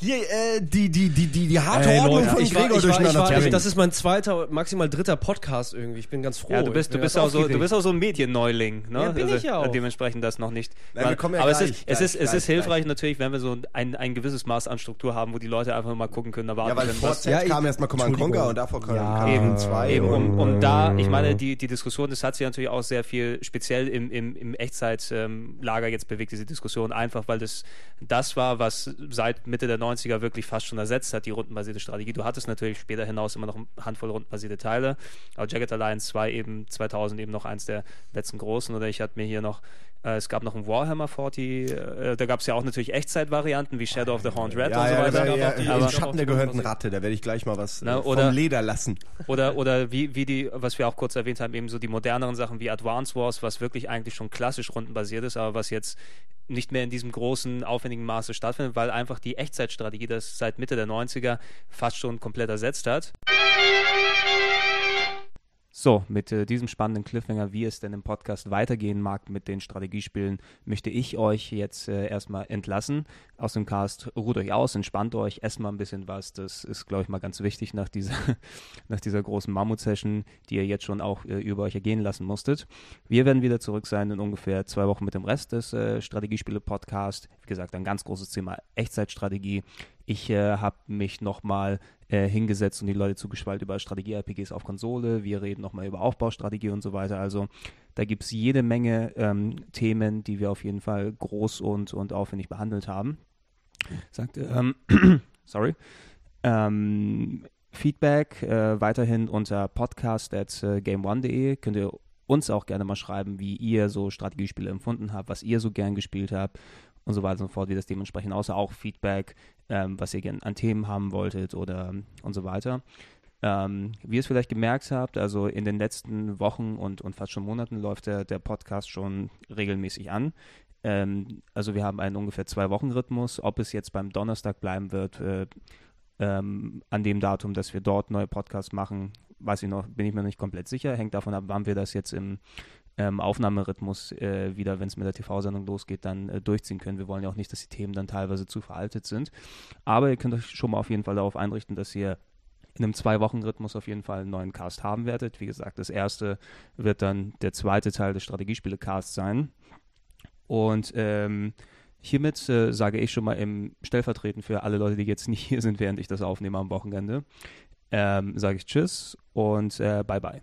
hier äh, die, die, die, die, die harte Ey, Ordnung Leute, von ich war, Gregor ich war, ich durcheinander war, bringen. das ist mein zweiter, maximal dritter Podcast irgendwie. Ich bin ganz froh. ja, du bist, Ich du bin bist ganz auch so, du aufgeregt. bist auch so ein Medienneuling, ne? Ja, bin ich ja auch. Dementsprechend das noch nicht. Nein, wir kommen ja aber gleich, es ist, es gleich, ist, es gleich, ist hilfreich gleich. natürlich, wenn wir so ein, ein gewisses Maß an Struktur haben, wo die Leute einfach mal gucken können, erwarten ja, weil können, vor was, Z Ja, ich- kam erstmal Command. Conquer und davor kam Ja, kam Eben, 2 Eben, um, um und, da, ich meine, die, die Diskussion, das hat sich natürlich auch sehr viel speziell im, im, im Echtzeitlager jetzt bewegt, diese Diskussion, einfach weil das das war, was seit Mitte der 90er wirklich fast schon ersetzt hat, die rundenbasierte Strategie. Du hattest natürlich später hinaus immer noch eine Handvoll rundenbasierte Teile, aber Jagged Alliance 2 eben 2000 eben noch eins der letzten großen oder ich hatte mir hier noch es gab noch ein Warhammer 40, äh, da gab es ja auch natürlich Echtzeitvarianten wie Shadow of the Horned Red ja, und so weiter. ja, ja, aber- Schatten der gehörnten Ratte, da werde ich gleich mal was Na, äh, vom oder- Leder lassen. Oder, oder wie, wie die, was wir auch kurz erwähnt haben, eben so die moderneren Sachen wie Advance Wars, was wirklich eigentlich schon klassisch rundenbasiert ist, aber was jetzt nicht mehr in diesem großen, aufwendigen Maße stattfindet, weil einfach die Echtzeitstrategie das seit Mitte der 90er fast schon komplett ersetzt hat. So, mit äh, diesem spannenden Cliffhanger, wie es denn im Podcast weitergehen mag mit den Strategiespielen, möchte ich euch jetzt äh, erstmal entlassen aus dem Cast. Ruht euch aus, entspannt euch, esst mal ein bisschen was. Das ist, glaube ich, mal ganz wichtig nach dieser, nach dieser großen Mammut-Session, die ihr jetzt schon auch äh, über euch ergehen lassen musstet. Wir werden wieder zurück sein in ungefähr zwei Wochen mit dem Rest des äh, Strategiespiele-Podcasts. Wie gesagt, ein ganz großes Thema Echtzeitstrategie. Ich äh, habe mich nochmal äh, hingesetzt und die Leute zugeschwallt über Strategie-RPGs auf Konsole. Wir reden nochmal über Aufbaustrategie und so weiter. Also da gibt es jede Menge ähm, Themen, die wir auf jeden Fall groß und, und aufwendig behandelt haben. Sagte, ähm, sorry. Ähm, Feedback äh, weiterhin unter podcast at game1.de. Könnt ihr uns auch gerne mal schreiben, wie ihr so Strategiespiele empfunden habt, was ihr so gern gespielt habt und so weiter und so fort, wie das dementsprechend aussah. Auch Feedback, ähm, was ihr gerne an Themen haben wolltet oder und so weiter. Ähm, wie ihr es vielleicht gemerkt habt, also in den letzten Wochen und, und fast schon Monaten läuft der, der Podcast schon regelmäßig an. Ähm, also wir haben einen ungefähr zwei Wochen Rhythmus. Ob es jetzt beim Donnerstag bleiben wird, äh, ähm, an dem Datum, dass wir dort neue Podcasts machen, weiß ich noch, bin ich mir noch nicht komplett sicher. Hängt davon ab, wann wir das jetzt im ähm, Aufnahmerhythmus äh, wieder, wenn es mit der TV-Sendung losgeht, dann äh, durchziehen können. Wir wollen ja auch nicht, dass die Themen dann teilweise zu veraltet sind. Aber ihr könnt euch schon mal auf jeden Fall darauf einrichten, dass ihr in einem Zwei-Wochen-Rhythmus auf jeden Fall einen neuen Cast haben werdet. Wie gesagt, das erste wird dann der zweite Teil des Strategiespiele-Casts sein. Und ähm, hiermit äh, sage ich schon mal im Stellvertreten für alle Leute, die jetzt nicht hier sind, während ich das aufnehme am Wochenende, ähm, sage ich Tschüss und äh, Bye